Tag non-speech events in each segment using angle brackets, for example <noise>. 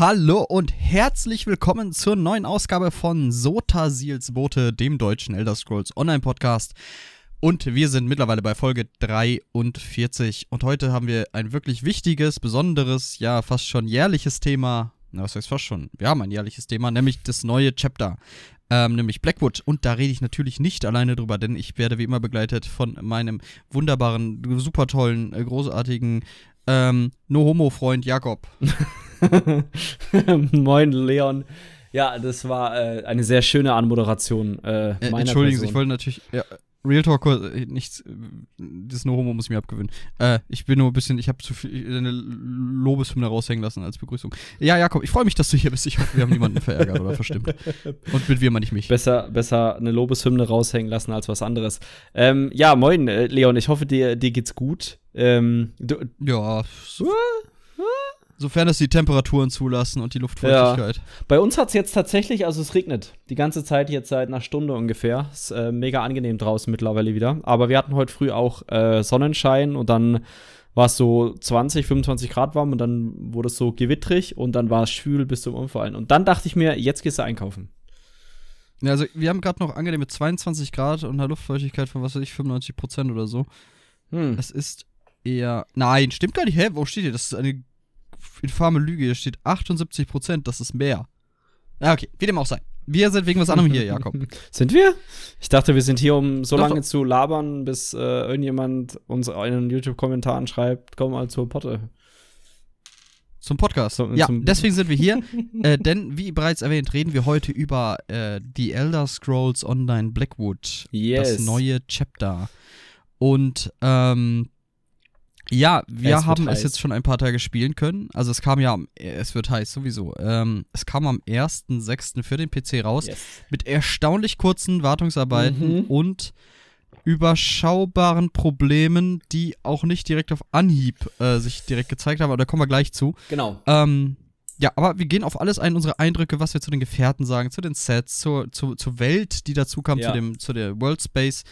Hallo und herzlich willkommen zur neuen Ausgabe von Sota Seals Bote, dem deutschen Elder Scrolls Online Podcast. Und wir sind mittlerweile bei Folge 43. Und heute haben wir ein wirklich wichtiges, besonderes, ja, fast schon jährliches Thema. Na, was heißt fast schon? Wir haben ein jährliches Thema, nämlich das neue Chapter. Ähm, nämlich Blackwood. Und da rede ich natürlich nicht alleine drüber, denn ich werde wie immer begleitet von meinem wunderbaren, super tollen, äh, großartigen ähm, No-Homo-Freund Jakob. <laughs> Moin, Leon. Ja, das war äh, eine sehr schöne Anmoderation. Äh, äh, Entschuldigen Sie, ich wollte natürlich. Ja, Real Talk, äh, nichts, äh, das No Homo muss ich mir abgewöhnen. Äh, ich bin nur ein bisschen, ich habe zu viel eine Lobeshymne raushängen lassen als Begrüßung. Ja, Jakob, ich freue mich, dass du hier bist. Ich hoffe, wir haben niemanden verärgert oder verstimmt. <laughs> Und mit wir meine ich mich. Besser, besser eine Lobeshymne raushängen lassen als was anderes. Ähm, ja, moin, Leon, ich hoffe, dir, dir geht's gut. Ähm, du, ja, so, Sofern es die Temperaturen zulassen und die Luftfeuchtigkeit. Ja. Bei uns hat es jetzt tatsächlich, also es regnet die ganze Zeit jetzt seit einer Stunde ungefähr. Ist äh, mega angenehm draußen mittlerweile wieder. Aber wir hatten heute früh auch äh, Sonnenschein und dann war es so 20, 25 Grad warm und dann wurde es so gewittrig und dann war es schwül bis zum Umfallen. Und dann dachte ich mir, jetzt gehst du einkaufen. Ja, also wir haben gerade noch angenehme 22 Grad und eine Luftfeuchtigkeit von was weiß ich, 95 Prozent oder so. Hm. Es ist eher. Nein, stimmt gar nicht. Hä? Wo steht hier? Das ist eine infame Lüge. Hier steht 78 Prozent, das ist mehr. Ja, okay, wie dem auch sei. Wir sind wegen was anderem hier, Jakob. <laughs> sind wir? Ich dachte, wir sind hier, um so doch, lange doch. zu labern, bis äh, irgendjemand uns einen YouTube-Kommentar schreibt, komm mal zur Potte. Zum Podcast. Zum, ja, zum deswegen sind wir hier. <laughs> äh, denn, wie bereits erwähnt, reden wir heute über äh, The Elder Scrolls Online Blackwood. Yes. Das neue Chapter. Und ähm, ja, wir es haben es jetzt schon ein paar Tage spielen können. Also es kam ja, es wird heiß sowieso. Ähm, es kam am 1.6. für den PC raus. Yes. Mit erstaunlich kurzen Wartungsarbeiten mhm. und überschaubaren Problemen, die auch nicht direkt auf Anhieb äh, sich direkt gezeigt haben, aber da kommen wir gleich zu. Genau. Ähm, ja, aber wir gehen auf alles ein, unsere Eindrücke, was wir zu den Gefährten sagen, zu den Sets, zur, zu, zur Welt, die dazu kam, ja. zu, dem, zu der World Space.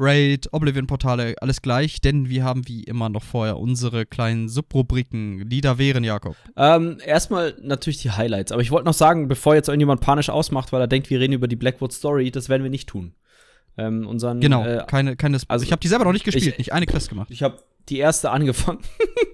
Raid, Oblivion-Portale, alles gleich, denn wir haben wie immer noch vorher unsere kleinen Subrubriken, die da wären, Jakob. Ähm, erstmal natürlich die Highlights, aber ich wollte noch sagen, bevor jetzt irgendjemand panisch ausmacht, weil er denkt, wir reden über die Blackwood Story, das werden wir nicht tun. Ähm, unseren, genau, äh, keine, keine. Also ich habe die selber noch nicht gespielt, ich, nicht eine Quest gemacht. Ich habe die erste angefangen.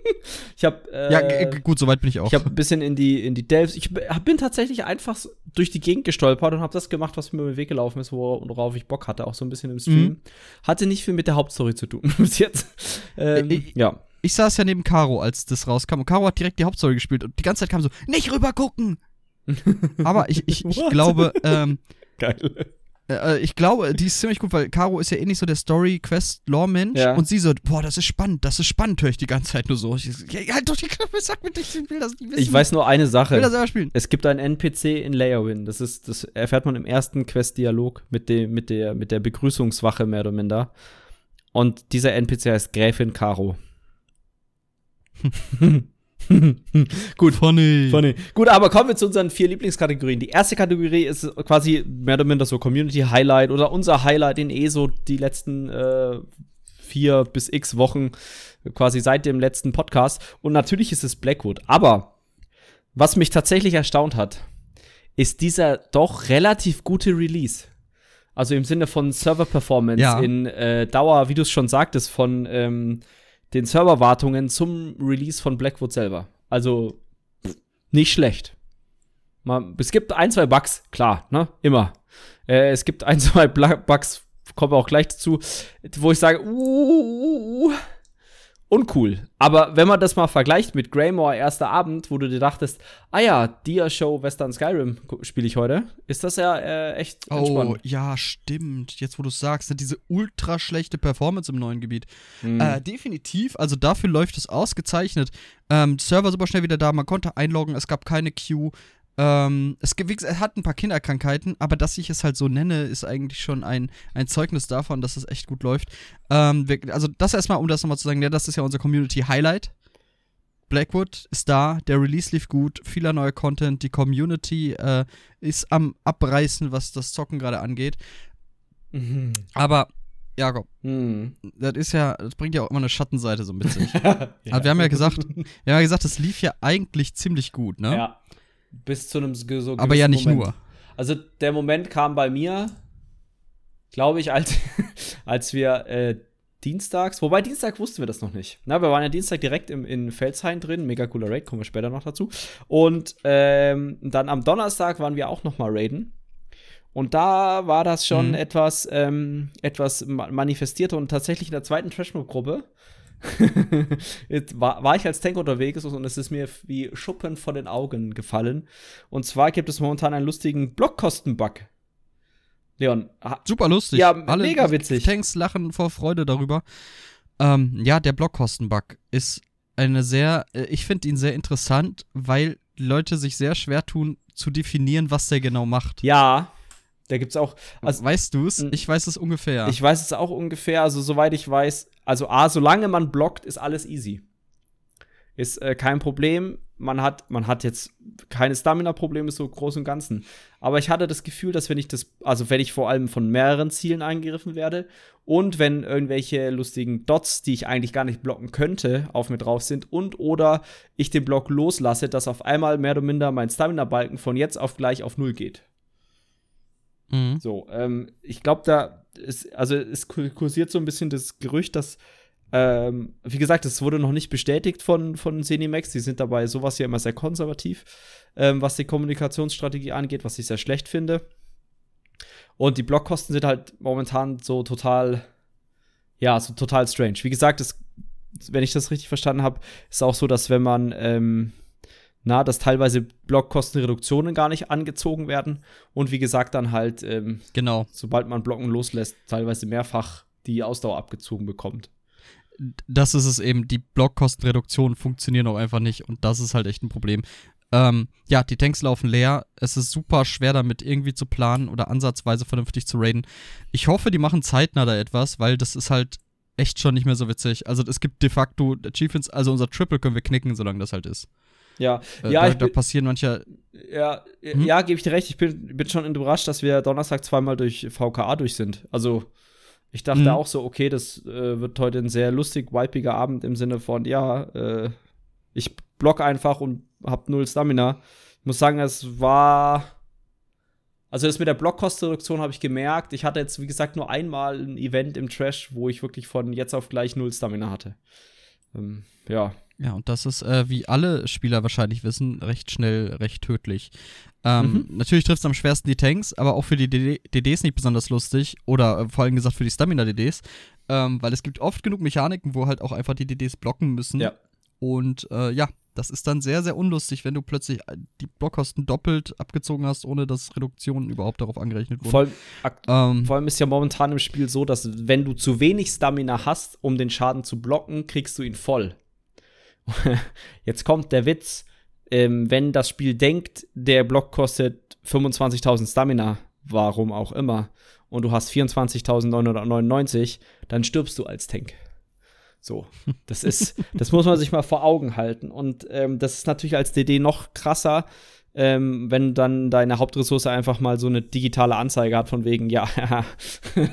<laughs> ich habe äh, ja gut, soweit bin ich auch. Ich habe ein bisschen in die in die Delves. Ich bin tatsächlich einfach durch die Gegend gestolpert und habe das gemacht, was mir über den Weg gelaufen ist, worauf ich Bock hatte, auch so ein bisschen im Stream. Mhm. Hatte nicht viel mit der Hauptstory zu tun <laughs> bis jetzt. Ähm, ich, ja. Ich saß ja neben Caro, als das rauskam und Caro hat direkt die Hauptstory gespielt und die ganze Zeit kam so nicht rüber gucken. <laughs> Aber ich, ich, ich glaube, ähm, Geil. Äh, ich glaube, die ist ziemlich gut, weil Caro ist ja eh nicht so der Story-Quest-Lore-Mensch. Ja. Und sie so, boah, das ist spannend, das ist spannend, höre ich die ganze Zeit nur so. Ich, ja, halt doch die Klappe, sag mir nicht, ich will das nicht wissen. Ich weiß nur eine Sache. Ich will das selber spielen. Es gibt einen NPC in Layerwin. Das ist, das erfährt man im ersten Quest-Dialog mit, dem, mit, der, mit der Begrüßungswache mehr oder minder. Und dieser NPC heißt Gräfin Caro. <laughs> <laughs> <laughs> Gut. Funny. Funny. Gut, aber kommen wir zu unseren vier Lieblingskategorien. Die erste Kategorie ist quasi mehr oder minder so Community Highlight oder unser Highlight in eh so die letzten äh, vier bis x Wochen, quasi seit dem letzten Podcast. Und natürlich ist es Blackwood. Aber was mich tatsächlich erstaunt hat, ist dieser doch relativ gute Release. Also im Sinne von Server-Performance ja. in äh, Dauer, wie du es schon sagtest, von ähm, den Serverwartungen zum Release von Blackwood selber. Also nicht schlecht. Man, es gibt ein, zwei Bugs, klar, ne? Immer. Äh, es gibt ein, <laughs> zwei Bugs, kommen wir auch gleich dazu, wo ich sage, uh, uh, uh, uncool. Aber wenn man das mal vergleicht mit Greymore erster Abend, wo du dir dachtest, ah ja, Dia Show Western Skyrim spiele ich heute, ist das ja äh, echt entspannt. Oh, ja, stimmt. Jetzt, wo du sagst, ne, diese ultra schlechte Performance im neuen Gebiet. Mhm. Äh, definitiv, also dafür läuft es ausgezeichnet. Ähm, Server super schnell wieder da, man konnte einloggen, es gab keine Queue. Ähm, es, gibt, es hat ein paar Kinderkrankheiten, aber dass ich es halt so nenne, ist eigentlich schon ein, ein Zeugnis davon, dass es echt gut läuft. Ähm, wir, also das erstmal, um das nochmal zu sagen, ja, das ist ja unser Community Highlight. Blackwood ist da, der Release lief gut, vieler neuer Content, die Community äh, ist am Abreißen, was das Zocken gerade angeht. Mhm. Aber Jakob, mhm. das ist ja, das bringt ja auch immer eine Schattenseite so mit sich. <laughs> ja. Also wir haben ja gesagt, wir haben ja gesagt, das lief ja eigentlich ziemlich gut, ne? Ja. Bis zu einem so Aber ja nicht Moment. nur. Also der Moment kam bei mir, glaube ich, als, <laughs> als wir äh, dienstags, wobei Dienstag wussten wir das noch nicht. Na, wir waren ja Dienstag direkt im, in Felshain drin, mega cooler Raid, kommen wir später noch dazu. Und ähm, dann am Donnerstag waren wir auch noch mal raiden. Und da war das schon mhm. etwas, ähm, etwas manifestierter und tatsächlich in der zweiten Trashmob-Gruppe <laughs> war, war, ich als Tank unterwegs und es ist mir wie Schuppen von den Augen gefallen. Und zwar gibt es momentan einen lustigen Blockkosten-Bug. Leon. Super lustig. Ja, Alle mega witzig. Tanks lachen vor Freude darüber. Ähm, ja, der Blockkosten-Bug ist eine sehr, äh, ich finde ihn sehr interessant, weil Leute sich sehr schwer tun zu definieren, was der genau macht. Ja, da gibt es auch. Also, weißt du es? Ich weiß es ungefähr. Ich weiß es auch ungefähr. Also, soweit ich weiß, also A, solange man blockt, ist alles easy. Ist äh, kein Problem. Man hat, man hat jetzt keine Stamina-Probleme so groß und ganzen. Aber ich hatte das Gefühl, dass wenn ich das, also wenn ich vor allem von mehreren Zielen angegriffen werde und wenn irgendwelche lustigen Dots, die ich eigentlich gar nicht blocken könnte, auf mir drauf sind und oder ich den Block loslasse, dass auf einmal mehr oder minder mein Stamina-Balken von jetzt auf gleich auf Null geht. Mhm. So, ähm, ich glaube, da ist, also es kursiert so ein bisschen das Gerücht, dass, ähm, wie gesagt, es wurde noch nicht bestätigt von, von Zenimax. Die sind dabei sowas ja immer sehr konservativ, ähm, was die Kommunikationsstrategie angeht, was ich sehr schlecht finde. Und die Blockkosten sind halt momentan so total, ja, so total strange. Wie gesagt, es, wenn ich das richtig verstanden habe, ist auch so, dass wenn man ähm, na, dass teilweise Blockkostenreduktionen gar nicht angezogen werden und wie gesagt dann halt, ähm, genau. sobald man Blocken loslässt, teilweise mehrfach die Ausdauer abgezogen bekommt. Das ist es eben, die Blockkostenreduktionen funktionieren auch einfach nicht und das ist halt echt ein Problem. Ähm, ja, die Tanks laufen leer. Es ist super schwer damit irgendwie zu planen oder ansatzweise vernünftig zu raiden. Ich hoffe, die machen zeitnah da etwas, weil das ist halt echt schon nicht mehr so witzig. Also es gibt de facto Achievements, also unser Triple können wir knicken, solange das halt ist. Ja, äh, ja, da, da passieren manche. Ja, hm? ja, gebe ich dir recht. Ich bin, bin schon überrascht, dass wir Donnerstag zweimal durch VKA durch sind. Also, ich dachte hm. auch so, okay, das äh, wird heute ein sehr lustig, wipiger Abend im Sinne von, ja, äh, ich block einfach und hab null Stamina. Ich muss sagen, es war. Also, das mit der Blockkostenreduktion habe ich gemerkt. Ich hatte jetzt, wie gesagt, nur einmal ein Event im Trash, wo ich wirklich von jetzt auf gleich null Stamina hatte. Ähm, ja. Ja, und das ist, äh, wie alle Spieler wahrscheinlich wissen, recht schnell, recht tödlich. Ähm, mhm. Natürlich trifft es am schwersten die Tanks, aber auch für die DD DDs nicht besonders lustig. Oder äh, vor allem gesagt für die Stamina-DDs. Ähm, weil es gibt oft genug Mechaniken, wo halt auch einfach die DDs blocken müssen. Ja. Und äh, ja, das ist dann sehr, sehr unlustig, wenn du plötzlich äh, die Blockkosten doppelt abgezogen hast, ohne dass Reduktionen überhaupt darauf angerechnet wurden. Vor, ähm, vor allem ist ja momentan im Spiel so, dass wenn du zu wenig Stamina hast, um den Schaden zu blocken, kriegst du ihn voll. <laughs> Jetzt kommt der Witz, ähm, wenn das Spiel denkt, der Block kostet 25.000 Stamina, warum auch immer, und du hast 24.999, dann stirbst du als Tank. So, <laughs> das ist, das muss man sich mal vor Augen halten. Und ähm, das ist natürlich als DD noch krasser, ähm, wenn dann deine Hauptressource einfach mal so eine digitale Anzeige hat von wegen, ja,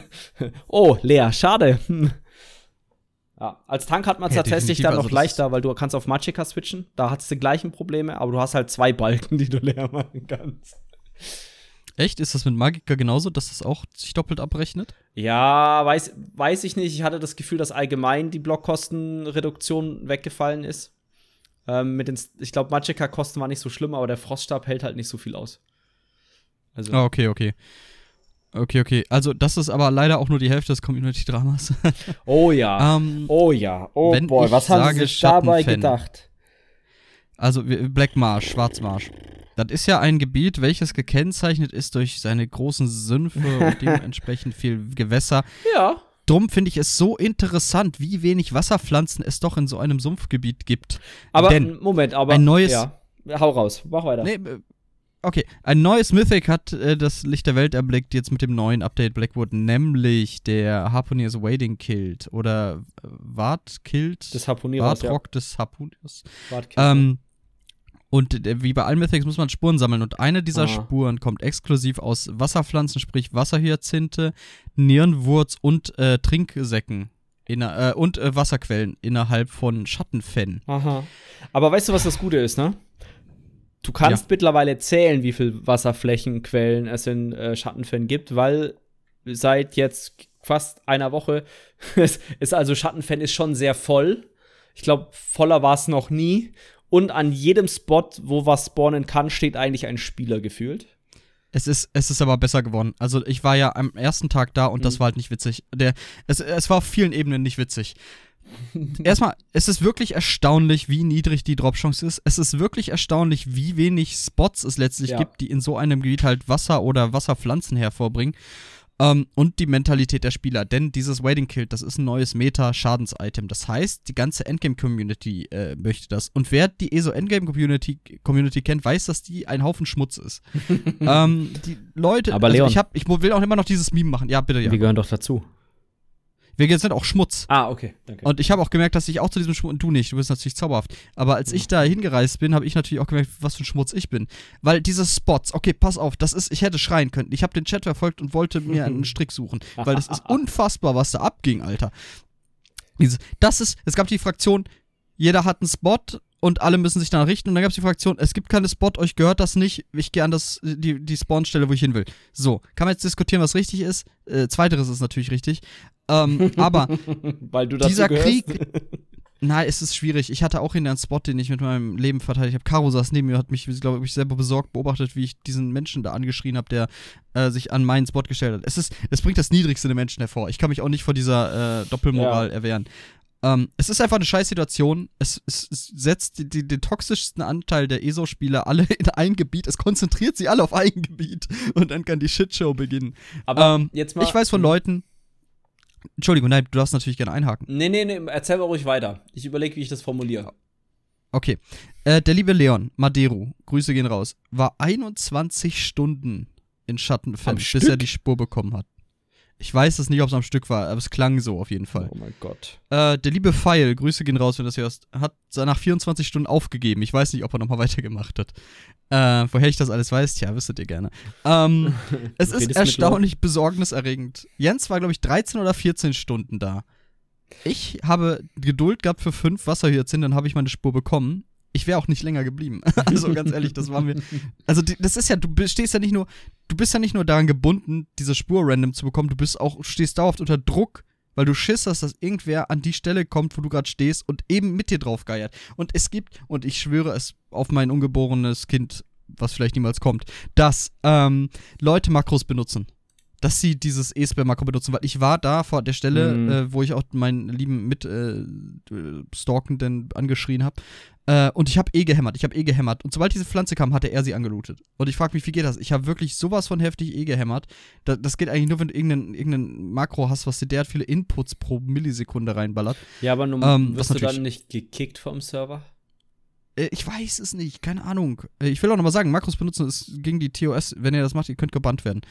<laughs> oh, leer, schade. Ja, als Tank hat man es ja, tatsächlich dann noch also leichter, weil du kannst auf Magicka switchen. Da hast du die gleichen Probleme, aber du hast halt zwei Balken, die du <laughs> leer machen kannst. Echt? Ist das mit Magicka genauso, dass das auch sich doppelt abrechnet? Ja, weiß, weiß ich nicht. Ich hatte das Gefühl, dass allgemein die Blockkostenreduktion weggefallen ist. Ähm, mit den, ich glaube, Magicka-Kosten war nicht so schlimm, aber der Froststab hält halt nicht so viel aus. Also. Ah, okay, okay. Okay, okay. Also, das ist aber leider auch nur die Hälfte des Community-Dramas. <laughs> oh ja. ähm, oh ja. Oh boy, was haben sie sich dabei gedacht? Also, Black Marsh, Schwarzmarsch. Das ist ja ein Gebiet, welches gekennzeichnet ist durch seine großen Sümpfe <laughs> und dementsprechend viel Gewässer. Ja. Drum finde ich es so interessant, wie wenig Wasserpflanzen es doch in so einem Sumpfgebiet gibt. Aber, Denn Moment, aber. Ein neues. Ja. Hau raus, mach weiter. Nee, Okay, ein neues Mythic hat äh, das Licht der Welt erblickt, jetzt mit dem neuen Update Blackwood, nämlich der Harpooneer's Wading Kilt oder äh, Wart Kilt. Des Harpooneers. Wartrock ja. des Harpooneers. Ähm, und äh, wie bei allen Mythics muss man Spuren sammeln und eine dieser ah. Spuren kommt exklusiv aus Wasserpflanzen, sprich Wasserhyazinthe, Nierenwurz und äh, Trinksäcken. Inner, äh, und äh, Wasserquellen innerhalb von Schattenfennen. Aha. Aber weißt du, was das Gute ist, ne? Du kannst ja. mittlerweile zählen, wie viel Wasserflächenquellen es in äh, Schattenfällen gibt, weil seit jetzt fast einer Woche <laughs> ist also Schattenfan ist schon sehr voll. Ich glaube, voller war es noch nie. Und an jedem Spot, wo was spawnen kann, steht eigentlich ein Spieler gefühlt. Es ist, es ist aber besser geworden. Also ich war ja am ersten Tag da und mhm. das war halt nicht witzig. Der, es, es war auf vielen Ebenen nicht witzig. <laughs> Erstmal, es ist wirklich erstaunlich, wie niedrig die Dropchance ist. Es ist wirklich erstaunlich, wie wenig Spots es letztlich ja. gibt, die in so einem Gebiet halt Wasser oder Wasserpflanzen hervorbringen. Ähm, und die Mentalität der Spieler. Denn dieses Waiting Kill, das ist ein neues Meta-Schadens-Item. Das heißt, die ganze Endgame-Community äh, möchte das. Und wer die ESO Endgame-Community Community kennt, weiß, dass die ein Haufen Schmutz ist. <laughs> ähm, die Leute, Aber also Leon, ich, hab, ich will auch immer noch dieses Meme machen. Ja, bitte, ja. Wir gehören doch dazu. Wir sind auch Schmutz. Ah, okay, danke. Und ich habe auch gemerkt, dass ich auch zu diesem Schmutz, und du nicht, du bist natürlich zauberhaft. Aber als ich da hingereist bin, habe ich natürlich auch gemerkt, was für ein Schmutz ich bin. Weil diese Spots, okay, pass auf, das ist, ich hätte schreien können. Ich habe den Chat verfolgt und wollte mir einen <laughs> Strick suchen. Weil das ist <laughs> unfassbar, was da abging, Alter. das ist, es gab die Fraktion, jeder hat einen Spot und alle müssen sich danach richten. Und dann gab es die Fraktion, es gibt keine Spot, euch gehört das nicht, ich gehe an das, die, die Spawnstelle, wo ich hin will. So, kann man jetzt diskutieren, was richtig ist? Äh, zweiteres ist natürlich richtig. Ähm, <laughs> aber Weil du dieser. Krieg. Nein, es ist schwierig. Ich hatte auch in einen Spot, den ich mit meinem Leben verteidigt habe. Caro saß neben mir, hat mich, glaube ich, selber besorgt beobachtet, wie ich diesen Menschen da angeschrien habe, der äh, sich an meinen Spot gestellt hat. Es ist, es bringt das Niedrigste der Menschen hervor. Ich kann mich auch nicht vor dieser äh, Doppelmoral ja. erwehren. Ähm, es ist einfach eine Scheißsituation. Es, es, es setzt die, die, den toxischsten Anteil der ESO-Spieler alle in ein Gebiet. Es konzentriert sie alle auf ein Gebiet. Und dann kann die Shitshow beginnen. Aber ähm, jetzt mal. Ich weiß von Leuten. Entschuldigung, nein, du darfst natürlich gerne einhaken. Nee, nee, nee, erzähl mal ruhig weiter. Ich überlege, wie ich das formuliere. Okay. Äh, der liebe Leon Maderu, Grüße gehen raus, war 21 Stunden in Schattenfeld, bis er die Spur bekommen hat. Ich weiß es nicht, ob es am Stück war, aber es klang so auf jeden Fall. Oh mein Gott. Äh, der liebe Pfeil, Grüße gehen raus, wenn du das hörst, hat nach 24 Stunden aufgegeben. Ich weiß nicht, ob er nochmal <laughs> weitergemacht hat. Äh, woher ich das alles weiß, tja, wüsstet ihr gerne. Ähm, <laughs> es ist erstaunlich besorgniserregend. Jens war, glaube ich, 13 oder 14 Stunden da. Ich habe Geduld gehabt für fünf Wasserhyazin, dann habe ich meine Spur bekommen ich wäre auch nicht länger geblieben. <laughs> <laughs> also ganz ehrlich, das war mir. Also das ist ja, du stehst ja nicht nur, du bist ja nicht nur daran gebunden, diese Spur random zu bekommen, du bist auch, stehst dauerhaft unter Druck, weil du Schiss hast, dass irgendwer an die Stelle kommt, wo du gerade stehst und eben mit dir drauf geiert. Und es gibt, und ich schwöre es auf mein ungeborenes Kind, was vielleicht niemals kommt, dass ähm, Leute Makros benutzen dass sie dieses E-Spam-Makro benutzen, weil ich war da vor der Stelle, mhm. äh, wo ich auch meinen lieben Mit-Stalkenden äh, angeschrien habe. Äh, und ich habe eh gehämmert, ich habe eh gehämmert. Und sobald diese Pflanze kam, hatte er sie angelootet. Und ich frage mich, wie geht das? Ich habe wirklich sowas von heftig eh gehämmert. Da, das geht eigentlich nur, wenn du irgendein, irgendein Makro hast, was dir derart viele Inputs pro Millisekunde reinballert. Ja, aber nun ähm, wirst du dann nicht gekickt vom Server? Äh, ich weiß es nicht, keine Ahnung. Äh, ich will auch nochmal sagen, Makros benutzen ist gegen die TOS, wenn ihr das macht, ihr könnt gebannt werden.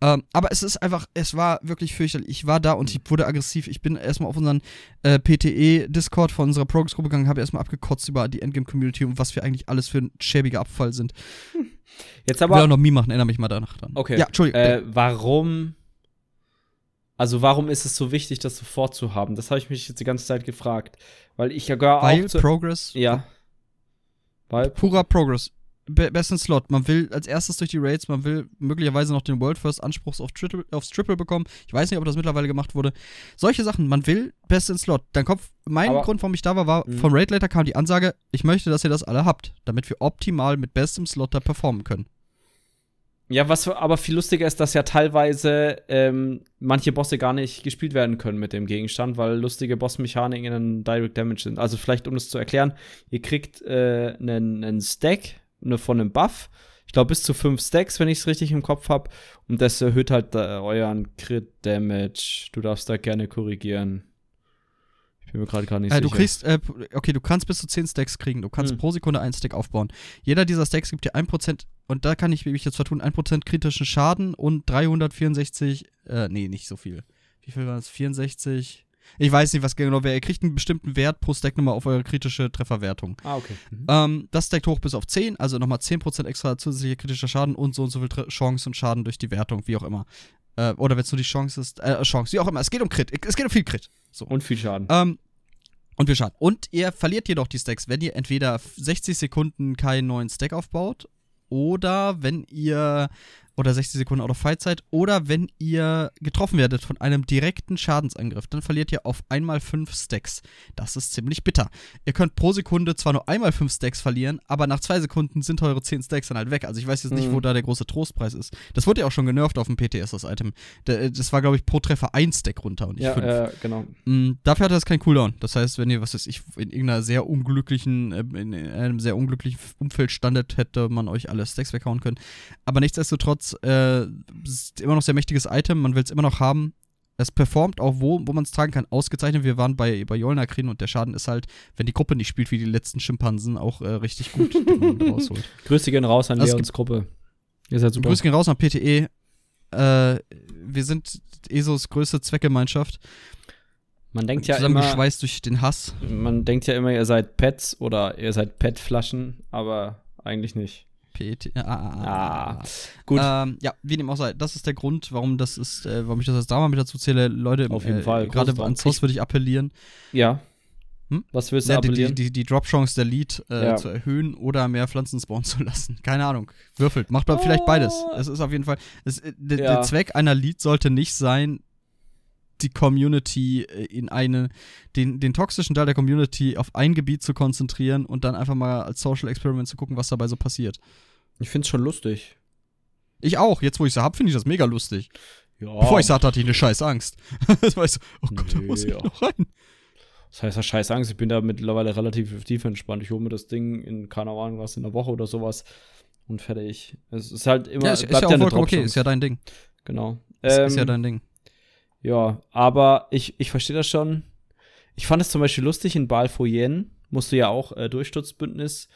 Ähm, aber es ist einfach, es war wirklich fürchterlich. Ich war da und ich wurde aggressiv. Ich bin erstmal auf unseren äh, PTE-Discord von unserer Progress-Gruppe gegangen, habe erstmal abgekotzt über die Endgame-Community und was wir eigentlich alles für ein schäbiger Abfall sind. Jetzt aber. Ich will auch noch Mie machen, erinnere mich mal danach dann. Okay. Ja, Entschuldigung. Äh, warum. Also, warum ist es so wichtig, das sofort zu haben? Das habe ich mich jetzt die ganze Zeit gefragt. Weil ich ja gar Weil auch. Progress. Ja. Weil Purer Progress. Be besten Slot. Man will als erstes durch die Raids, man will möglicherweise noch den World First Anspruch auf Triple, aufs Triple bekommen. Ich weiß nicht, ob das mittlerweile gemacht wurde. Solche Sachen, man will besten Slot. Dann kommt, mein Aber, Grund, warum ich da war, war, mh. vom Raid Later kam die Ansage, ich möchte, dass ihr das alle habt, damit wir optimal mit bestem Slot da performen können. Ja, was aber viel lustiger ist, dass ja teilweise ähm, manche Bosse gar nicht gespielt werden können mit dem Gegenstand, weil lustige Bossmechaniken in Direct Damage sind. Also vielleicht, um das zu erklären, ihr kriegt äh, einen, einen Stack ne, von einem Buff. Ich glaube bis zu fünf Stacks, wenn ich es richtig im Kopf habe. Und das erhöht halt äh, euren Crit Damage. Du darfst da gerne korrigieren. Ich bin mir gerade gar nicht äh, sicher. Du kriegst, äh, okay, du kannst bis zu 10 Stacks kriegen. Du kannst hm. pro Sekunde einen Stack aufbauen. Jeder dieser Stacks gibt dir 1%, und da kann ich mich jetzt vertun, 1% kritischen Schaden und 364, äh, nee, nicht so viel. Wie viel war das? 64? Ich weiß nicht, was genau wäre. Ihr kriegt einen bestimmten Wert pro Stack nochmal auf eure kritische Trefferwertung. Ah, okay. Mhm. Ähm, das stackt hoch bis auf 10, also nochmal 10% extra zusätzlicher kritischer Schaden und so und so viel Tre Chance und Schaden durch die Wertung, wie auch immer. Äh, oder wenn es nur die Chance ist, äh, Chance, wie auch immer. Es geht um Crit. Es geht um viel Crit. So. Und viel Schaden. Ähm, Und wir schaden. Und ihr verliert jedoch die Stacks, wenn ihr entweder 60 Sekunden keinen neuen Stack aufbaut oder wenn ihr oder 60 Sekunden Out of Fight Zeit oder wenn ihr getroffen werdet von einem direkten Schadensangriff, dann verliert ihr auf einmal 5 Stacks. Das ist ziemlich bitter. Ihr könnt pro Sekunde zwar nur einmal 5 Stacks verlieren, aber nach 2 Sekunden sind eure 10 Stacks dann halt weg. Also ich weiß jetzt nicht, mhm. wo da der große Trostpreis ist. Das wurde ja auch schon genervt auf dem PTS, das Item. Das war, glaube ich, pro Treffer 1 Stack runter und nicht 5. Ja, äh, genau. Mhm, dafür hat das kein Cooldown. Das heißt, wenn ihr, was weiß ich, in irgendeiner sehr unglücklichen, äh, in einem sehr unglücklichen Umfeld standet, hätte man euch alle Stacks weghauen können. Aber nichtsdestotrotz, äh, ist immer noch sehr mächtiges Item, man will es immer noch haben. Es performt auch, wo, wo man es tragen kann, ausgezeichnet. Wir waren bei, bei Jolnakrin und der Schaden ist halt, wenn die Gruppe nicht spielt wie die letzten Schimpansen, auch äh, richtig gut, rausholt. <laughs> Grüße gehen raus an also Leons Gruppe. Ihr seid super. Grüße gehen raus an PTE. Äh, wir sind ESOs größte Zweckgemeinschaft. Man denkt ja immer. Zusammengeschweißt durch den Hass. Man denkt ja immer, ihr seid Pets oder ihr seid Petflaschen, aber eigentlich nicht. PT. Ah, ah, ah, ah. Gut. Ähm, ja, wie dem auch sei. Das ist der Grund, warum das ist, äh, warum ich das als Drama mit dazu zähle. Leute, auf jeden äh, Fall. Gerade an Zoss würde ich appellieren. Ja. Hm? Was willst du ja, appellieren? Die, die, die Drop-Chance der Lead äh, ja. zu erhöhen oder mehr Pflanzen spawnen zu lassen. <laughs> Keine Ahnung. Würfelt. Macht oh. vielleicht beides. Es ist auf jeden Fall. Es, äh, ja. Der Zweck einer Lead sollte nicht sein, die Community äh, in eine, den, den toxischen Teil der Community auf ein Gebiet zu konzentrieren und dann einfach mal als Social Experiment zu gucken, was dabei so passiert. Ich find's schon lustig. Ich auch. Jetzt, wo ich sie hab, finde ich das mega lustig. Ja. Bevor ich sagte, hatte ich eine scheiß Angst. <laughs> das war ich so, oh Gott, da muss ich ja. noch rein. Das heißt scheiß Angst. Ich bin da mittlerweile relativ tief entspannt. Ich hole mir das Ding in, keine Ahnung, was, in einer Woche oder sowas und fertig. Es ist halt immer. Ja, ist, ist ja auch ja vollkommen okay. Ist ja dein Ding. Genau. Ähm, ist ja dein Ding. Ja, aber ich, ich verstehe das schon. Ich fand es zum Beispiel lustig in Balfoyen. Musst du ja auch äh, Durchsturzbündnis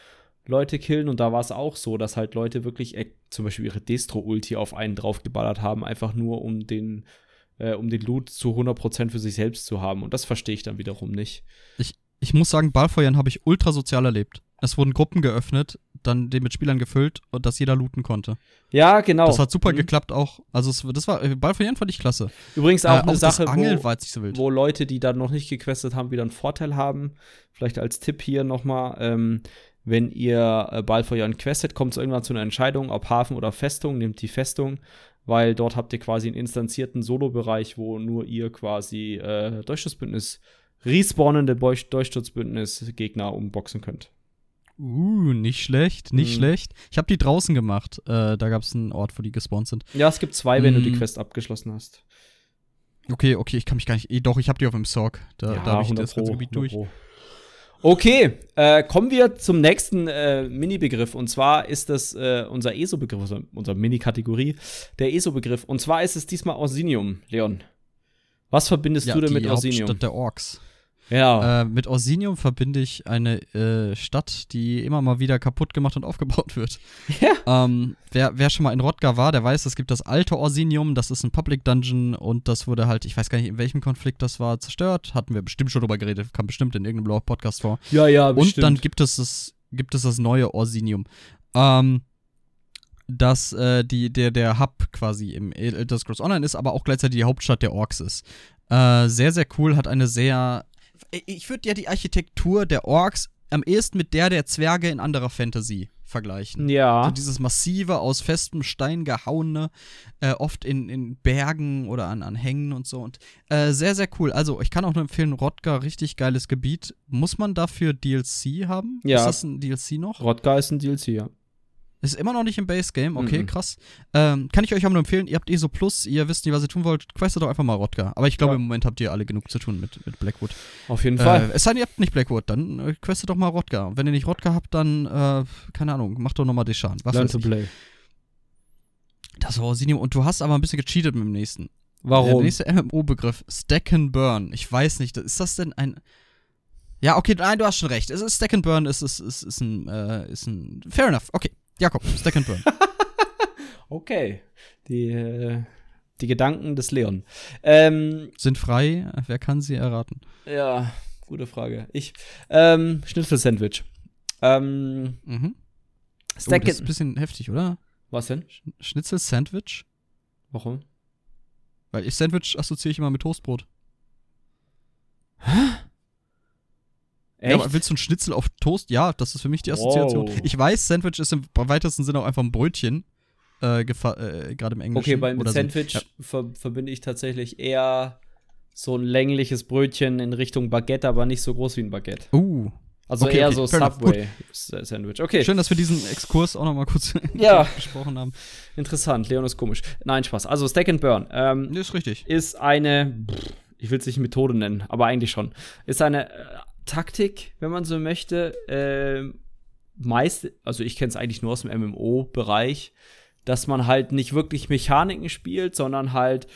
Leute killen und da war es auch so, dass halt Leute wirklich äh, zum Beispiel ihre Destro-Ulti auf einen draufgeballert haben, einfach nur um den, äh, um den Loot zu 100% für sich selbst zu haben. Und das verstehe ich dann wiederum nicht. Ich, ich muss sagen, Ballfeuern habe ich ultra sozial erlebt. Es wurden Gruppen geöffnet, dann den mit Spielern gefüllt und dass jeder looten konnte. Ja, genau. Das hat super mhm. geklappt auch. Also es, das war Ballfeuern fand ich klasse. Übrigens auch äh, eine auch Sache, wo, so wo, Leute, die da noch nicht gequestet haben, wieder einen Vorteil haben. Vielleicht als Tipp hier nochmal. Ähm, wenn ihr äh, Ballfeuern questet, kommt es irgendwann zu einer Entscheidung, ob Hafen oder Festung, nehmt die Festung, weil dort habt ihr quasi einen instanzierten Solo-Bereich, wo nur ihr quasi äh, Durchschutzbündnis, respawnende Durchschutzbündnis Gegner umboxen könnt. Uh, nicht schlecht, nicht mhm. schlecht. Ich habe die draußen gemacht. Äh, da gab es einen Ort, wo die gespawnt sind. Ja, es gibt zwei, wenn mm. du die mhm. Quest abgeschlossen hast. Okay, okay, ich kann mich gar nicht. Eh, doch, ich habe die auf dem Sorg. Da, ja, da habe ich das ganze Gebiet durch. Pro. Okay, äh, kommen wir zum nächsten äh, Mini-Begriff. Und zwar ist das äh, unser ESO-Begriff, also unsere Mini-Kategorie, der ESO-Begriff. Und zwar ist es diesmal Orsinium, Leon. Was verbindest ja, du denn mit Orsinium? Stadt der Orks. Ja. Äh, mit Orsinium verbinde ich eine äh, Stadt, die immer mal wieder kaputt gemacht und <laughs> aufgebaut wird. Ja. Ähm, wer, wer schon mal in Rodgar war, der weiß, es gibt das alte Orsinium, das ist ein Public Dungeon und das wurde halt, ich weiß gar nicht, in welchem Konflikt das war, zerstört. Hatten wir bestimmt schon drüber geredet, kam bestimmt in irgendeinem Blog-Podcast vor. Ja, ja, bestimmt. Und dann gibt es das, gibt es das neue Orsinium. Ähm, dass äh, die, der, der Hub quasi im Elder Scrolls Online ist, aber auch gleichzeitig die Hauptstadt der Orks ist. Äh, sehr, sehr cool, hat eine sehr ich würde ja die Architektur der Orks am ehesten mit der der Zwerge in anderer Fantasy vergleichen. Ja. So dieses massive, aus festem Stein gehauene, äh, oft in, in Bergen oder an, an Hängen und so. Und äh, sehr, sehr cool. Also, ich kann auch nur empfehlen, Rodgar, richtig geiles Gebiet. Muss man dafür DLC haben? Ja. Ist das ein DLC noch? Rodgar ist ein DLC, ja. Ist immer noch nicht im Base Game, okay, mhm. krass. Ähm, kann ich euch aber nur empfehlen, ihr habt ESO Plus, ihr wisst nicht, was ihr tun wollt, questet doch einfach mal Rodka. Aber ich glaube, ja. im Moment habt ihr alle genug zu tun mit, mit Blackwood. Auf jeden äh, Fall. Es sei denn, ihr habt nicht Blackwood, dann äh, questet doch mal Rodka. Und wenn ihr nicht Rodka habt, dann, äh, keine Ahnung, macht doch nochmal Deshan. Was Learn to ich. play. Das war Orsinium. Und du hast aber ein bisschen gecheatet mit dem nächsten. Warum? Der nächste MMO-Begriff, Stack and Burn. Ich weiß nicht, ist das denn ein. Ja, okay, nein, du hast schon recht. Es ist Stack and Burn, ist, ist, ist, ist ein, äh, ist ein. Fair enough, okay. Jakob, Stack and Burn. <laughs> okay. Die, äh, die Gedanken des Leon. Ähm, Sind frei, wer kann sie erraten? Ja, gute Frage. Ich, ähm, Schnitzel-Sandwich. Ähm, mhm. Stack oh, das ist ein bisschen heftig, oder? Was denn? Schnitzel-Sandwich? Warum? Weil ich Sandwich assoziiere ich immer mit Toastbrot. Hä? Echt? Ja, willst du ein Schnitzel auf Toast? Ja, das ist für mich die Assoziation. Wow. Ich weiß, Sandwich ist im weitesten Sinne auch einfach ein Brötchen. Äh, äh, gerade im Englischen. Okay, beim Sandwich so. ja. ver verbinde ich tatsächlich eher so ein längliches Brötchen in Richtung Baguette, aber nicht so groß wie ein Baguette. Uh. Also okay, eher okay. so Subway-Sandwich. Okay. Schön, dass wir diesen Exkurs auch noch mal kurz <laughs> <laughs> ja. besprochen haben. Interessant, Leon ist komisch. Nein, Spaß. Also Stack and Burn. Ähm, ist richtig. Ist eine, ich will es nicht Methode nennen, aber eigentlich schon. Ist eine äh, Taktik, wenn man so möchte. Äh, meist, also ich kenne es eigentlich nur aus dem MMO-Bereich, dass man halt nicht wirklich Mechaniken spielt, sondern halt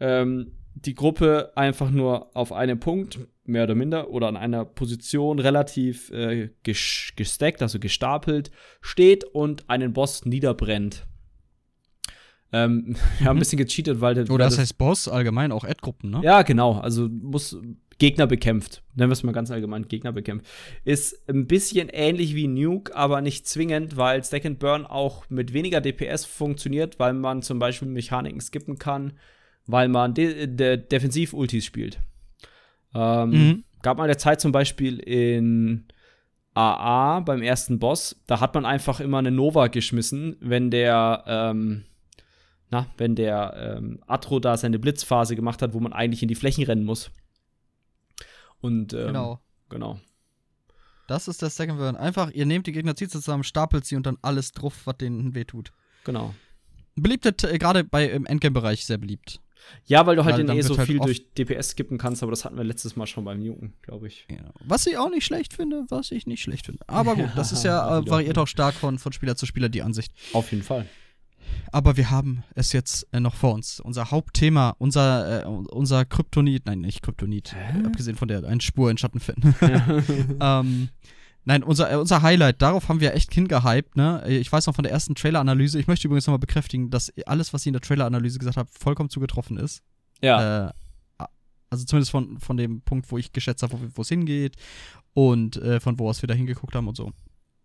ähm, die Gruppe einfach nur auf einem Punkt, mehr oder minder, oder an einer Position relativ äh, gesteckt, also gestapelt, steht und einen Boss niederbrennt. Ähm, <laughs> ja, ein mhm. bisschen gecheatet, weil. Oder das, das heißt Boss allgemein auch Ad-Gruppen, ne? Ja, genau. Also muss Gegner bekämpft. Nennen wir es mal ganz allgemein, Gegner bekämpft. Ist ein bisschen ähnlich wie Nuke, aber nicht zwingend, weil Stack and Burn auch mit weniger DPS funktioniert, weil man zum Beispiel Mechaniken skippen kann weil man de de Defensiv-Ultis spielt. Ähm, mhm. Gab mal der Zeit zum Beispiel in AA beim ersten Boss, da hat man einfach immer eine Nova geschmissen, wenn der, ähm, na, wenn der ähm, Atro da seine Blitzphase gemacht hat, wo man eigentlich in die Flächen rennen muss. Und ähm, genau. genau. Das ist der Second Burn. Einfach, ihr nehmt die Gegner, zieht sie zusammen, stapelt sie und dann alles drauf, was denen wehtut. Genau. Beliebte, äh, gerade bei im Endgame-Bereich sehr beliebt. Ja, weil du halt weil eh so halt viel durch DPS skippen kannst, aber das hatten wir letztes Mal schon beim Nuken, glaube ich. Ja. Was ich auch nicht schlecht finde, was ich nicht schlecht finde. Aber gut, das ist ja, <laughs> äh, variiert auch stark von, von Spieler zu Spieler, die Ansicht. Auf jeden Fall. Aber wir haben es jetzt äh, noch vor uns. Unser Hauptthema, unser, äh, unser Kryptonit, nein, nicht Kryptonit, äh, abgesehen von der einen Spur in Schatten finden. <laughs> Ja. <laughs> ähm, Nein, unser, äh, unser Highlight, darauf haben wir echt hingehypt, ne? Ich weiß noch von der ersten Trailer-Analyse, ich möchte übrigens nochmal bekräftigen, dass alles, was ich in der Trailer-Analyse gesagt habe, vollkommen zugetroffen ist. Ja. Äh, also zumindest von, von dem Punkt, wo ich geschätzt habe, wo es hingeht und äh, von wo aus wir da hingeguckt haben und so.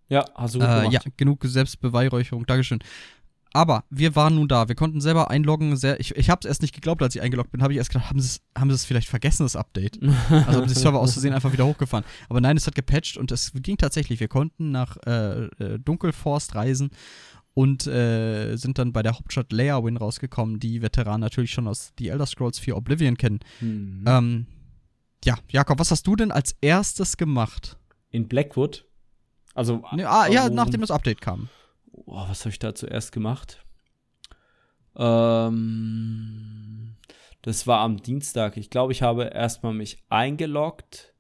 Ja, hast du gut äh, Ja, genug Selbstbeweihräucherung, Dankeschön. Aber wir waren nun da. Wir konnten selber einloggen. Sehr, ich ich habe es erst nicht geglaubt, als ich eingeloggt bin. Habe ich erst gedacht, haben sie es haben vielleicht vergessen, das Update? also haben die Server aus Versehen einfach wieder hochgefahren. Aber nein, es hat gepatcht und es ging tatsächlich. Wir konnten nach äh, äh, Dunkelforst reisen und äh, sind dann bei der Hauptstadt Leawin rausgekommen, die Veteranen natürlich schon aus The Elder Scrolls 4 Oblivion kennen. Mhm. Ähm, ja, Jakob, was hast du denn als erstes gemacht? In Blackwood? Also. Ne, ah, ja, nachdem das Update kam oh, was habe ich da zuerst gemacht? Ähm, das war am Dienstag. Ich glaube, ich habe erstmal mich eingeloggt,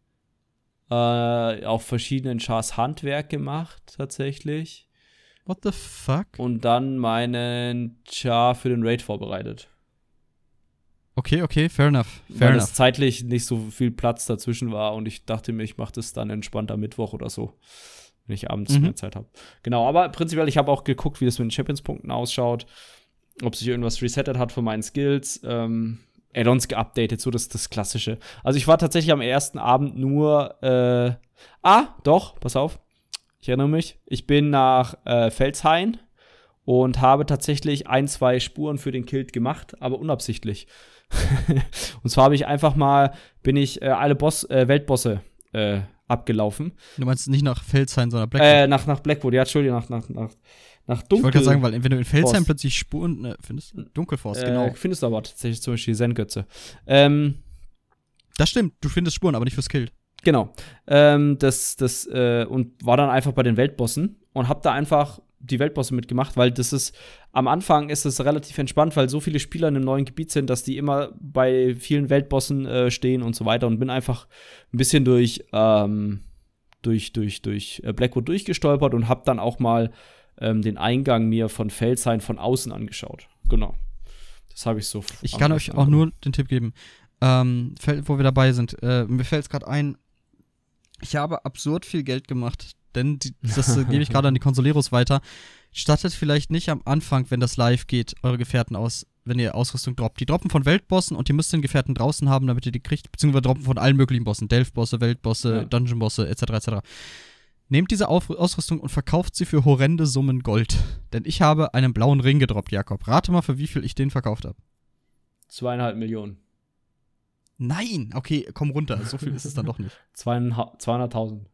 äh, auf verschiedenen Chars Handwerk gemacht, tatsächlich. What the fuck? Und dann meinen Char für den Raid vorbereitet. Okay, okay, fair enough. Fair Weil es zeitlich nicht so viel Platz dazwischen war und ich dachte mir, ich mache das dann entspannt am Mittwoch oder so wenn ich abends mhm. mehr Zeit habe. Genau, aber prinzipiell, ich habe auch geguckt, wie das mit den Champions-Punkten ausschaut, ob sich irgendwas resettet hat von meinen Skills. Ähm, Add-ons geupdatet, so das das Klassische. Also ich war tatsächlich am ersten Abend nur, äh, ah, doch, pass auf, ich erinnere mich, ich bin nach äh, Felshain und habe tatsächlich ein, zwei Spuren für den Kilt gemacht, aber unabsichtlich. <laughs> und zwar habe ich einfach mal, bin ich äh, alle Boss, äh, Weltbosse äh, abgelaufen. Du meinst nicht nach Felsheim, sondern Blackwood? Äh, nach, nach Blackwood, ja, Entschuldigung, nach, nach, nach, nach Dunkel. Ich wollte gerade sagen, weil wenn du in Felsheim plötzlich Spuren ne, findest, Dunkelforst, äh, genau. Findest du aber tatsächlich zum Beispiel Zen-Götze. Ähm, das stimmt, du findest Spuren, aber nicht fürs Kill. Genau. Ähm, das, das, äh, und war dann einfach bei den Weltbossen und hab da einfach die Weltbosse mitgemacht, weil das ist, am Anfang ist es relativ entspannt, weil so viele Spieler in einem neuen Gebiet sind, dass die immer bei vielen Weltbossen äh, stehen und so weiter und bin einfach ein bisschen durch, ähm, durch, durch, durch äh, Blackwood durchgestolpert und hab dann auch mal ähm, den Eingang mir von Felshain von außen angeschaut. Genau. Das habe ich so. Ich kann euch auch nur den Tipp geben, ähm, wo wir dabei sind. Äh, mir fällt es gerade ein, ich habe absurd viel Geld gemacht denn die, das äh, gebe ich <laughs> gerade an die Consoleros weiter. Stattet vielleicht nicht am Anfang, wenn das live geht, eure Gefährten aus, wenn ihr Ausrüstung droppt. Die droppen von Weltbossen und ihr müsst den Gefährten draußen haben, damit ihr die kriegt, beziehungsweise droppen von allen möglichen Bossen, Delph-Bosse, Weltbosse, ja. Dungeon-Bosse, etc., etc. Nehmt diese Auf Ausrüstung und verkauft sie für horrende Summen Gold. Denn ich habe einen blauen Ring gedroppt, Jakob. Rate mal, für wie viel ich den verkauft habe. Zweieinhalb Millionen. Nein, okay, komm runter. So viel ist es dann doch nicht. <laughs> 200.000.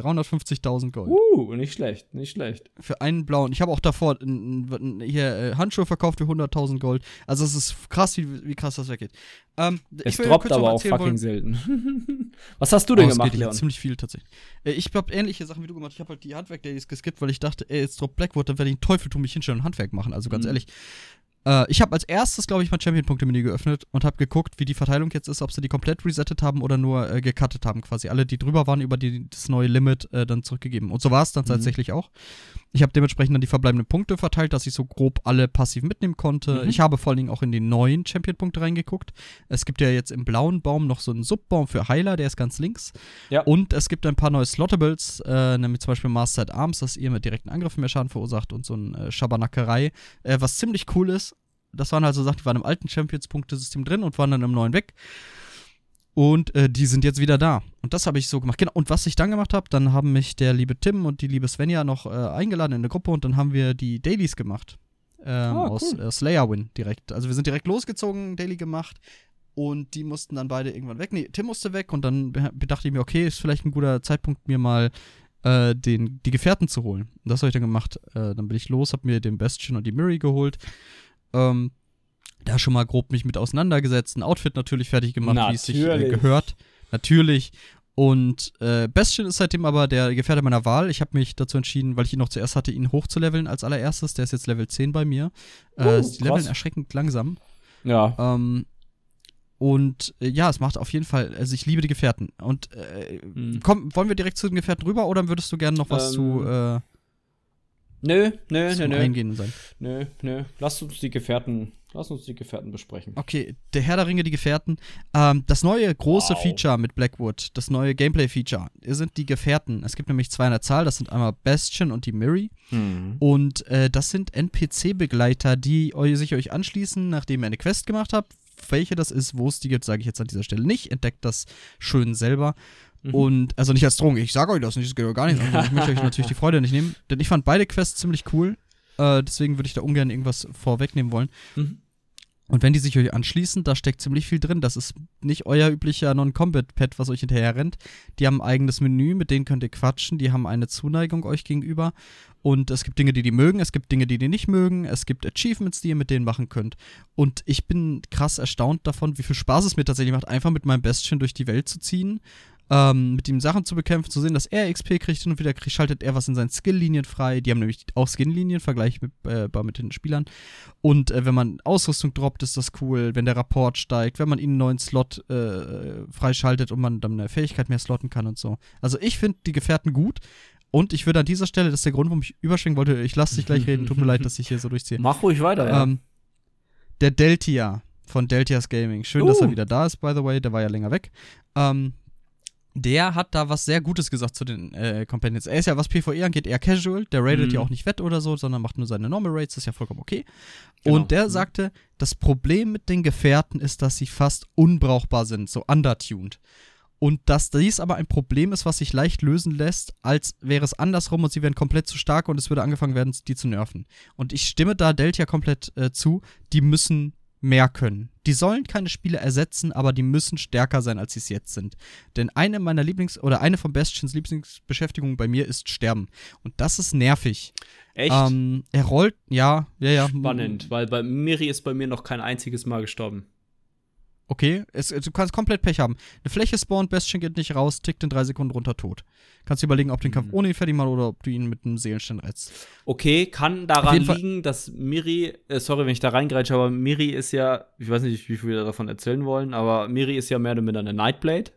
350.000 Gold. Uh, nicht schlecht, nicht schlecht. Für einen blauen. Ich habe auch davor hier äh, Handschuhe verkauft für 100.000 Gold. Also es ist krass, wie, wie krass das weggeht. Ähm, es droppt aber auch fucking wollen. selten. <laughs> Was hast du denn oh, gemacht, Leon? Ziemlich viel tatsächlich. Äh, ich habe ähnliche Sachen wie du gemacht. Ich habe halt die Handwerk-Dailies geskippt, weil ich dachte, ey, jetzt droppt Blackwood, dann werde ich einen Teufel tun, mich hinstellen und Handwerk machen. Also ganz mhm. ehrlich. Äh, ich habe als erstes, glaube ich, mein Champion-Punkte-Menü geöffnet und habe geguckt, wie die Verteilung jetzt ist, ob sie die komplett resettet haben oder nur äh, gecuttet haben, quasi. Alle, die drüber waren, über die, das neue Limit äh, dann zurückgegeben. Und so war es dann mhm. tatsächlich auch. Ich habe dementsprechend dann die verbleibenden Punkte verteilt, dass ich so grob alle passiv mitnehmen konnte. Mhm. Ich habe vor allen Dingen auch in die neuen Champion-Punkte reingeguckt. Es gibt ja jetzt im blauen Baum noch so einen Subbaum für Heiler, der ist ganz links. Ja. Und es gibt ein paar neue Slottables, äh, nämlich zum Beispiel Mastered Arms, dass ihr mit direkten Angriffen mehr Schaden verursacht und so ein äh, Schabernackerei, äh, was ziemlich cool ist das waren also Sachen, die waren im alten Champions-Punktesystem drin und waren dann im neuen weg. Und äh, die sind jetzt wieder da. Und das habe ich so gemacht. Genau. Und was ich dann gemacht habe, dann haben mich der liebe Tim und die liebe Svenja noch äh, eingeladen in eine Gruppe und dann haben wir die Dailies gemacht. Ähm, oh, cool. Aus äh, Slayer-Win direkt. Also wir sind direkt losgezogen, Daily gemacht. Und die mussten dann beide irgendwann weg. Nee, Tim musste weg und dann dachte ich mir, okay, ist vielleicht ein guter Zeitpunkt, mir mal äh, den, die Gefährten zu holen. Und das habe ich dann gemacht. Äh, dann bin ich los, habe mir den Bastion und die Miri geholt. Ähm, da schon mal grob mich mit auseinandergesetzt, ein Outfit natürlich fertig gemacht, wie es sich äh, gehört. Natürlich. Und äh, Bastion ist seitdem aber der Gefährte meiner Wahl. Ich habe mich dazu entschieden, weil ich ihn noch zuerst hatte, ihn hochzuleveln als allererstes. Der ist jetzt Level 10 bei mir. Äh, uh, die leveln erschreckend langsam. Ja. Ähm, und äh, ja, es macht auf jeden Fall, also ich liebe die Gefährten. Und äh, hm. komm, wollen wir direkt zu den Gefährten rüber oder würdest du gerne noch was ähm, zu äh, Nö, nö, nö, nö. Eingehen sein. Nö, nö. Lass uns die Gefährten, lass uns die Gefährten besprechen. Okay, der Herr der Ringe, die Gefährten. Ähm, das neue große wow. Feature mit Blackwood, das neue Gameplay-Feature, sind die Gefährten. Es gibt nämlich zwei in der Zahl, das sind einmal Bastion und die Miri. Mhm. Und äh, das sind NPC-Begleiter, die sich euch anschließen, nachdem ihr eine Quest gemacht habt. Welche das ist, wo es die gibt, sage ich jetzt an dieser Stelle nicht. Entdeckt das schön selber. Mhm. Und, also nicht als Drohung, ich sage euch das nicht, das geht gar nicht. Also ich möchte euch natürlich die Freude nicht nehmen. Denn ich fand beide Quests ziemlich cool. Äh, deswegen würde ich da ungern irgendwas vorwegnehmen wollen. Mhm. Und wenn die sich euch anschließen, da steckt ziemlich viel drin. Das ist nicht euer üblicher Non-Combat-Pad, was euch hinterher rennt. Die haben ein eigenes Menü, mit denen könnt ihr quatschen. Die haben eine Zuneigung euch gegenüber. Und es gibt Dinge, die die mögen, es gibt Dinge, die die nicht mögen. Es gibt Achievements, die ihr mit denen machen könnt. Und ich bin krass erstaunt davon, wie viel Spaß es mir tatsächlich macht, einfach mit meinem Bestchen durch die Welt zu ziehen ähm, mit ihm Sachen zu bekämpfen, zu sehen, dass er XP kriegt und wieder schaltet er was in seinen Skill-Linien frei. Die haben nämlich auch Skin-Linien, Vergleich mit, äh, mit den Spielern. Und äh, wenn man Ausrüstung droppt, ist das cool. Wenn der Rapport steigt, wenn man ihnen einen neuen Slot äh, freischaltet und man dann eine Fähigkeit mehr slotten kann und so. Also ich finde die Gefährten gut. Und ich würde an dieser Stelle, das ist der Grund, warum ich überschwingen wollte, ich lasse dich gleich reden, tut mir leid, dass ich hier so durchziehe. Mach ruhig weiter, ja. Ähm, der Deltia von Deltias Gaming. Schön, uh. dass er uh. wieder da ist, by the way, der war ja länger weg. Ähm, der hat da was sehr Gutes gesagt zu den äh, Companions. Er ist ja, was PvE angeht, eher casual. Der raidet mhm. ja auch nicht wett oder so, sondern macht nur seine Normal Raids. Das ist ja vollkommen okay. Genau. Und der mhm. sagte, das Problem mit den Gefährten ist, dass sie fast unbrauchbar sind, so undertuned. Und dass dies aber ein Problem ist, was sich leicht lösen lässt, als wäre es andersrum und sie wären komplett zu stark und es würde angefangen werden, die zu nerven. Und ich stimme da Delta komplett äh, zu. Die müssen mehr können. Die sollen keine Spiele ersetzen, aber die müssen stärker sein, als sie es jetzt sind. Denn eine meiner Lieblings- oder eine von Bastions Lieblingsbeschäftigungen bei mir ist Sterben. Und das ist nervig. Echt? Ähm, er rollt, ja, ja, ja. Spannend, weil bei Miri ist bei mir noch kein einziges Mal gestorben. Okay, es, du kannst komplett Pech haben. Eine Fläche spawnt, Bastion geht nicht raus, tickt in drei Sekunden runter, tot. Kannst du überlegen, ob du den Kampf mhm. ohne ihn fertig machst oder ob du ihn mit einem Seelenstein rettest. Okay, kann daran liegen, dass Miri, äh, sorry, wenn ich da reingreife, aber Miri ist ja, ich weiß nicht, wie viel wir davon erzählen wollen, aber Miri ist ja mehr oder minder eine Nightblade.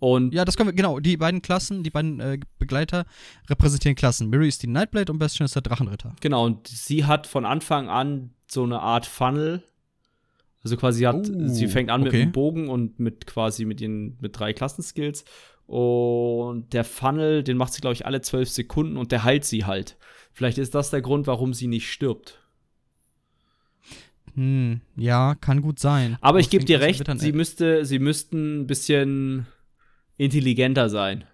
Und ja, das können wir, genau, die beiden Klassen, die beiden äh, Begleiter repräsentieren Klassen. Miri ist die Nightblade und Bastion ist der Drachenritter. Genau, und sie hat von Anfang an so eine Art Funnel, also quasi hat, uh, sie fängt an okay. mit einem Bogen und mit quasi mit ihren mit drei Klassenskills. Und der Funnel, den macht sie, glaube ich, alle zwölf Sekunden und der heilt sie halt. Vielleicht ist das der Grund, warum sie nicht stirbt. Hm, ja, kann gut sein. Aber ich gebe dir recht, sie, müsste, sie müssten ein bisschen intelligenter sein.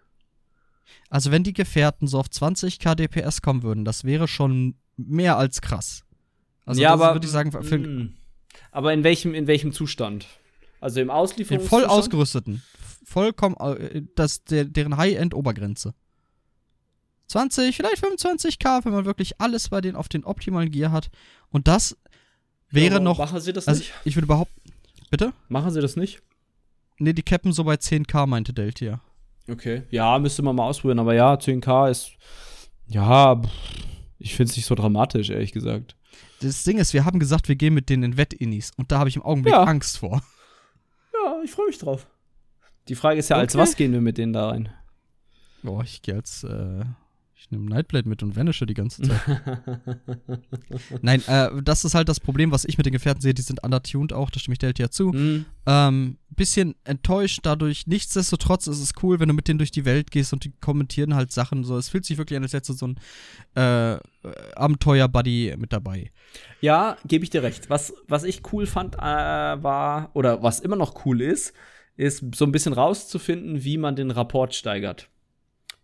Also, wenn die Gefährten so auf 20 KDPS kommen würden, das wäre schon mehr als krass. Also, ja, aber würde ich sagen, für, hm. Aber in welchem, in welchem Zustand? Also im Auslieferungs. Den voll ausgerüsteten. Vollkommen, äh, das, der, deren High-End-Obergrenze. 20, vielleicht 25k, wenn man wirklich alles bei denen auf den optimalen Gear hat. Und das wäre ja, noch. Machen Sie das also nicht? Ich würde behaupten. Bitte? Machen Sie das nicht? Ne, die cappen so bei 10k, meinte Deltia. Okay. Ja, müsste man mal ausprobieren, aber ja, 10k ist. Ja, ich finde es nicht so dramatisch, ehrlich gesagt. Das Ding ist, wir haben gesagt, wir gehen mit denen in Wettinnis und da habe ich im Augenblick ja. Angst vor. Ja, ich freue mich drauf. Die Frage ist ja, okay. als was gehen wir mit denen da rein? Boah, ich gehe als äh, ich nehme Nightblade mit und vanische die ganze Zeit. <laughs> Nein, äh, das ist halt das Problem, was ich mit den Gefährten sehe. Die sind undertuned auch, da stimme ich Delta ja zu. Mhm. Ähm, bisschen enttäuscht dadurch. Nichtsdestotrotz ist es cool, wenn du mit denen durch die Welt gehst und die kommentieren halt Sachen. So, es fühlt sich wirklich an, als hättest du so ein äh, Abenteuer-Buddy mit dabei. Ja, gebe ich dir recht. Was, was ich cool fand, äh, war, oder was immer noch cool ist, ist so ein bisschen rauszufinden, wie man den Rapport steigert.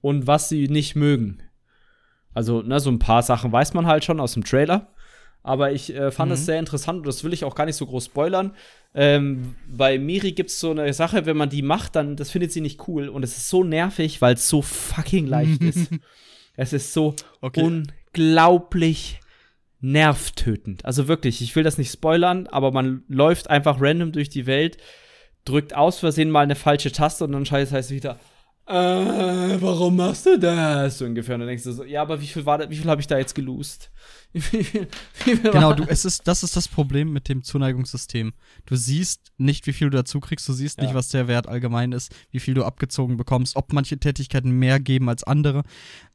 Und was sie nicht mögen. Also, ne, so ein paar Sachen weiß man halt schon aus dem Trailer. Aber ich äh, fand es mhm. sehr interessant und das will ich auch gar nicht so groß spoilern. Ähm, bei Miri gibt es so eine Sache, wenn man die macht, dann das findet sie nicht cool und es ist so nervig, weil es so fucking leicht ist. <laughs> Es ist so okay. unglaublich nervtötend. Also wirklich, ich will das nicht spoilern, aber man läuft einfach random durch die Welt, drückt aus Versehen mal eine falsche Taste und dann scheiße heißt wieder äh, warum machst du das? So ungefähr. Und dann denkst du so, ja, aber wie viel war da, wie viel habe ich da jetzt gelost? <laughs> Wie viel, wie viel genau, du, es ist, das ist das Problem mit dem Zuneigungssystem. Du siehst nicht, wie viel du dazu kriegst, du siehst ja. nicht, was der Wert allgemein ist, wie viel du abgezogen bekommst, ob manche Tätigkeiten mehr geben als andere.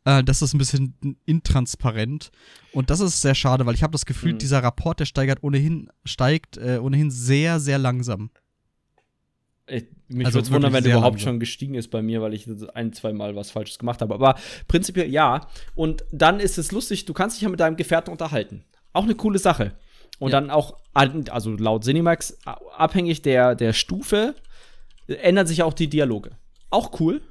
Äh, das ist ein bisschen intransparent. Und das ist sehr schade, weil ich habe das Gefühl, mhm. dieser Rapport, der steigert ohnehin, steigt äh, ohnehin sehr, sehr langsam. Ich, mich also würde es wundern, wenn der überhaupt langsam. schon gestiegen ist bei mir, weil ich ein, zwei Mal was Falsches gemacht habe. Aber prinzipiell ja. Und dann ist es lustig, du kannst dich ja mit deinem Gefährten unterhalten. Auch eine coole Sache. Und ja. dann auch, also laut Cinemax, abhängig der, der Stufe, ändern sich auch die Dialoge. Auch cool.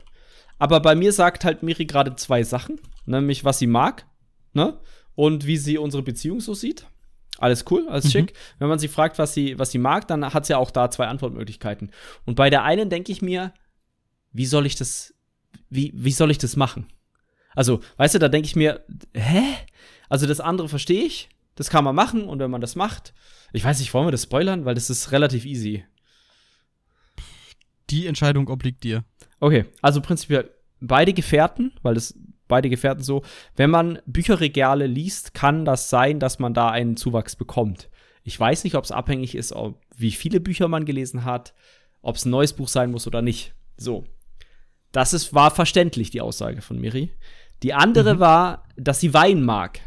Aber bei mir sagt halt Miri gerade zwei Sachen. Nämlich, was sie mag, ne? Und wie sie unsere Beziehung so sieht. Alles cool, alles mhm. schick. Wenn man sie fragt, was sie, was sie mag, dann hat sie auch da zwei Antwortmöglichkeiten. Und bei der einen denke ich mir, wie soll ich das, wie, wie soll ich das machen? Also, weißt du, da denke ich mir, hä? Also das andere verstehe ich, das kann man machen und wenn man das macht, ich weiß nicht, wollen wir das spoilern, weil das ist relativ easy. Die Entscheidung obliegt dir. Okay, also prinzipiell beide Gefährten, weil das beide Gefährten so, wenn man Bücherregale liest, kann das sein, dass man da einen Zuwachs bekommt. Ich weiß nicht, ob es abhängig ist, ob, wie viele Bücher man gelesen hat, ob es ein neues Buch sein muss oder nicht. So. Das ist, war verständlich, die Aussage von Miri. Die andere mhm. war, dass sie Wein mag.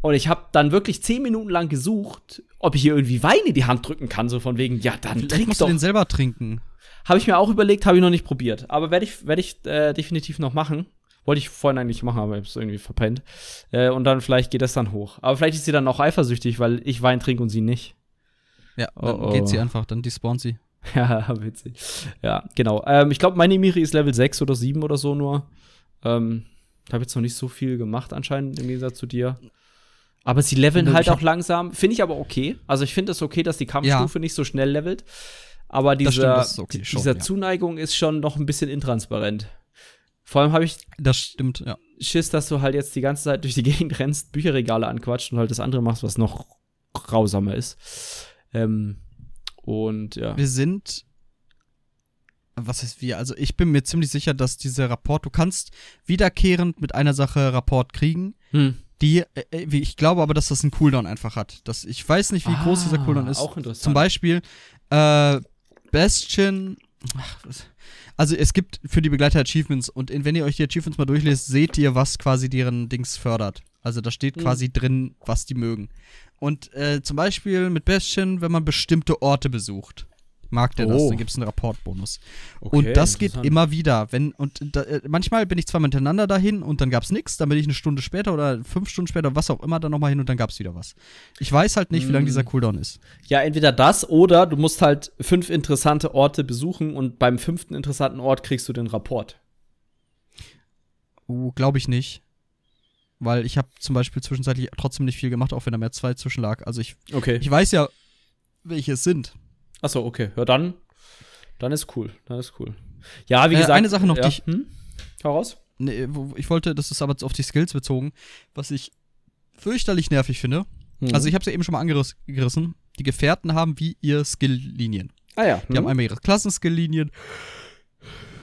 Und ich habe dann wirklich zehn Minuten lang gesucht, ob ich ihr irgendwie Wein in die Hand drücken kann, so von wegen, ja, dann trink musst doch. du den selber trinken. Habe ich mir auch überlegt, habe ich noch nicht probiert. Aber werde ich, werd ich äh, definitiv noch machen. Wollte ich vorhin eigentlich machen, aber ich hab's irgendwie verpennt. Äh, und dann vielleicht geht das dann hoch. Aber vielleicht ist sie dann auch eifersüchtig, weil ich Wein trinke und sie nicht. Ja, dann oh, oh. geht sie einfach, dann despawnt sie. <laughs> ja, witzig. Ja, genau. Ähm, ich glaube, meine Miri ist Level 6 oder 7 oder so nur. Ähm, habe jetzt noch nicht so viel gemacht anscheinend im Gegensatz zu dir. Aber sie leveln halt auch langsam. Finde ich aber okay. Also ich finde es okay, dass die Kampfstufe ja. nicht so schnell levelt. Aber dieser, okay, schon, dieser ja. Zuneigung ist schon noch ein bisschen intransparent. Vor allem habe ich das stimmt, ja. Schiss, dass du halt jetzt die ganze Zeit durch die <laughs> Gegend rennst, Bücherregale anquatscht und halt das andere machst, was noch grausamer ist. Ähm, und ja. Wir sind was heißt wir? Also ich bin mir ziemlich sicher, dass dieser Rapport, du kannst wiederkehrend mit einer Sache Rapport kriegen, hm. die, äh, äh ich glaube aber, dass das einen Cooldown einfach hat. Das, ich weiß nicht, wie ah, groß dieser Cooldown ist. Auch interessant. Zum Beispiel, äh, Bastion, also es gibt für die Begleiter Achievements und wenn ihr euch die Achievements mal durchlest, seht ihr, was quasi deren Dings fördert. Also da steht mhm. quasi drin, was die mögen. Und äh, zum Beispiel mit Bastion, wenn man bestimmte Orte besucht mag der oh. das, dann gibt es einen Rapportbonus. Okay, und das geht immer wieder. Wenn, und da, äh, manchmal bin ich zweimal hintereinander dahin und dann gab es nichts, dann bin ich eine Stunde später oder fünf Stunden später, was auch immer, dann nochmal hin und dann gab es wieder was. Ich weiß halt nicht, wie lange dieser mm. Cooldown ist. Ja, entweder das oder du musst halt fünf interessante Orte besuchen und beim fünften interessanten Ort kriegst du den Rapport. Uh, glaube ich nicht. Weil ich habe zum Beispiel zwischenzeitlich trotzdem nicht viel gemacht, auch wenn da mehr zwei zwischen lag. Also ich, okay. ich weiß ja, welche es sind. Achso, okay. Ja, dann, dann ist cool. Dann ist cool. Ja, wie Äh, gesagt. eine Sache noch, ja. die ich- Hm? Raus. Nee, ich wollte, das ist aber auf die Skills bezogen, was ich fürchterlich nervig finde. Mhm. Also ich habe es ja eben schon mal angerissen. Die Gefährten haben wie ihr Skill-Linien. ah ja. Die haben einmal ihre Klassen-Skill-Linien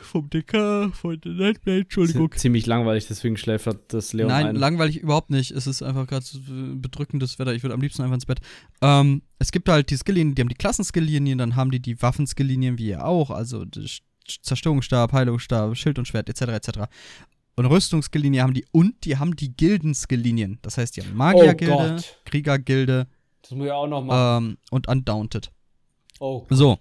vom DK, von der Nightblade, Entschuldigung. Ziemlich langweilig, deswegen schläft das Leon Nein, ein. langweilig überhaupt nicht. Es ist einfach gerade so, bedrückendes Wetter. Ich würde am liebsten einfach ins Bett. Ähm, es gibt halt die Skill-Linien, die haben die Klassen-Skill-Linien, dann haben die die Waffen-Skill-Linien, wie ihr auch. Also Zerstörungsstab, Heilungsstab, Schild und Schwert, etc. etc. Und Rüstungsskill-Linie haben die und die haben die Gilden-Skill-Linien. Das heißt, die haben Magiergilde, Oh Gott. Kriegergilde Das muss ich auch noch machen. ähm, und Undaunted. oh so.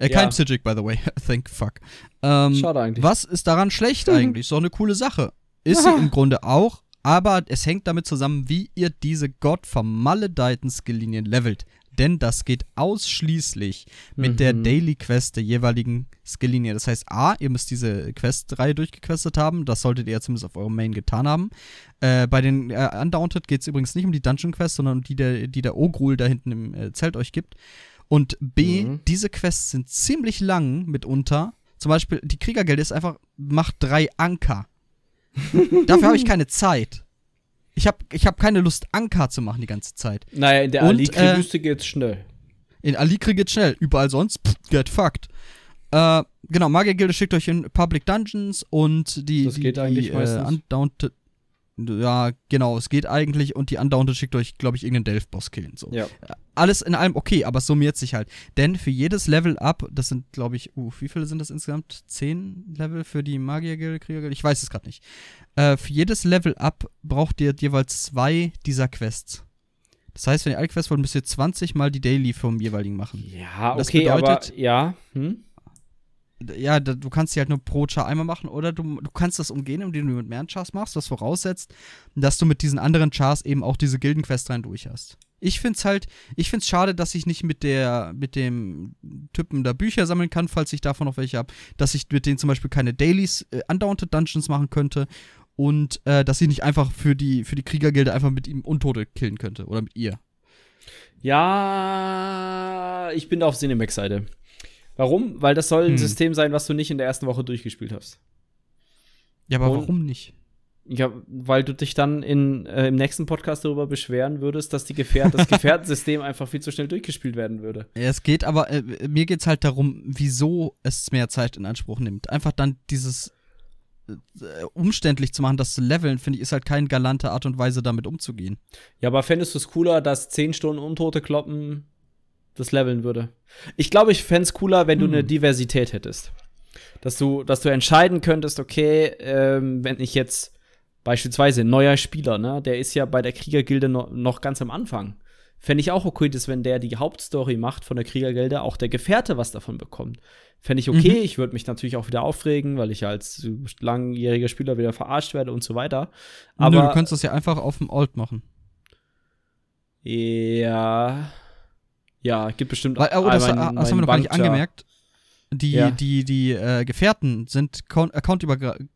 Äh, kein Ja. Psychic, by the way. <laughs> Thank fuck. Ähm, Schade eigentlich. was ist daran schlecht eigentlich? Ist doch eine coole Sache. Ist sie <laughs> im Grunde auch, aber es hängt damit zusammen, wie ihr diese gottvermaledeiten Skill-Linien levelt. Denn das geht ausschließlich mit der Mhm. Daily Quest der jeweiligen Skill-Linie. Das heißt, A, ihr müsst diese Quest-Reihe durchgequestet haben. Das solltet ihr zumindest auf eurem Main getan haben. Äh, bei den äh, Undaunted geht es übrigens nicht um die Dungeon Quest, sondern um die, der, die der Ogrul da hinten im äh, Zelt euch gibt. Und B, Mhm. diese Quests sind ziemlich lang mitunter. Zum Beispiel, die Kriegergilde ist einfach, macht drei Anker. <laughs> Dafür habe ich keine Zeit. Ich habe ich hab keine Lust, Anker zu machen die ganze Zeit. Naja, in der Und, Alikri-Wüste geht's schnell. In Alikri geht schnell, überall sonst, pff, get fucked. Äh, genau, Magiergilde schickt euch in Public Dungeons und die, Das die, geht eigentlich die, meistens. Äh, Undaunted, ja, genau, es geht eigentlich und die Undaunted schickt euch, glaube ich, irgendeinen Delph-Boss killen. So. Ja. Alles in allem okay, aber es summiert sich halt. Denn für jedes Level up, das sind, glaube ich, uh, wie viele sind das insgesamt? Zehn Level für die Magiergilde, Kriegergilde? Ich weiß es gerade nicht. Äh, für jedes Level up braucht ihr jeweils zwei dieser Quests. Das heißt, wenn ihr alle Quests wollt, müsst ihr 20 mal die Daily vom jeweiligen machen. Ja, Das okay, bedeutet- aber ja. Hm? Ja, du kannst die halt nur pro Char einmal machen oder du, du kannst das umgehen, indem du mit mehreren Chars machst, was voraussetzt, dass du mit diesen anderen Chars eben auch diese Gildenquest rein durch hast. Ich find's halt, ich find's schade, dass ich nicht mit der, mit dem Typen da Bücher sammeln kann, falls ich davon noch welche habe, dass ich mit denen zum Beispiel keine Dailies, äh, Undaunted Dungeons machen könnte und äh, dass ich nicht einfach für die, für die Kriegergilde einfach mit ihm Untote killen könnte oder mit ihr. Ja, ich bin da auf Cinemax-Seite. Warum? Weil das soll ein Hm. System sein, was du nicht in der ersten Woche durchgespielt hast. Ja, aber Und- warum nicht? Ja, weil du dich dann in, äh, im nächsten Podcast darüber beschweren würdest, dass die Gefährt das Gefährtensystem <laughs> einfach viel zu schnell durchgespielt werden würde. Ja, Es geht aber, äh, mir geht's halt darum, wieso es mehr Zeit in Anspruch nimmt. Einfach dann dieses äh, umständlich zu machen, das zu leveln, finde ich, ist halt keine galante Art und Weise, damit umzugehen. Ja, aber fändest du es cooler, dass 10 Stunden Untote kloppen das leveln würde? Ich glaube, ich fände es cooler, wenn du Hm. eine Diversität hättest. Dass du, dass du entscheiden könntest, okay, ähm, wenn ich jetzt beispielsweise ein neuer Spieler, ne, der ist ja bei der Kriegergilde noch, noch ganz am Anfang. Fände ich auch okay, dass wenn der die Hauptstory macht von der Kriegergilde, auch der Gefährte was davon bekommt. Fände ich okay. Mhm. Ich würde mich natürlich auch wieder aufregen, weil ich ja als langjähriger Spieler wieder verarscht werde und so weiter. Aber Aber du könntest das ja einfach auf dem Alt machen. Ja. Ja, gibt bestimmt Weil, oh, das, einmal das haben wir noch gar nicht angemerkt. Die, Ja. die, die äh, Gefährten sind accountübergreifend.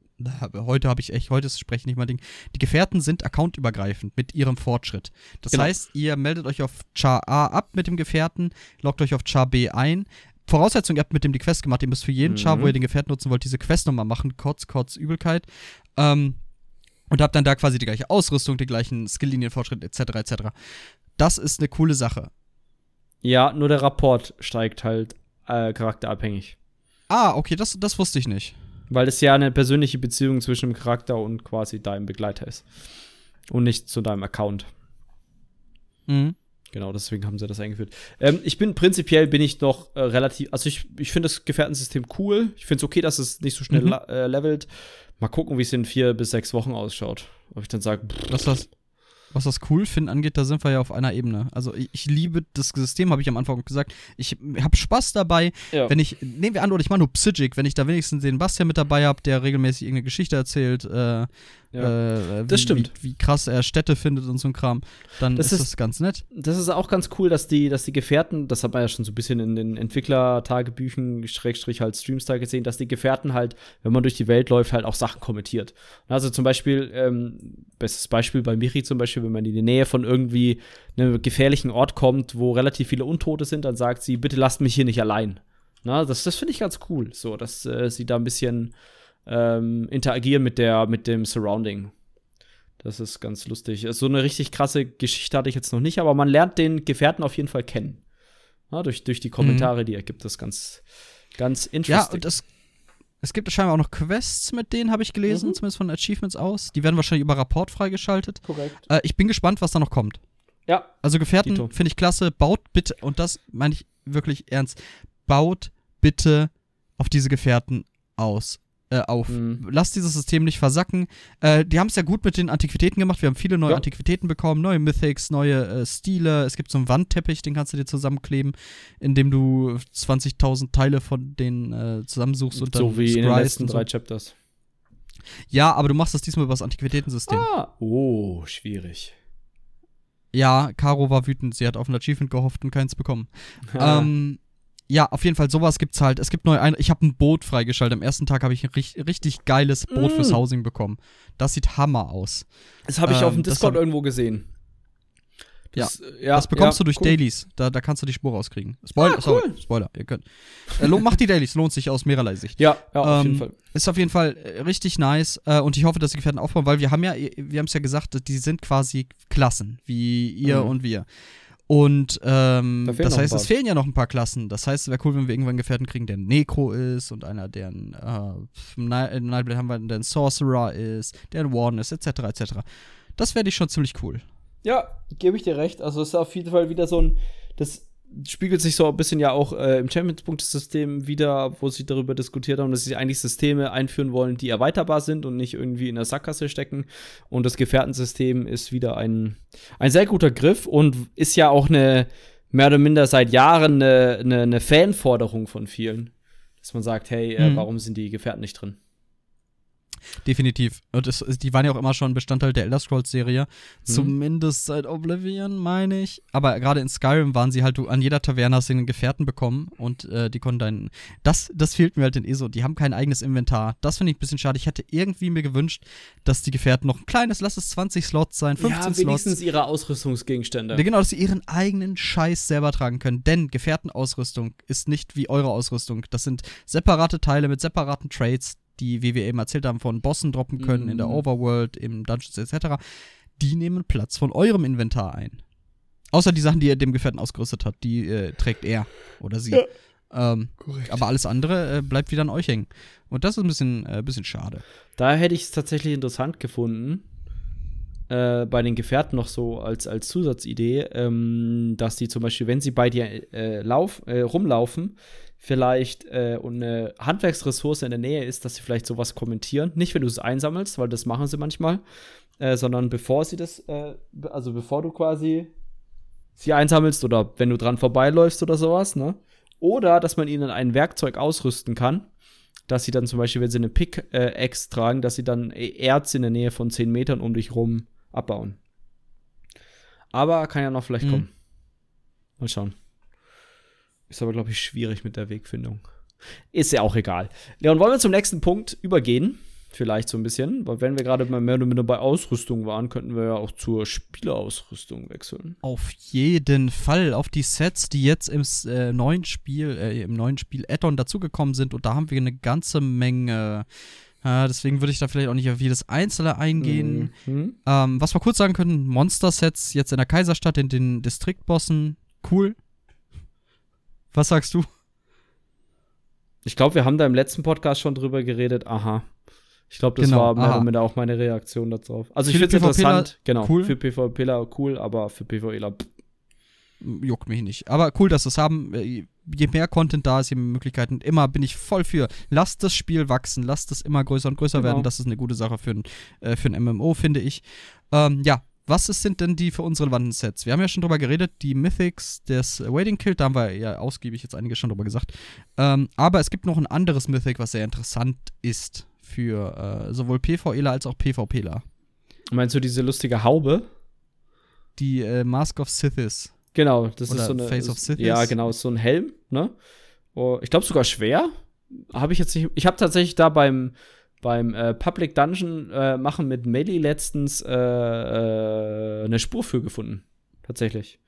Heute habe ich echt, heute ist Sprechen nicht mal Ding. Die Gefährten sind accountübergreifend mit ihrem Fortschritt. Das Genau. heißt, ihr meldet euch auf Char A ab mit dem Gefährten, loggt euch auf Char B ein. Voraussetzung, ihr habt mit dem die Quest gemacht. Ihr müsst für jeden Mhm. Char, wo ihr den Gefährten nutzen wollt, diese Quest nochmal machen. Kotz, Kotz, Übelkeit. Ähm, und habt dann da quasi die gleiche Ausrüstung, die gleichen Skilllinienfortschritt etc. etc. Das ist eine coole Sache. Ja, nur der Rapport steigt halt äh, charakterabhängig. Ah, okay, das, das wusste ich nicht. Weil es ja eine persönliche Beziehung zwischen dem Charakter und quasi deinem Begleiter ist. Und nicht zu deinem Account. Mhm. Genau, deswegen haben sie das eingeführt. Ähm, ich bin prinzipiell bin ich noch äh, relativ, also ich, ich finde das Gefährtensystem cool. Ich finde es okay, dass es nicht so schnell Mhm. äh, levelt. Mal gucken, wie es in vier bis sechs Wochen ausschaut. Ob ich dann sage, Was das, was das cool finden angeht, da sind wir ja auf einer Ebene. Also ich, ich liebe das System, habe ich am Anfang gesagt. Ich habe Spaß dabei, ja. wenn ich, nehmen wir an, oder ich mache nur Psychic, wenn ich da wenigstens den Bastian mit dabei habe, der regelmäßig irgendeine Geschichte erzählt, äh, ja. äh, das stimmt. Wie, wie, krass er Städte findet und so ein Kram, dann das ist, das ganz nett. Das ist auch ganz cool, dass die, dass die Gefährten, das hat man ja schon so ein bisschen in den Entwicklertagebüchen, Schrägstrich halt Streamstar gesehen, dass die Gefährten halt, wenn man durch die Welt läuft, halt auch Sachen kommentiert. Also zum Beispiel, ähm, bestes Beispiel bei Miri zum Beispiel, wenn man in die Nähe von irgendwie einem gefährlichen Ort kommt, wo relativ viele Untote sind, dann sagt sie, bitte lasst mich hier nicht allein. Na, das das finde ich ganz cool, so, dass äh, sie da ein bisschen ähm, interagieren mit, der, mit dem Surrounding. Das ist ganz lustig. So eine richtig krasse Geschichte hatte ich jetzt noch nicht, aber man lernt den Gefährten auf jeden Fall kennen. Ja, durch, durch die Kommentare, mhm. die er gibt. Das ist ganz, ganz interessant. Ja, und das, es gibt scheinbar auch noch Quests mit denen, habe ich gelesen, mhm. zumindest von Achievements aus. Die werden wahrscheinlich über Rapport freigeschaltet. Korrekt. Äh, ich bin gespannt, was da noch kommt. Ja. Also Gefährten finde ich klasse. Baut bitte, und das meine ich wirklich ernst, baut bitte auf diese Gefährten aus äh, auf. Mhm. Lass dieses System nicht versacken. Äh, die haben es ja gut mit den Antiquitäten gemacht. Wir haben viele neue ja. Antiquitäten bekommen, neue Mythics, neue äh, Stile. Es gibt so einen Wandteppich, den kannst du dir zusammenkleben, indem du 20.000 Teile von denen äh, zusammensuchst und dann So wie in den letzten drei Chapters. Ja, aber du machst das diesmal über das Antiquitätensystem. Ah, oh, schwierig. Ja, Caro war wütend. Sie hat auf ein Achievement gehofft und keins bekommen. <laughs> ähm, ja, auf jeden Fall, sowas gibt's halt. Es gibt neue Ein Ich habe ein Boot freigeschaltet. Am ersten Tag habe ich ein richtig, richtig geiles Boot mm. fürs Housing bekommen. Das sieht Hammer aus. Das habe ich ähm, auf dem Discord irgendwo gesehen. Das, ja. Äh, ja, das bekommst ja, du durch cool. Dailies. Da, da kannst du die Spur rauskriegen. Spoiler, ah, cool. sorry, Spoiler, ihr könnt. Äh, macht die Dailies, lohnt sich aus mehrerlei Sicht. Ja, ja, auf ähm, jeden Fall. Ist auf jeden Fall äh, richtig nice äh, und ich hoffe, dass die Gefährten aufbauen, weil wir haben ja, wir haben es ja gesagt, die sind quasi Klassen, wie ihr mhm. und wir. Und ähm, da das heißt, es fehlen ja noch ein paar Klassen. Das heißt, es wäre cool, wenn wir irgendwann einen Gefährten kriegen, der ein Necro ist und einer, der ein äh, Nightblade haben wir, der ein Sorcerer ist, der ein Warden ist, etc. etc. Das wäre ich schon ziemlich cool. Ja, gebe ich dir recht. Also es ist auf jeden Fall wieder so ein, das spiegelt sich so ein bisschen ja auch äh, im Champions-Punktesystem wieder, wo sie darüber diskutiert haben, dass sie eigentlich Systeme einführen wollen, die erweiterbar sind und nicht irgendwie in der Sackgasse stecken. Und das Gefährtensystem ist wieder ein, ein sehr guter Griff und ist ja auch eine mehr oder minder seit Jahren eine, eine, eine Fanforderung von vielen. Dass man sagt, hey, äh, mhm. warum sind die Gefährten nicht drin? Definitiv. Und es, die waren ja auch immer schon Bestandteil der Elder Scrolls-Serie. Mhm. Zumindest seit Oblivion, meine ich. Aber gerade in Skyrim waren sie halt, du an jeder Taverne hast du einen Gefährten bekommen und äh, die konnten deinen. Das, das fehlt mir halt in ESO. Die haben kein eigenes Inventar. Das finde ich ein bisschen schade. Ich hätte irgendwie mir gewünscht, dass die Gefährten noch ein kleines, lass es 20 Slots sein, 15 ja, wenigstens Slots. ihre Ausrüstungsgegenstände. Ja, genau, dass sie ihren eigenen Scheiß selber tragen können. Denn Gefährtenausrüstung ist nicht wie eure Ausrüstung. Das sind separate Teile mit separaten Trades die, wie wir eben erzählt haben, von Bossen droppen können, mhm. in der mhm. Overworld, im Dungeons etc., die nehmen Platz von eurem Inventar ein. Außer die Sachen, die er dem Gefährten ausgerüstet hat, die äh, trägt er oder sie. Ja. Ähm, aber alles andere äh, bleibt wieder an euch hängen. Und das ist ein bisschen, äh, bisschen schade. Da hätte ich es tatsächlich interessant gefunden, äh, bei den Gefährten noch so als, als Zusatzidee, ähm, dass die zum Beispiel, wenn sie bei dir äh, lauf, äh, rumlaufen, vielleicht äh, eine Handwerksressource in der Nähe ist, dass sie vielleicht sowas kommentieren. Nicht, wenn du es einsammelst, weil das machen sie manchmal, äh, sondern bevor sie das, äh, also bevor du quasi sie einsammelst oder wenn du dran vorbeiläufst oder sowas, ne? Oder dass man ihnen ein Werkzeug ausrüsten kann, dass sie dann zum Beispiel, wenn sie eine Pickaxe tragen, dass sie dann Erz in der Nähe von 10 Metern um dich rum abbauen. Aber kann ja noch vielleicht mhm. kommen. Mal schauen. Ist aber, glaube ich, schwierig mit der Wegfindung. Ist ja auch egal. Leon, wollen wir zum nächsten Punkt übergehen? Vielleicht so ein bisschen. Weil wenn wir gerade mehr oder minder bei Ausrüstung waren, könnten wir ja auch zur Spielerausrüstung wechseln. Auf jeden Fall. Auf die Sets, die jetzt im äh, neuen Spiel, äh, im neuen Spiel Addon dazugekommen sind. Und da haben wir eine ganze Menge. Äh, deswegen würde ich da vielleicht auch nicht auf jedes Einzelne eingehen. Mhm. Ähm, was wir kurz sagen können: Monster-Sets jetzt in der Kaiserstadt, in den Distriktbossen. Cool. Was sagst du? Ich glaube, wir haben da im letzten Podcast schon drüber geredet. Aha. Ich glaube, das genau, war mehr oder minder auch meine Reaktion darauf. Also ich finde es interessant, genau. Cool. Für PvPler cool, aber für PvEler juckt mich nicht. Aber cool, dass wir es haben. Äh, je mehr Content da ist, je mehr Möglichkeiten. Immer bin ich voll für. Lasst das Spiel wachsen, lasst es immer größer und größer genau. werden. Das ist eine gute Sache für ein, äh, für ein MMO, finde ich. Ähm, ja, was sind denn die für uns relevanten Sets? Wir haben ja schon drüber geredet, die Mythics des Waiting Kill, da haben wir ja ausgiebig jetzt einiges schon drüber gesagt. Ähm, aber es gibt noch ein anderes Mythic, was sehr interessant ist, für äh, sowohl PvEler als auch PvPler. Meinst du diese lustige Haube? Die äh, Mask of Sithis. Genau, das Oder ist so eine. Face of Sithis. Ja, genau, ist so ein Helm, ne? Oh, ich glaube sogar schwer. Habe ich jetzt nicht. Ich habe tatsächlich da beim, beim äh, Public Dungeon äh, machen mit Melee letztens äh, äh, eine Spur für gefunden. Tatsächlich.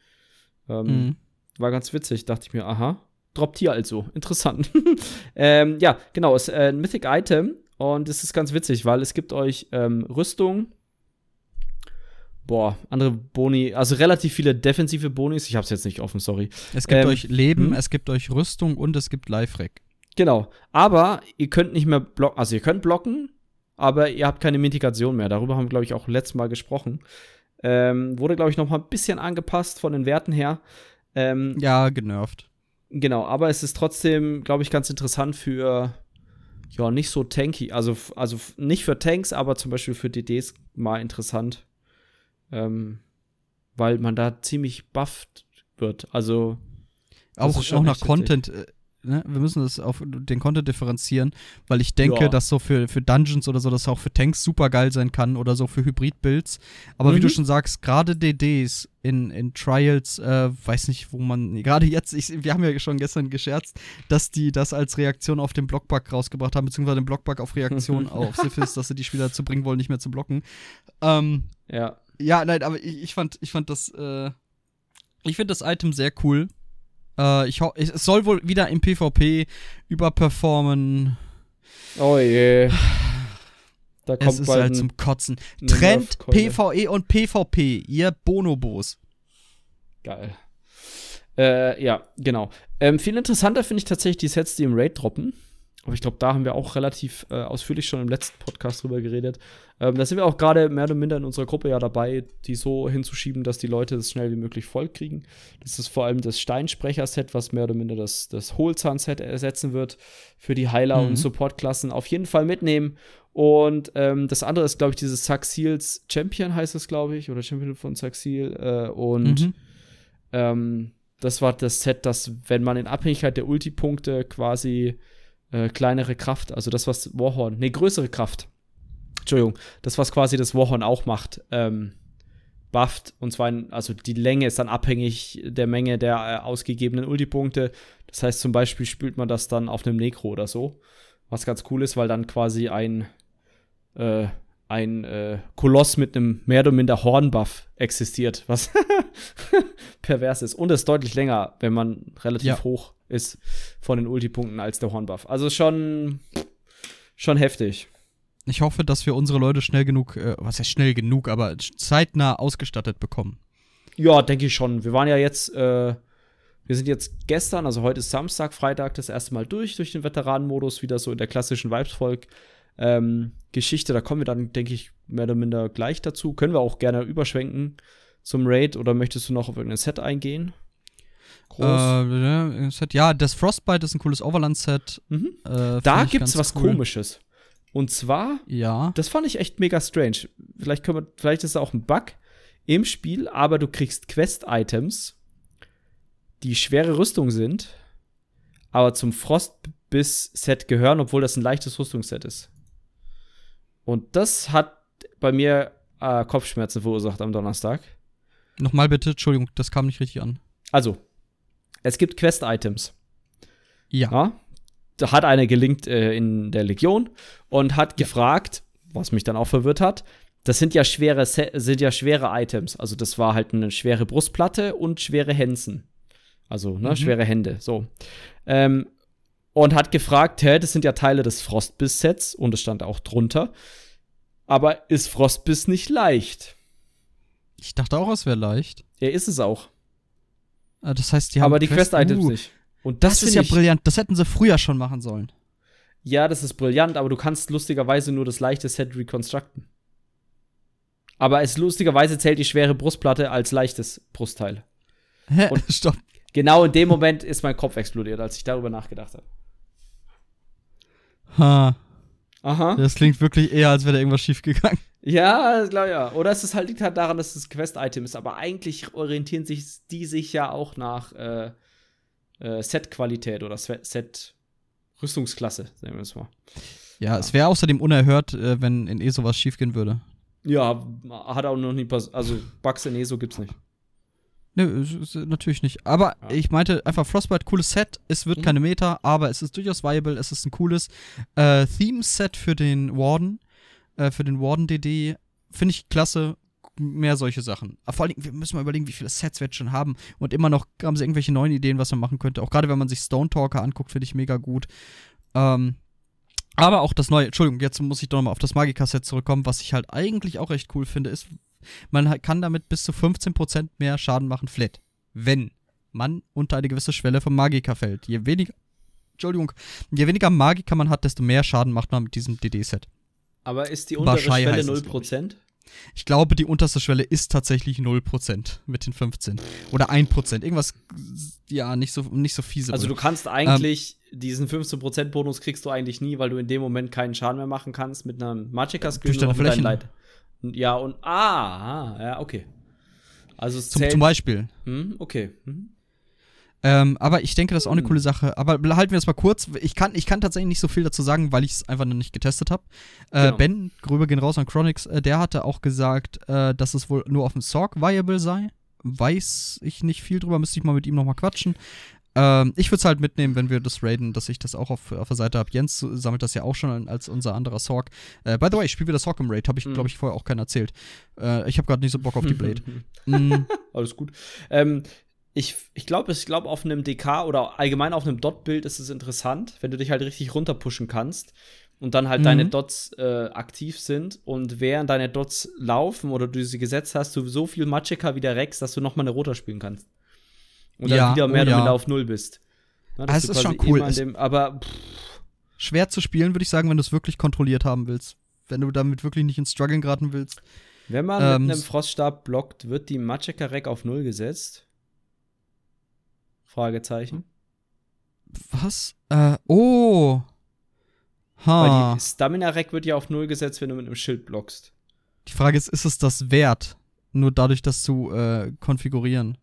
Ähm, mhm. War ganz witzig, dachte ich mir, aha. Droppt hier also. Interessant. <laughs> ähm, ja, genau, ist äh, ein Mythic Item und es ist ganz witzig, weil es gibt euch ähm, Rüstung, boah, andere Boni, also relativ viele defensive Bonis. Ich hab's jetzt nicht offen, sorry. Es gibt ähm, euch Leben, hm? es gibt euch Rüstung und es gibt Life-Rack. Genau. Aber ihr könnt nicht mehr blocken, also ihr könnt blocken, aber ihr habt keine Mitigation mehr. Darüber haben wir, glaube ich, auch letztes Mal gesprochen. Ähm, wurde, glaube ich, noch mal ein bisschen angepasst von den Werten her. Ähm, ja, genervt. Genau, aber es ist trotzdem, glaube ich, ganz interessant für ja, nicht so tanky. Also, also nicht für Tanks, aber zum Beispiel für DDs mal interessant. Ähm, weil man da ziemlich bufft wird. Also auch, auch nach Content. Ne? Wir müssen das auf den Content differenzieren, weil ich denke, ja. dass so für, für Dungeons oder so, das auch für Tanks super geil sein kann oder so für Hybrid-Builds. Aber mhm. wie du mhm. schon sagst, gerade DDs in, in Trials, äh, weiß nicht, wo man, gerade jetzt, ich, wir haben ja schon gestern gescherzt, dass die das als Reaktion auf den Blockbug rausgebracht haben, beziehungsweise den Blockbug auf Reaktion <laughs> auf Syphis, dass sie die Spieler dazu bringen wollen, nicht mehr zu blocken. Ähm, ja. Ja, nein, aber ich, ich fand, ich fand das, äh, ich finde das Item sehr cool. Äh, ich es soll wohl wieder im PvP überperformen. Oh je. Da kommt es ist halt zum Kotzen. Trend PvE und PvP, ihr Bonobos. Geil. Äh, ja, genau. Ähm, viel interessanter finde ich tatsächlich die Sets, die im Raid droppen. Aber ich glaube, da haben wir auch relativ äh, ausführlich schon im letzten Podcast drüber geredet. Ähm, da sind wir auch gerade mehr oder minder in unserer Gruppe ja dabei, die so hinzuschieben, dass die Leute das schnell wie möglich voll kriegen. Das ist vor allem das Steinsprecher-Set, was mehr oder minder das, das Hohlzahn-Set ersetzen wird für die Heiler- mhm. und Support-Klassen. Auf jeden Fall mitnehmen. Und ähm, das andere ist, glaube ich, dieses Saxils Champion heißt es, glaube ich, oder Champion von Saxil. Äh, und mhm. ähm, das war das Set, das, wenn man in Abhängigkeit der Ulti-Punkte quasi äh, kleinere Kraft, also das, was Warhorn, nee, größere Kraft. Entschuldigung, das, was quasi das Warhorn auch macht, ähm, bufft. Und zwar, in, also die Länge ist dann abhängig der Menge der äh, ausgegebenen Ulti-Punkte. Das heißt, zum Beispiel spielt man das dann auf einem Necro oder so. Was ganz cool ist, weil dann quasi ein, äh, ein äh, Koloss mit einem mehr oder minder Hornbuff existiert, was <laughs> pervers ist. Und es ist deutlich länger, wenn man relativ ja. hoch ist von den Ulti-Punkten als der Hornbuff. Also schon, schon heftig. Ich hoffe, dass wir unsere Leute schnell genug, äh, was heißt schnell genug, aber zeitnah ausgestattet bekommen. Ja, denke ich schon. Wir waren ja jetzt, äh, wir sind jetzt gestern, also heute ist Samstag, Freitag, das erste Mal durch, durch den Veteranenmodus, wieder so in der klassischen Vibesvolk. Ähm, Geschichte, da kommen wir dann, denke ich, mehr oder minder gleich dazu. Können wir auch gerne überschwenken zum Raid oder möchtest du noch auf irgendein Set eingehen? Groß. Äh, Set, ja, das Frostbite ist ein cooles Overland-Set. Mhm. Äh, da gibt's was cool. komisches. Und zwar, ja. das fand ich echt mega strange. Vielleicht, können wir, vielleicht ist es auch ein Bug im Spiel, aber du kriegst Quest-Items, die schwere Rüstung sind, aber zum Frostbiss-Set gehören, obwohl das ein leichtes Rüstungsset ist. Und das hat bei mir äh, Kopfschmerzen verursacht am Donnerstag. Nochmal bitte, Entschuldigung, das kam nicht richtig an. Also, es gibt Quest-Items. Ja. ja. Da hat einer gelinkt äh, in der Legion und hat ja. gefragt, was mich dann auch verwirrt hat, das sind ja schwere sind ja schwere Items. Also das war halt eine schwere Brustplatte und schwere Hänsen. Also, ne, mhm. schwere Hände. So. Ähm, und hat gefragt, hä, das sind ja Teile des Frostbiss-Sets und es stand auch drunter. Aber ist Frostbiss nicht leicht? Ich dachte auch, es wäre leicht. Ja, ist es auch. Ah, das heißt, die haben Aber die Quest-Items uh, nicht. Und das, das ist ja brillant. Das hätten sie früher schon machen sollen. Ja, das ist brillant, aber du kannst lustigerweise nur das leichte Set reconstructen. Aber es lustigerweise zählt die schwere Brustplatte als leichtes Brustteil. Hä? Und <laughs> Stopp. Genau in dem Moment ist mein Kopf explodiert, als ich darüber nachgedacht habe. Ha. Aha. Das klingt wirklich eher, als wäre da irgendwas schiefgegangen. Ja, klar, ja. Oder es ist halt, liegt halt daran, dass es Quest-Item ist, aber eigentlich orientieren sich die sich ja auch nach äh, äh, Set-Qualität oder Set-Rüstungsklasse, sagen wir es mal. Ja, es wäre außerdem unerhört, äh, wenn in ESO was schiefgehen würde. Ja, hat auch noch nie passiert. Also Bugs in ESO gibt's nicht. Nö, natürlich nicht. Aber ja. ich meinte einfach Frostbite, cooles Set. Es wird mhm. keine Meta, aber es ist durchaus viable. Es ist ein cooles äh, Theme-Set für den Warden, äh, für den Warden-DD. Finde ich klasse. Mehr solche Sachen. Aber vor allem, wir müssen mal überlegen, wie viele Sets wir jetzt schon haben. Und immer noch haben sie irgendwelche neuen Ideen, was man machen könnte. Auch gerade wenn man sich Stone Talker anguckt, finde ich mega gut. Ähm, aber auch das neue, Entschuldigung, jetzt muss ich doch nochmal auf das Magika-Set zurückkommen, was ich halt eigentlich auch recht cool finde, ist, man kann damit bis zu 15% mehr Schaden machen, flat. Wenn man unter eine gewisse Schwelle vom Magika fällt. Je weniger, Entschuldigung, je weniger Magika man hat, desto mehr Schaden macht man mit diesem DD-Set. Aber ist die untere Barschei Schwelle 0%? Ich glaube, die unterste Schwelle ist tatsächlich 0% mit den 15. Oder 1%. Irgendwas, ja, nicht so, nicht so fiese. Also du kannst eigentlich ähm, diesen 15% Bonus kriegst du eigentlich nie, weil du in dem Moment keinen Schaden mehr machen kannst mit einem Magicka-Skill. Durch deine Flächen. Leid. Ja, und ah, ja, okay. Also es zum, zum Beispiel. Hm, okay. Hm. Ähm, aber ich denke, das ist auch eine hm. coole Sache. Aber halten wir das mal kurz. Ich kann, ich kann tatsächlich nicht so viel dazu sagen, weil ich es einfach noch nicht getestet habe. Äh, genau. Ben, Grübe gehen raus an Chronix, äh, der hatte auch gesagt, äh, dass es wohl nur auf dem Sorg viable sei. Weiß ich nicht viel drüber, müsste ich mal mit ihm nochmal quatschen. Ähm, ich würde es halt mitnehmen, wenn wir das raiden, dass ich das auch auf, auf der Seite habe. Jens sammelt das ja auch schon als unser anderer Sorg. Äh, by the way, ich spiele wieder Sorg im Raid, habe ich, mhm. glaube ich, vorher auch keinen erzählt. Äh, ich habe gerade nicht so Bock auf die <laughs> Blade. <laughs> mm. Alles gut. Ähm, ich, ich glaube, ich glaube, auf einem DK oder allgemein auf einem Dot-Bild ist es interessant, wenn du dich halt richtig runterpushen kannst und dann halt mhm. deine Dots äh, aktiv sind und während deine Dots laufen oder du sie gesetzt hast, du so viel Magicka wieder Rex, dass du nochmal eine Roter spielen kannst. Und dann wieder mehr oh, ja. auf Null bist. Na, das ist schon cool. Dem, aber pff. schwer zu spielen, würde ich sagen, wenn du es wirklich kontrolliert haben willst. Wenn du damit wirklich nicht ins Struggeln geraten willst. Wenn man ähm, mit einem Froststab blockt, wird die Magicka Rec auf Null gesetzt? Fragezeichen. Was? Äh, oh. Ha. Weil die Stamina Rec wird ja auf Null gesetzt, wenn du mit einem Schild blockst. Die Frage ist, ist es das wert? Nur dadurch, das zu äh, konfigurieren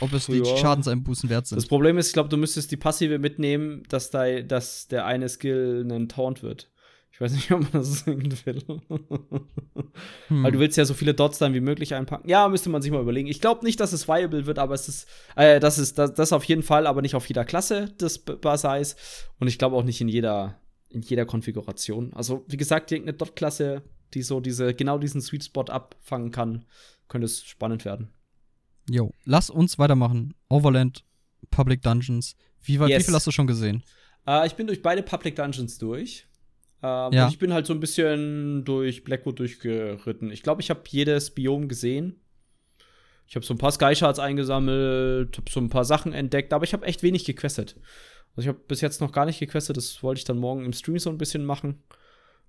ob es die Schadenseinbußen wert sind. Das Problem ist, ich glaube, du müsstest die Passive mitnehmen, dass, da, dass der eine Skill ein Taunt wird. Ich weiß nicht, <laughs> ob man das sehen will. hm. Weil du willst ja so viele Dots dann wie möglich einpacken. Ja, müsste man sich mal überlegen. Ich glaube nicht, dass es viable wird, aber es ist, äh, das ist das, das auf jeden Fall, aber nicht auf jeder Klasse des Basais. Und ich glaube auch nicht in jeder, in jeder Konfiguration. Also, wie gesagt, irgendeine Dot-Klasse, die so diese, genau diesen Sweet Spot abfangen kann, könnte es spannend werden. Jo, lass uns weitermachen. Overland, Public Dungeons. Wie, yes. wie viel hast du schon gesehen? Uh, ich bin durch beide Public Dungeons durch. Uh, ja. Und ich bin halt so ein bisschen durch Blackwood durchgeritten. Ich glaube, ich habe jedes Biom gesehen. Ich habe so ein paar Sky Shards eingesammelt, habe so ein paar Sachen entdeckt, aber ich habe echt wenig gequestet. Also ich habe bis jetzt noch gar nicht gequestet, das wollte ich dann morgen im Stream so ein bisschen machen.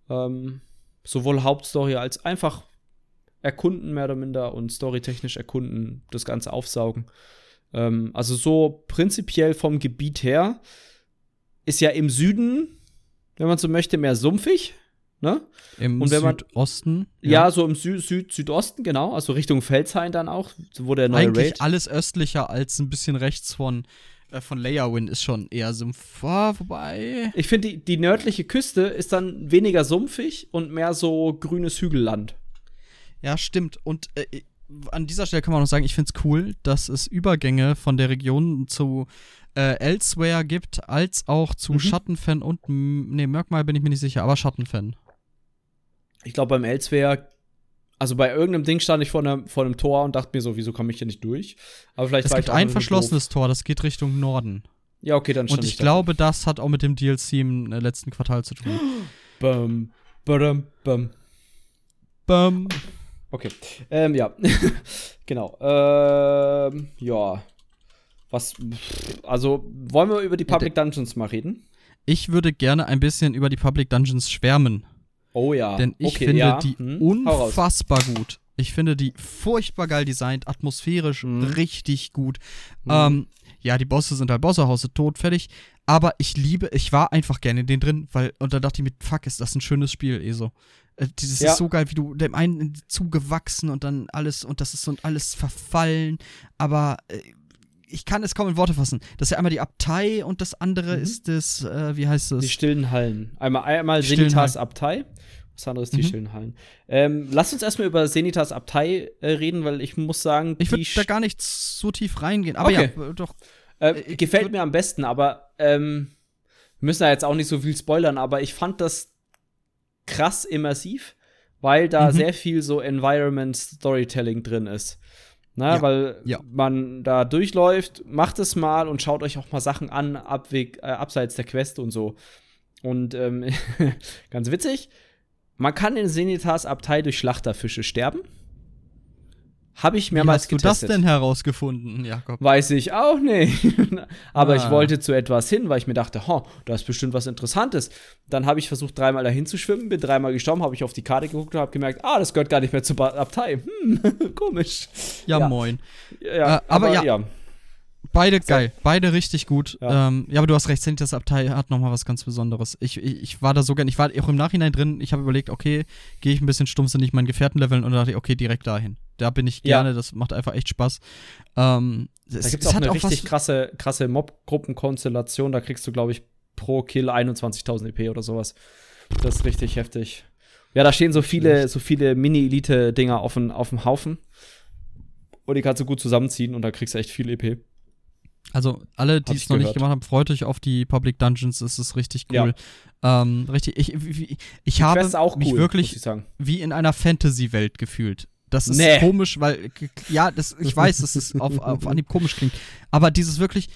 Ähm, sowohl Hauptstory als einfach erkunden, mehr oder minder, und storytechnisch erkunden, das Ganze aufsaugen. Ähm, also so prinzipiell vom Gebiet her ist ja im Süden, wenn man so möchte, mehr sumpfig. Ne? Im und wenn man, Südosten? Ja. ja, so im Sü Süd Südosten, genau. Also Richtung Felshain dann auch, wo der neue Eigentlich Raid. alles östlicher als ein bisschen rechts von, äh, von Layerwind ist schon eher Sumpf. Oh, wobei. Ich finde, die, die nördliche Küste ist dann weniger sumpfig und mehr so grünes Hügelland. Ja, stimmt. Und äh, an dieser Stelle kann man noch sagen, ich finde es cool, dass es Übergänge von der Region zu äh, Elsewhere gibt, als auch zu mhm. Schattenfan und, nee, Merkmal bin ich mir nicht sicher, aber Schattenfan. Ich glaube, beim Elsewhere, also bei irgendeinem Ding stand ich vor einem, vor einem Tor und dachte mir so, wieso komme ich hier nicht durch? Aber vielleicht Es gibt ein verschlossenes doof. Tor, das geht Richtung Norden. Ja, okay, dann Und ich, ich glaube, das hat auch mit dem DLC im äh, letzten Quartal zu tun. <gasps> bum, bum, bum. Bum. Okay. Ähm, ja. <laughs> genau. Ähm, ja. Was. Also, wollen wir über die Public Dungeons mal reden? Ich würde gerne ein bisschen über die Public Dungeons schwärmen. Oh ja. Denn ich okay, finde ja. die hm. unfassbar gut. Ich finde die furchtbar geil designt, atmosphärisch hm. richtig gut. Hm. Ähm, ja, die Bosse sind halt Bosse, Hause tot, fertig. Aber ich liebe, ich war einfach gerne in den drin, weil, und da dachte ich mir, fuck, ist das ein schönes Spiel, eh so. Äh, dieses ja. ist so geil, wie du dem einen zugewachsen und dann alles und das ist so alles verfallen, aber äh, ich kann es kaum in Worte fassen. Das ist ja einmal die Abtei und das andere mhm. ist das, äh, wie heißt das? Die stillen Hallen. Einmal, einmal Senitas Abtei. Das andere ist die mhm. stillen Hallen. Ähm, lass uns erstmal über Senitas Abtei äh, reden, weil ich muss sagen, ich würde da gar nicht so tief reingehen. Aber okay. ja, doch. Äh, gefällt mir am besten, aber ähm, wir müssen da jetzt auch nicht so viel spoilern, aber ich fand das krass immersiv, weil da mhm. sehr viel so Environment Storytelling drin ist. Na, ja, weil ja. man da durchläuft, macht es mal und schaut euch auch mal Sachen an, abweg, äh, abseits der Quest und so. Und ähm, <laughs> ganz witzig, man kann in Senitas Abtei durch Schlachterfische sterben. Habe ich mehrmals getestet. Wie hast du das denn herausgefunden, Jakob? Weiß ich auch nicht. <laughs> Aber ah. ich wollte zu etwas hin, weil ich mir dachte, ho, da ist bestimmt was Interessantes. Dann habe ich versucht, dreimal dahin zu schwimmen, bin dreimal gestorben, habe ich auf die Karte geguckt und habe gemerkt, ah, das gehört gar nicht mehr zur Abtei. Hm, <laughs> komisch. Ja, ja, moin. Ja, äh, aber, aber ja. ja. Beide so. geil, beide richtig gut. Ja. Ähm, ja, aber du hast recht, Sanitas Abtei hat nochmal was ganz Besonderes. Ich, ich, ich, war da so gern, ich war auch im Nachhinein drin, ich habe überlegt, okay, gehe ich ein bisschen stumpfsinnig meinen Gefährten leveln und dachte, okay, direkt dahin. Da bin ich gerne, ja. das macht einfach echt Spaß. Ähm, da gibt es auch eine richtig krasse, krasse Mob-Gruppenkonstellation, da kriegst du, glaube ich, pro Kill 21.000 EP oder sowas. Das ist richtig heftig. Ja, da stehen so viele, so viele Mini-Elite-Dinger auf, auf dem Haufen. Und die kannst du gut zusammenziehen und da kriegst du echt viel EP. Also alle, die es noch nicht gemacht haben, freut euch auf die Public Dungeons, es ist richtig cool. Ja. Ähm, richtig, ich, ich, ich habe mich wirklich wie in einer Fantasy-Welt gefühlt. Das ist nee. komisch, weil, ja, das, ich weiß, dass es auf, auf Anhieb komisch klingt, aber dieses wirklich,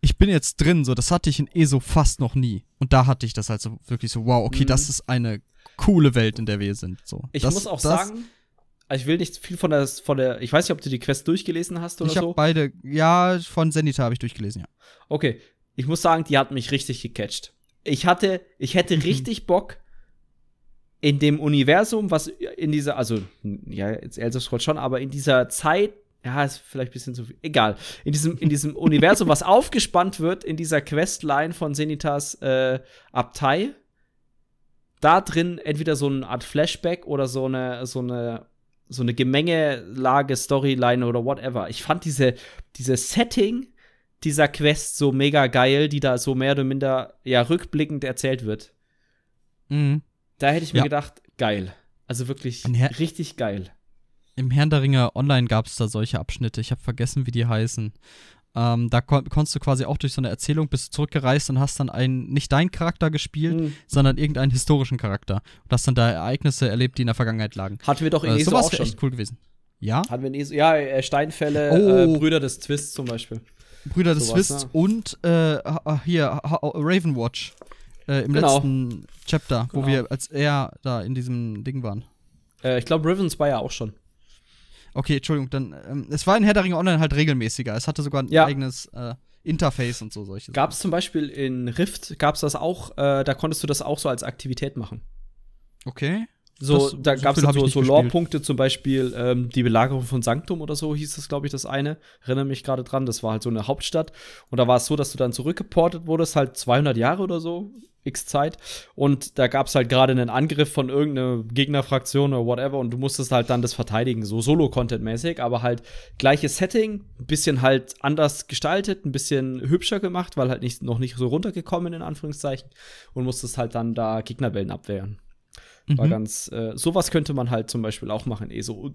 ich bin jetzt drin, so, das hatte ich in ESO fast noch nie. Und da hatte ich das halt so wirklich so, wow, okay, mhm. das ist eine coole Welt, in der wir sind. So. Ich das, muss auch das, sagen, also ich will nicht viel von der, von der, ich weiß nicht, ob du die Quest durchgelesen hast oder ich so. Ich habe beide, ja, von Zenita habe ich durchgelesen, ja. Okay, ich muss sagen, die hat mich richtig gecatcht. Ich hatte, ich hätte mhm. richtig Bock in dem Universum, was in dieser, also, ja, jetzt Elder Scrolls schon, aber in dieser Zeit, ja, ist vielleicht ein bisschen zu viel, egal, in diesem, in diesem <laughs> Universum, was aufgespannt wird, in dieser Questline von Senitas äh, Abtei, da drin entweder so eine Art Flashback oder so eine, so eine so eine Gemengelage, Storyline oder whatever. Ich fand diese, diese Setting dieser Quest so mega geil, die da so mehr oder minder ja rückblickend erzählt wird. Mhm. Da hätte ich mir ja. gedacht, geil. Also wirklich richtig geil. Im Herrn der Ringe Online gab es da solche Abschnitte. Ich habe vergessen, wie die heißen. Ähm, da kon konntest du quasi auch durch so eine Erzählung bist zurückgereist und hast dann einen, nicht deinen Charakter gespielt, mhm. sondern irgendeinen historischen Charakter. Und hast dann da Ereignisse erlebt, die in der Vergangenheit lagen. Hatten wir doch in äh, ESO auch schon. echt cool gewesen. Ja? Hatten wir in ESO, ja, äh, Steinfälle, äh, oh. äh, Brüder des Twists zum Beispiel. Brüder des Twists ne? und äh, hier, Ravenwatch. Äh, Im genau. letzten Chapter, genau. wo wir als er da in diesem Ding waren. ich glaube, Rivens war ja auch schon. Okay, Entschuldigung, dann, ähm, es war in Herr der Ringe Online halt regelmäßiger. Es hatte sogar ein ja. eigenes äh, Interface und so solche Gab es zum Beispiel in Rift, gab es das auch, äh, da konntest du das auch so als Aktivität machen. Okay. So, das, da gab es so, so Lore-Punkte, zum Beispiel ähm, die Belagerung von Sanctum oder so hieß das, glaube ich, das eine. Erinnere mich gerade dran, das war halt so eine Hauptstadt. Und da war es so, dass du dann zurückgeportet wurdest, halt 200 Jahre oder so, x Zeit. Und da gab es halt gerade einen Angriff von irgendeiner Gegnerfraktion oder whatever. Und du musstest halt dann das verteidigen, so Solo-Content-mäßig, aber halt gleiches Setting, ein bisschen halt anders gestaltet, ein bisschen hübscher gemacht, weil halt nicht, noch nicht so runtergekommen, in Anführungszeichen. Und musstest halt dann da Gegnerwellen abwehren. War mhm. ganz, äh, sowas könnte man halt zum Beispiel auch machen, eh so.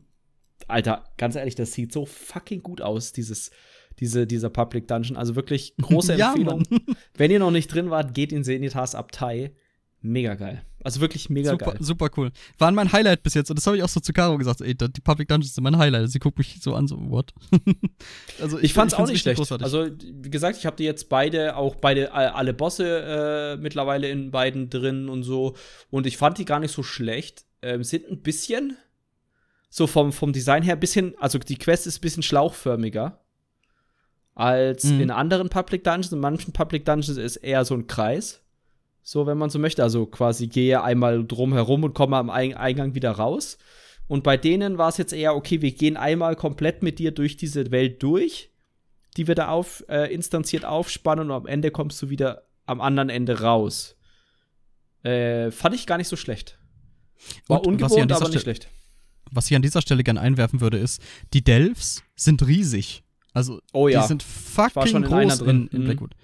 Alter, ganz ehrlich, das sieht so fucking gut aus, dieses, diese, dieser Public Dungeon. Also wirklich <laughs> große Empfehlung. ja, Wenn ihr noch nicht drin wart, geht in Senitas Abtei. Mega geil. Also wirklich mega super, geil. Super cool. War mein Highlight bis jetzt. Und das habe ich auch so zu Caro gesagt. Ey, die Public Dungeons sind mein Highlight. Sie guckt mich so an, so, what? <laughs> also ich, ich fand's ich auch nicht schlecht. Großartig. Also, wie gesagt, ich habe die jetzt beide, auch beide, alle Bosse äh, mittlerweile in beiden drin und so. Und ich fand die gar nicht so schlecht. Ähm, sind ein bisschen, so vom, vom Design her, bisschen, also die Quest ist ein bisschen schlauchförmiger als mhm. in anderen Public Dungeons. In manchen Public Dungeons ist eher so ein Kreis so wenn man so möchte. Also quasi gehe einmal drum herum und komme am Eingang wieder raus. Und bei denen war es jetzt eher, okay, wir gehen einmal komplett mit dir durch diese Welt durch, die wir da auf, äh, instanziert aufspannen und am Ende kommst du wieder am anderen Ende raus. Äh, fand ich gar nicht so schlecht. War und ungewohnt, aber nicht schlecht. Was ich an dieser Stelle gerne einwerfen würde, ist, die Delphs sind riesig. Also, oh, ja. die sind fucking groß in, in, in mhm. Blackwood.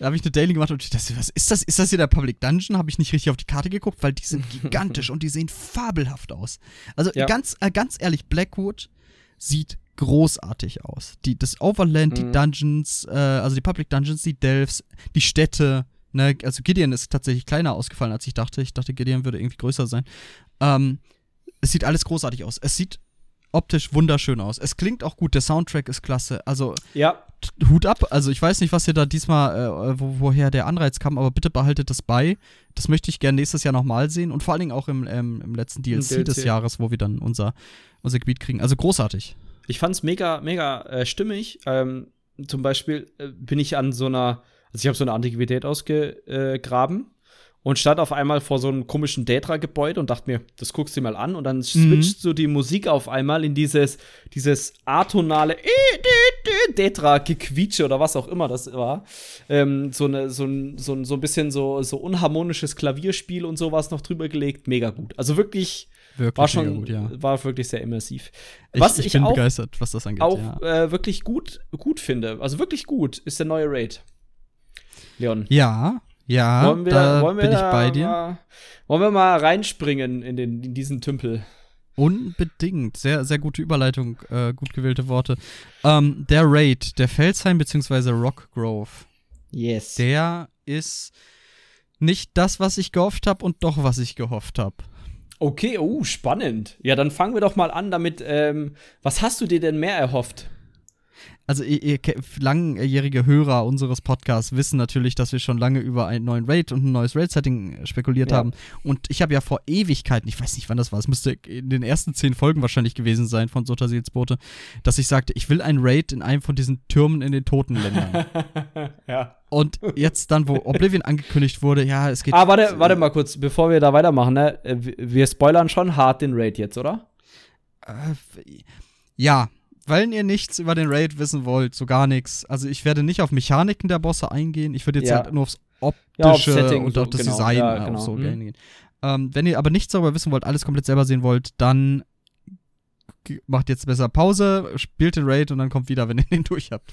Da habe ich eine Daily gemacht und ich dachte, was ist das? Ist das hier der Public Dungeon? Habe ich nicht richtig auf die Karte geguckt, weil die sind <laughs> gigantisch und die sehen fabelhaft aus. Also ja. ganz, äh, ganz ehrlich, Blackwood sieht großartig aus. Die, das Overland, mhm. die Dungeons, äh, also die Public Dungeons, die Delphs, die Städte, ne, also Gideon ist tatsächlich kleiner ausgefallen, als ich dachte. Ich dachte, Gideon würde irgendwie größer sein. Ähm, es sieht alles großartig aus. Es sieht optisch wunderschön aus. Es klingt auch gut, der Soundtrack ist klasse. Also ja. Hut ab. Also ich weiß nicht, was ihr da diesmal, äh, wo, woher der Anreiz kam, aber bitte behaltet das bei. Das möchte ich gerne nächstes Jahr nochmal sehen und vor allen Dingen auch im, ähm, im letzten DLC, DLC, des Jahres, wo wir dann unser, unser Gebiet kriegen. Also großartig. Ich fand es mega, mega äh, stimmig. Ähm, zum Beispiel äh, bin ich an so einer, also ich habe so eine Antiquität ausgegraben und stand auf einmal vor so einem komischen Detra-Gebäude und dachte mir, das guckst du mal an und dann mhm. switcht so die Musik auf einmal in dieses, dieses atonale Detra-Gequietsche oder was auch immer das war. Ähm, so, eine, so, ein, so, ein, so ein bisschen so, so unharmonisches Klavierspiel und sowas noch drüber gelegt. Mega gut. Also wirklich, wirklich war schon gut, ja. war wirklich sehr immersiv. Was ich, ich, ich bin auch, begeistert, was das angeht. Auch ja. äh, wirklich gut, gut finde, also wirklich gut, ist der neue Raid. Leon. Ja, ja, wollen wir, da wollen wir bin ich bei dir. Mal, wollen wir mal reinspringen in, den, in diesen Tümpel? Unbedingt. Sehr, sehr gute Überleitung, äh, gut gewählte Worte. Ähm, der Raid, der Felsheim bzw. Rockgrove. Yes. Der ist nicht das, was ich gehofft habe und doch, was ich gehofft habe. Okay, oh, spannend. Ja, dann fangen wir doch mal an damit. Ähm, was hast du dir denn mehr erhofft? Also ihr, ihr, langjährige Hörer unseres Podcasts wissen natürlich, dass wir schon lange über einen neuen Raid und ein neues Raid-Setting spekuliert ja. haben. Und ich habe ja vor Ewigkeiten, ich weiß nicht, wann das war, es müsste in den ersten zehn Folgen wahrscheinlich gewesen sein von Sota Seelsbote, dass ich sagte, ich will ein Raid in einem von diesen Türmen in den Totenländern. <laughs> ja. Und jetzt dann, wo Oblivion angekündigt wurde, ja, es geht. Ah, warte, warte mal kurz, bevor wir da weitermachen, ne? Wir spoilern schon hart den Raid jetzt, oder? Äh, ja, weil ihr nichts über den Raid wissen wollt, so gar nichts. Also ich werde nicht auf Mechaniken der Bosse eingehen. Ich würde jetzt ja. halt nur aufs optische ja, auf und auf das genau. Design ja, genau. so mhm. eingehen. Ähm, wenn ihr aber nichts darüber wissen wollt, alles komplett selber sehen wollt, dann macht jetzt besser Pause, spielt den Raid und dann kommt wieder, wenn ihr <laughs> den durch habt.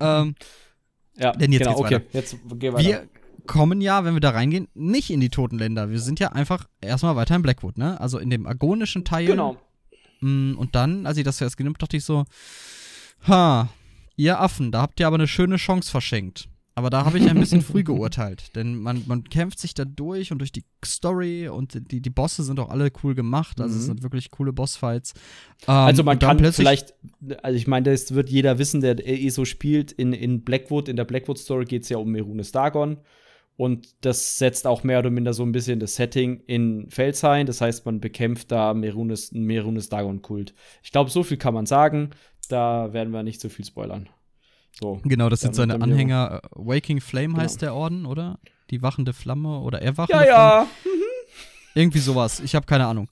ähm, ja, denn jetzt genau, okay. Jetzt geh weiter. Wir kommen ja, wenn wir da reingehen, nicht in die Totenländer. Wir sind ja einfach erstmal weiter in Blackwood, ne? Also in dem agonischen Teil genau. Mm, und dann, als ich das erst genommen dachte ich so, ha, ihr Affen, da habt ihr aber eine schöne Chance verschenkt. Aber da habe ich ein bisschen früh <laughs> geurteilt, denn man, man kämpft sich da durch und durch die Story und die, die Bosse sind auch alle cool gemacht, also mhm. es sind wirklich coole Bossfights. Ähm, also man kann vielleicht, also ich meine, das wird jeder wissen, der eh so spielt, in, in Blackwood, in der Blackwood Story geht es ja um Merunes Dagon und das setzt auch mehr oder minder so ein bisschen das Setting in Felshain. Das heißt, man bekämpft da Merunes, Merunes Dagon-Kult. Ich glaube, so viel kann man sagen. Da werden wir nicht so viel spoilern. So, genau, das sind seine Anhänger. Äh, Waking Flame genau. heißt der Orden, oder? Die wachende Flamme oder erwachende ja, ja. Flamme. Ja, <laughs> Irgendwie sowas. Ich habe keine Ahnung.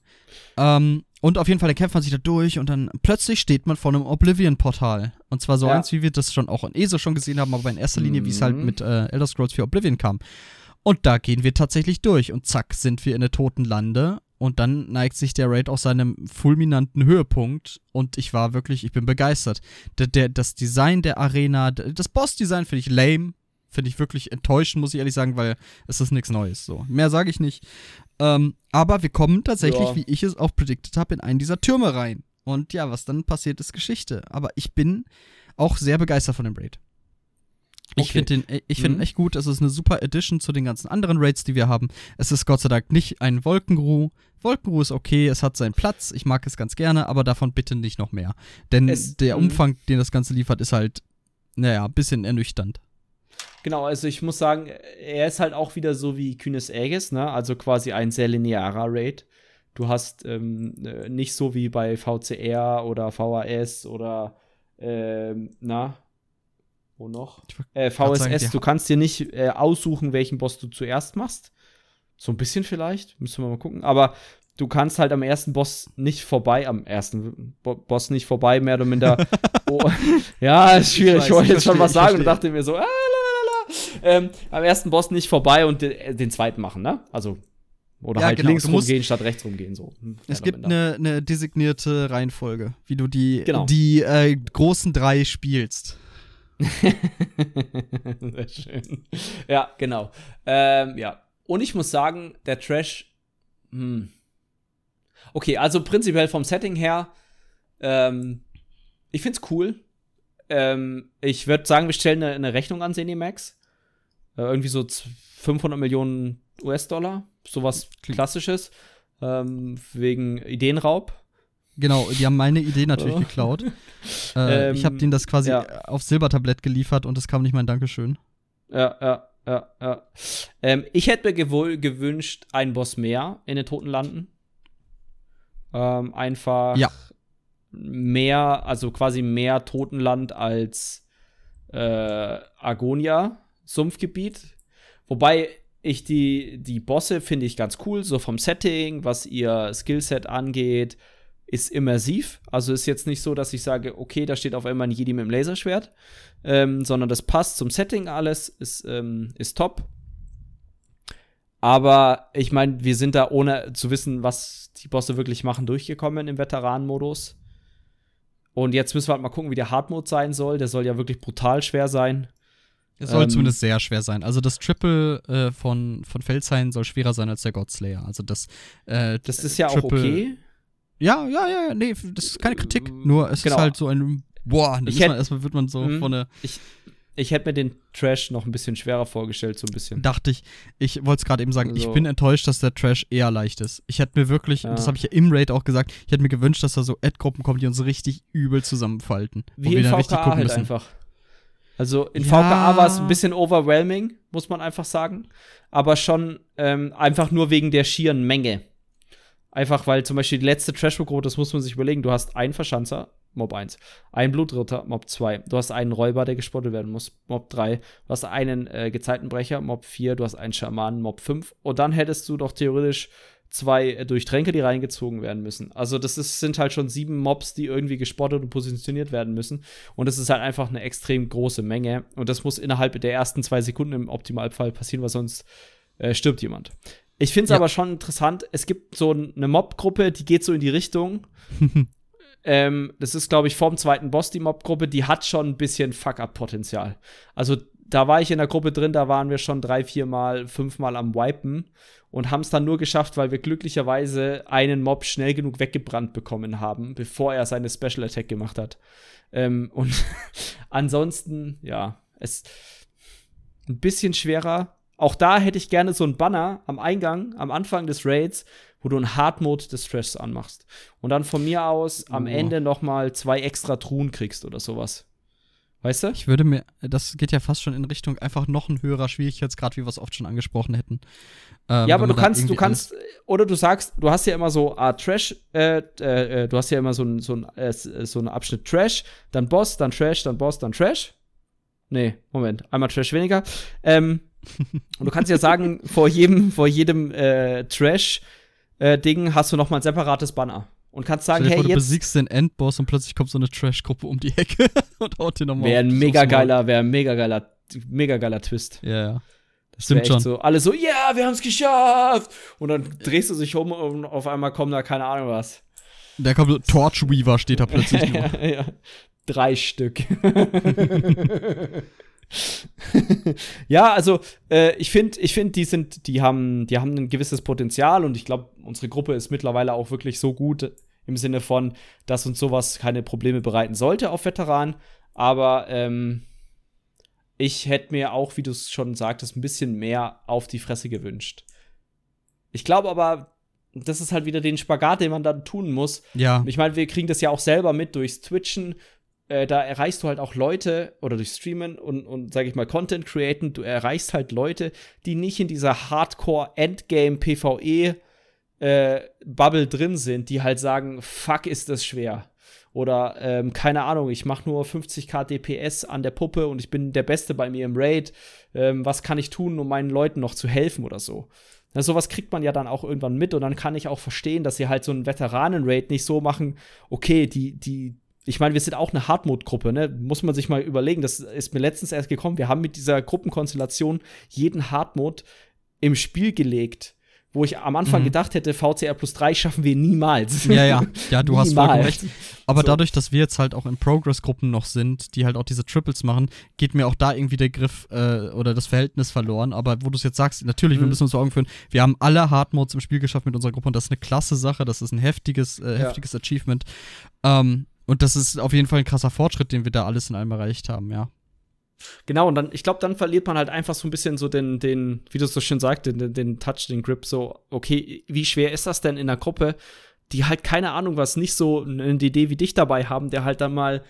Ähm, und auf jeden Fall, dann kämpft man sich da durch und dann plötzlich steht man vor einem Oblivion-Portal. Und zwar so ja. eins, wie wir das schon auch in ESO schon gesehen haben, aber in erster Linie, mhm. wie es halt mhm. mit äh, Elder Scrolls 4 Oblivion kam. Und da gehen wir tatsächlich durch und zack, sind wir in der toten Lande. Und dann neigt sich der Raid auf seinem fulminanten Höhepunkt. Und ich war wirklich, ich bin begeistert. Der, der, das Design der Arena, das Boss-Design finde ich lame. Finde ich wirklich enttäuschend, muss ich ehrlich sagen, weil es ist nichts Neues. So. Mehr sage ich nicht. Ähm, aber wir kommen tatsächlich, ja. wie ich es auch prediktet habe, in einen dieser Türme rein. Und ja, was dann passiert, ist Geschichte. Aber ich bin auch sehr begeistert von dem Raid. Ich okay. finde ihn, ich find mhm. echt gut. Es ist eine super Addition zu den ganzen anderen Raids, die wir haben. Es ist Gott sei Dank nicht ein Wolkenruh. Wolkenruh ist okay, es hat seinen Platz. Ich mag es ganz gerne, aber davon bitte nicht noch mehr. Denn es, der mhm. Umfang, den das Ganze liefert, ist halt, naja, ein bisschen ernüchternd. Genau, also ich muss sagen, er ist halt auch wieder so wie Kühnes Aegis, ne? Also quasi ein sehr linearer Raid. Du hast ähm, äh, nicht so wie bei VCR oder VHS oder ähm, na, wo noch? Äh, VSS, sagen, du kannst dir nicht äh, aussuchen, welchen Boss du zuerst machst. So ein bisschen vielleicht, müssen wir mal gucken. Aber du kannst halt am ersten Boss nicht vorbei, am ersten Bo Boss nicht vorbei, mehr oder minder. <laughs> oh, <laughs> ja, ist schwierig. Ich, weiß, ich wollte jetzt schon was sagen und dachte mir so, ah, <laughs> ähm, am ersten Boss nicht vorbei und den, äh, den zweiten machen, ne? Also Oder ja, halt genau. links rumgehen statt rechts rumgehen. So. Hm, es gibt eine, eine, designierte Reihenfolge, wie du die, genau. die äh, großen drei spielst. <laughs> Sehr schön. Ja, genau. Ähm, ja. Und ich muss sagen, der Trash. Hm. Okay, also prinzipiell vom Setting her, ähm, ich find's cool. Ähm, ich würde sagen, wir stellen eine, eine Rechnung an Zenimax. Äh, irgendwie so 500 Millionen US-Dollar. Sowas Klassisches. Ähm, wegen Ideenraub. Genau, die haben meine Idee natürlich <laughs> geklaut. Äh, ähm, ich habe denen das quasi ja. auf Silbertablett geliefert und es kam nicht mein Dankeschön. Ja, ja, ja, ja. Ähm, ich hätte mir gewünscht, einen Boss mehr in den Toten Landen. Ähm, einfach ja. Mehr, also quasi mehr Totenland als äh, Agonia, Sumpfgebiet. Wobei ich die, die Bosse finde ich ganz cool, so vom Setting, was ihr Skillset angeht, ist immersiv. Also ist jetzt nicht so, dass ich sage, okay, da steht auf einmal ein Jedi mit dem Laserschwert, ähm, sondern das passt zum Setting alles, ist, ähm, ist top. Aber ich meine, wir sind da ohne zu wissen, was die Bosse wirklich machen, durchgekommen im Veteranenmodus. Und jetzt müssen wir halt mal gucken, wie der Hardmode sein soll. Der soll ja wirklich brutal schwer sein. Es soll ähm, zumindest sehr schwer sein. Also das Triple äh, von, von Feldsign soll schwerer sein als der Godslayer. Also das äh, Das ist ja Triple, auch okay. Ja, ja, ja, nee, das ist keine Kritik. Nur es genau. ist halt so ein Boah, hätt, man, erstmal wird man so mh, von der. Ich, ich hätte mir den Trash noch ein bisschen schwerer vorgestellt, so ein bisschen. Dachte ich. Ich wollte es gerade eben sagen, also. ich bin enttäuscht, dass der Trash eher leicht ist. Ich hätte mir wirklich, ja. das habe ich ja im Raid auch gesagt, ich hätte mir gewünscht, dass da so Ad-Gruppen kommen, die uns richtig übel zusammenfalten. Wie in VKA halt müssen. einfach. Also in ja. VKA war es ein bisschen overwhelming, muss man einfach sagen. Aber schon ähm, einfach nur wegen der schieren Menge. Einfach weil zum Beispiel die letzte Trashbook-Gruppe, das muss man sich überlegen, du hast einen Verschanzer, Mob 1, einen Blutritter, Mob 2, du hast einen Räuber, der gespottet werden muss, Mob 3, du hast einen äh, Gezeitenbrecher, Mob 4, du hast einen Schamanen, Mob 5 und dann hättest du doch theoretisch zwei äh, Durchtränke, die reingezogen werden müssen. Also das ist, sind halt schon sieben Mobs, die irgendwie gespottet und positioniert werden müssen. Und das ist halt einfach eine extrem große Menge. Und das muss innerhalb der ersten zwei Sekunden im Optimalfall passieren, weil sonst äh, stirbt jemand. Ich finde es ja. aber schon interessant, es gibt so eine Mob-Gruppe, die geht so in die Richtung. <laughs> ähm, das ist, glaube ich, vorm zweiten Boss die Mob-Gruppe, die hat schon ein bisschen Fuck-Up-Potenzial. Also da war ich in der Gruppe drin, da waren wir schon drei, vier Mal, fünf Mal am Wipen und haben es dann nur geschafft, weil wir glücklicherweise einen Mob schnell genug weggebrannt bekommen haben, bevor er seine Special Attack gemacht hat. Ähm, <laughs> und ansonsten, ja, es ein bisschen schwerer. Auch da hätte ich gerne so ein Banner am Eingang, am Anfang des Raids, wo du einen Hard Mode des Trashs anmachst. Und dann von mir aus am oh. Ende noch mal zwei extra Truhen kriegst oder sowas. Weißt du? Ich würde mir, das geht ja fast schon in Richtung einfach noch ein höherer Schwierigkeitsgrad, wie wir es oft schon angesprochen hätten. Ähm, ja, aber du kannst, du kannst, oder du sagst, du hast ja immer so ah, Trash, äh, äh, äh, du hast ja immer so ein, so ein, äh, so einen Abschnitt Trash, dann Boss, dann Trash, dann Boss, dann Trash. Nee, Moment, einmal Trash weniger. Ähm, <laughs> und du kannst ja sagen, vor jedem, vor jedem äh, äh, hast du noch mal ein separates Banner und kannst sagen, hey, vor, jetzt. Du besiegst den Endboss und plötzlich kommt so eine Trash-Gruppe um die Ecke <laughs> und haut dir nochmal. Wäre ein mega geiler, wäre ein mega geiler, mega geiler Twist. Ja, ja. Das Stimmt schon. So, alle so, ja, yeah, wir haben es geschafft. Und dann drehst du dich um und auf einmal kommen da keine Ahnung was. Der kommt, Torchweaver steht da plötzlich nur. <laughs> ja, ja. Drei Stück. <laughs> <laughs> ja, also äh, ich finde, ich finde, die sind, die haben, die haben ein gewisses Potenzial und ich glaube, unsere Gruppe ist mittlerweile auch wirklich so gut im Sinne von, dass uns sowas keine Probleme bereiten sollte auf Veteranen. Aber ähm, ich hätte mir auch, wie du es schon sagtest, ein bisschen mehr auf die Fresse gewünscht. Ich glaube aber, das ist halt wieder den Spagat, den man dann tun muss. Ja. Ich meine, wir kriegen das ja auch selber mit durchs Twitchen äh, da erreichst du halt auch Leute oder durch Streamen und, und sag ich mal, Content createn, du erreichst halt Leute, die nicht in dieser Hardcore-Endgame-PvE äh, Bubble drin sind, die halt sagen, fuck, ist das schwer. Oder, ähm, keine Ahnung, ich mache nur 50k DPS an der Puppe und ich bin der Beste bei mir im Raid. Ähm, was kann ich tun, um meinen Leuten noch zu helfen oder so? Na, sowas kriegt man ja dann auch irgendwann mit und dann kann ich auch verstehen, dass sie halt so einen Veteranen-Raid nicht so machen, okay, die, die, ich meine, wir sind auch eine Hardmode-Gruppe, ne? Muss man sich mal überlegen. Das ist mir letztens erst gekommen. Wir haben mit dieser Gruppenkonstellation jeden Hardmode im Spiel gelegt, wo ich am Anfang mhm. gedacht hätte, VCR plus 3 schaffen wir niemals. Ja, ja, ja, du hast vollkommen recht. Aber so. dadurch, dass wir jetzt halt auch in Progress-Gruppen noch sind, die halt auch diese Triples machen, geht mir auch da irgendwie der Griff äh, oder das Verhältnis verloren. Aber wo du es jetzt sagst, natürlich, mhm. wir müssen uns vor Augen führen, wir haben alle Hard Modes im Spiel geschafft mit unserer Gruppe und das ist eine klasse Sache, das ist ein heftiges, äh, heftiges ja. Achievement. Ähm, und das ist auf jeden Fall ein krasser Fortschritt, den wir da alles in allem erreicht haben, ja. Genau, und dann, ich glaube, dann verliert man halt einfach so ein bisschen so den, den, wie du es so schön sagst, den, den Touch, den Grip, so, okay, wie schwer ist das denn in der Gruppe, die halt keine Ahnung was, nicht so eine DD wie dich dabei haben, der halt dann mal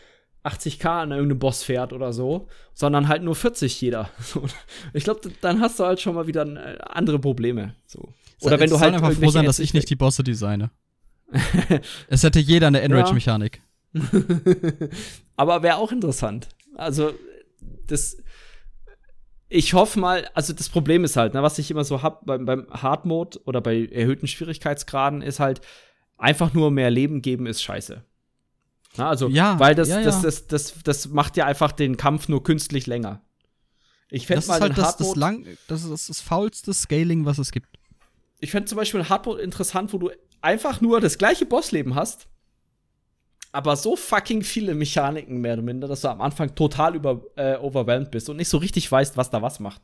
80k an irgendeinem Boss fährt oder so, sondern halt nur 40 jeder. <laughs> ich glaube, dann hast du halt schon mal wieder äh, andere Probleme. So. Oder wenn du halt einfach froh sein, dass ich nicht die Bosse designe. <laughs> es hätte jeder eine Enrage-Mechanik. <laughs> Aber wäre auch interessant. Also das ich hoffe mal, also das Problem ist halt, ne, was ich immer so hab beim, beim Hard Mode oder bei erhöhten Schwierigkeitsgraden, ist halt, einfach nur mehr Leben geben ist scheiße. Na, also, ja, weil das, ja, ja. Das, das, das, das macht ja einfach den Kampf nur künstlich länger. Ich fände mal halt das, das, lang, das ist das faulste Scaling, was es gibt. Ich fände zum Beispiel Hardmode interessant, wo du einfach nur das gleiche Bossleben hast, aber so fucking viele Mechaniken mehr oder minder, dass du am Anfang total über, äh, overwhelmed bist und nicht so richtig weißt, was da was macht.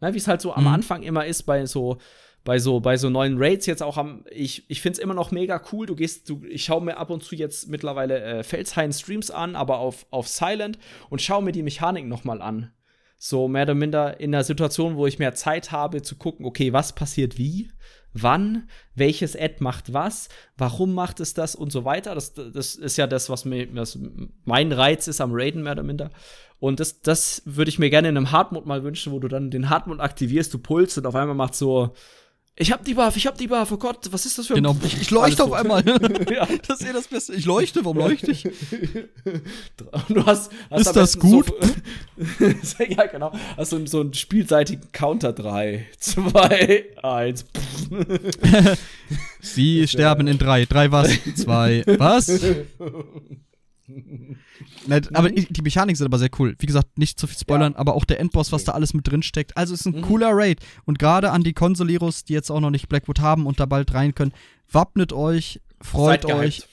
Wie es halt so mhm. am Anfang immer ist bei so bei so bei so neuen Raids jetzt auch am ich ich finde es immer noch mega cool. Du gehst du ich schaue mir ab und zu jetzt mittlerweile äh, Felshain Streams an, aber auf auf Silent und schaue mir die Mechaniken noch mal an. So mehr oder minder in der Situation, wo ich mehr Zeit habe zu gucken, okay, was passiert wie? Wann, welches Ad macht was, warum macht es das und so weiter. Das, das ist ja das, was, mir, was mein Reiz ist am Raiden mehr oder minder. Und das, das würde ich mir gerne in einem Hardmode mal wünschen, wo du dann den Hardmode aktivierst, du pulst und auf einmal macht so ich hab die Buff, ich hab die Buff, oh Gott, was ist das für ein Genau, ich, ich leuchte auf einmal. <laughs> ja. Das ist eh das Beste. Ich leuchte, warum leuchte ich? du hast, hast ist das gut? So, <laughs> ja, genau. Hast du so einen spielseitigen Counter 3, 2, 1. Sie sterben in 3. 3 was? 2 was? <laughs> aber mhm. die Mechaniken sind aber sehr cool. Wie gesagt, nicht zu viel spoilern, ja. aber auch der Endboss, was da alles mit drin steckt. Also ist ein mhm. cooler Raid. Und gerade an die Konsoleros, die jetzt auch noch nicht Blackwood haben und da bald rein können, wappnet euch, freut seid euch. Gehypt.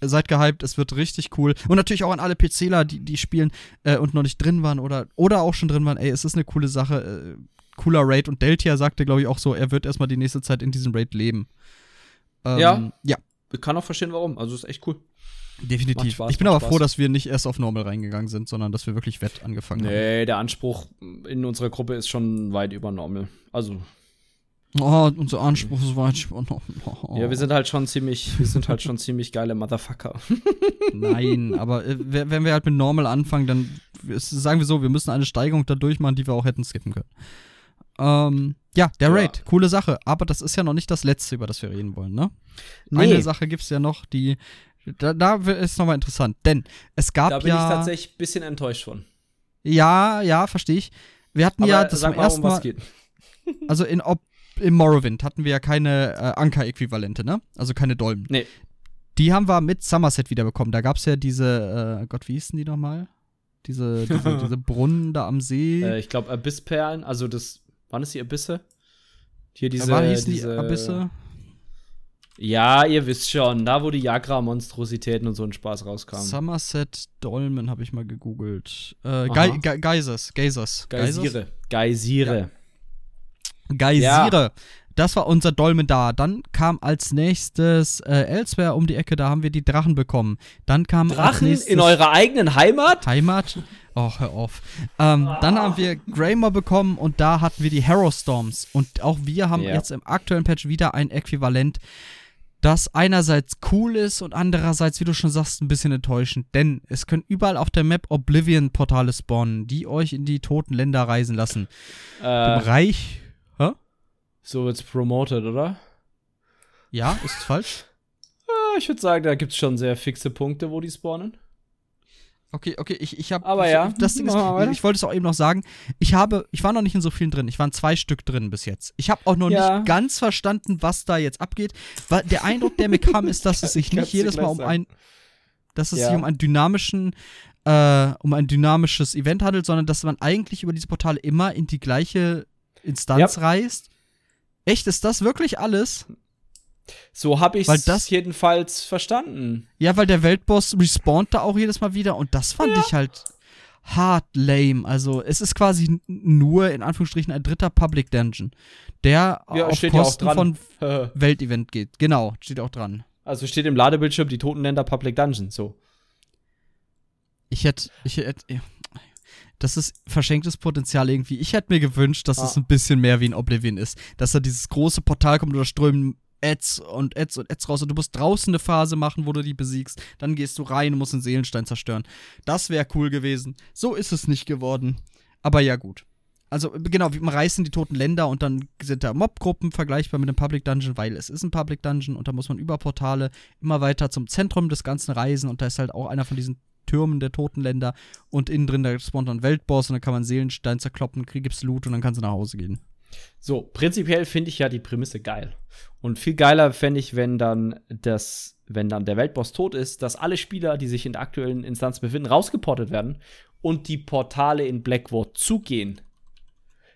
Seid gehypt, es wird richtig cool. Und natürlich auch an alle PCler, die, die spielen äh, und noch nicht drin waren oder, oder auch schon drin waren. Ey, es ist eine coole Sache. Äh, cooler Raid. Und Deltia sagte, glaube ich, auch so, er wird erstmal die nächste Zeit in diesem Raid leben. Ähm, ja. Ja. Ich kann auch verstehen, warum. Also ist echt cool. Definitiv. Spaß, ich bin aber Spaß. froh, dass wir nicht erst auf Normal reingegangen sind, sondern dass wir wirklich Wett angefangen nee, haben. Nee, der Anspruch in unserer Gruppe ist schon weit über Normal. Also. Oh, unser Anspruch ist weit über Normal. Oh. Ja, wir sind halt schon ziemlich, wir sind halt schon ziemlich geile Motherfucker. <laughs> Nein, aber äh, wenn wir halt mit Normal anfangen, dann sagen wir so, wir müssen eine Steigerung da durchmachen, die wir auch hätten skippen können. Ähm, ja, der Raid, ja. coole Sache. Aber das ist ja noch nicht das letzte, über das wir reden wollen, ne? Nee. Eine Sache gibt es ja noch, die da, da ist nochmal interessant, denn es gab ja. Da bin ja, ich tatsächlich ein bisschen enttäuscht von. Ja, ja, verstehe ich. Wir hatten Aber ja das sag zum mal, ersten um was geht. <laughs> Also in Ob im Morrowind hatten wir ja keine äh, Anker-Äquivalente, ne? Also keine Dolmen. Nee. Die haben wir mit Somerset wiederbekommen. Da gab es ja diese, äh, Gott, wie hießen die nochmal? Diese, diese, <laughs> diese Brunnen da am See. Äh, ich glaube Abyssperlen, also das, waren es die Abysse? Hier diese, ja, hießen diese, die Abysse? Ja, ihr wisst schon, da wo die Jagra-Monstrositäten und so ein Spaß rauskamen. Somerset Dolmen habe ich mal gegoogelt. Äh, Ge Ge Geysers, Geysers. Geysire. Geysire. Ja. Das war unser Dolmen da. Dann kam als nächstes äh, Elsewhere um die Ecke, da haben wir die Drachen bekommen. Dann kam Drachen in eurer eigenen Heimat? Heimat? Oh, hör auf. Ähm, ah. Dann haben wir Graymore bekommen und da hatten wir die Hero Storms. Und auch wir haben ja. jetzt im aktuellen Patch wieder ein Äquivalent das einerseits cool ist und andererseits, wie du schon sagst, ein bisschen enttäuschend. Denn es können überall auf der Map Oblivion-Portale spawnen, die euch in die toten Länder reisen lassen. Äh, Im Reich. Hä? So wird's promoted, oder? Ja, ist falsch? Ah, ich würde sagen, da gibt's schon sehr fixe Punkte, wo die spawnen. Okay, okay, ich, ich habe. Aber ich, ja. Das Ding ist, ich, ich wollte es auch eben noch sagen. Ich habe, ich war noch nicht in so vielen drin. Ich war in zwei Stück drin bis jetzt. Ich habe auch noch ja. nicht ganz verstanden, was da jetzt abgeht. Weil der Eindruck, der mir kam, ist, dass es <laughs> sich nicht jedes Mal um ein, dass es ja. sich um einen dynamischen, äh, um ein dynamisches Event handelt, sondern dass man eigentlich über diese Portale immer in die gleiche Instanz ja. reist Echt, ist das wirklich alles? So habe ich es jedenfalls verstanden. Ja, weil der Weltboss respawnt da auch jedes Mal wieder und das fand ja. ich halt hart lame. Also es ist quasi nur in Anführungsstrichen ein dritter Public Dungeon, der ja, auf Kosten ja von <laughs> Weltevent geht. Genau, steht auch dran. Also steht im Ladebildschirm die Totenländer Public Dungeon, so. Ich hätte, ich hätte, das ist verschenktes Potenzial irgendwie. Ich hätte mir gewünscht, dass ah. es ein bisschen mehr wie ein Oblivion ist. Dass da dieses große Portal kommt oder strömen Ads und Ads und Ads raus und du musst draußen eine Phase machen, wo du die besiegst. Dann gehst du rein und musst den Seelenstein zerstören. Das wäre cool gewesen. So ist es nicht geworden. Aber ja, gut. Also, genau, man reist in die toten Länder und dann sind da Mobgruppen vergleichbar mit einem Public Dungeon, weil es ist ein Public Dungeon und da muss man über Portale immer weiter zum Zentrum des Ganzen reisen und da ist halt auch einer von diesen Türmen der toten Länder und innen drin da spawnt dann Weltboss und dann kann man Seelenstein zerkloppen, kriegst Loot und dann kannst du nach Hause gehen. So, prinzipiell finde ich ja die Prämisse geil. Und viel geiler fände ich, wenn dann das, wenn dann der Weltboss tot ist, dass alle Spieler, die sich in der aktuellen Instanz befinden, rausgeportet werden und die Portale in Blackwood zugehen.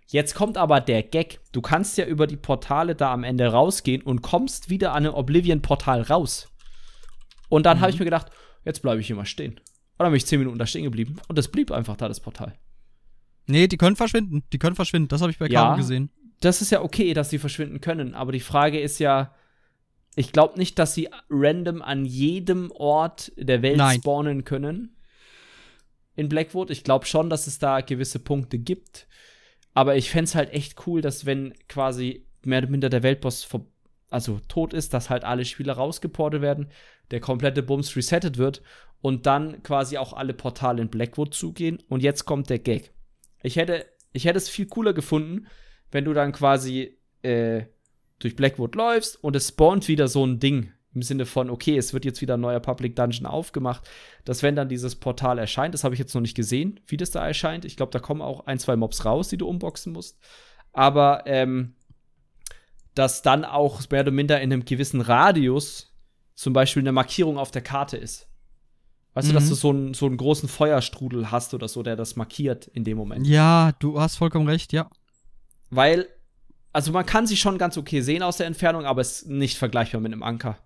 Jetzt kommt aber der Gag. Du kannst ja über die Portale da am Ende rausgehen und kommst wieder an ein Oblivion-Portal raus. Und dann mhm. habe ich mir gedacht, jetzt bleibe ich hier mal stehen. Und dann bin ich zehn Minuten da stehen geblieben. Und es blieb einfach da, das Portal. Nee, die können verschwinden. Die können verschwinden. Das habe ich bei ja, Caro gesehen. Das ist ja okay, dass sie verschwinden können. Aber die Frage ist ja, ich glaube nicht, dass sie random an jedem Ort der Welt Nein. spawnen können. In Blackwood. Ich glaube schon, dass es da gewisse Punkte gibt. Aber ich fände es halt echt cool, dass wenn quasi mehr oder minder der Weltboss also tot ist, dass halt alle Spieler rausgeportet werden, der komplette Bums resettet wird und dann quasi auch alle Portale in Blackwood zugehen. Und jetzt kommt der Gag. Ich hätte, ich hätte es viel cooler gefunden, wenn du dann quasi äh, durch Blackwood läufst und es spawnt wieder so ein Ding. Im Sinne von, okay, es wird jetzt wieder ein neuer Public Dungeon aufgemacht, dass wenn dann dieses Portal erscheint, das habe ich jetzt noch nicht gesehen, wie das da erscheint. Ich glaube, da kommen auch ein, zwei Mobs raus, die du unboxen musst. Aber ähm, dass dann auch mehr oder minder in einem gewissen Radius zum Beispiel eine Markierung auf der Karte ist. Weißt mhm. du, dass mhm. du so einen, so einen großen Feuerstrudel hast oder so, der das markiert in dem Moment. Ja, du hast vollkommen recht, ja. Weil, also man kann sie schon ganz okay sehen aus der Entfernung, aber es ist nicht vergleichbar mit einem Anker.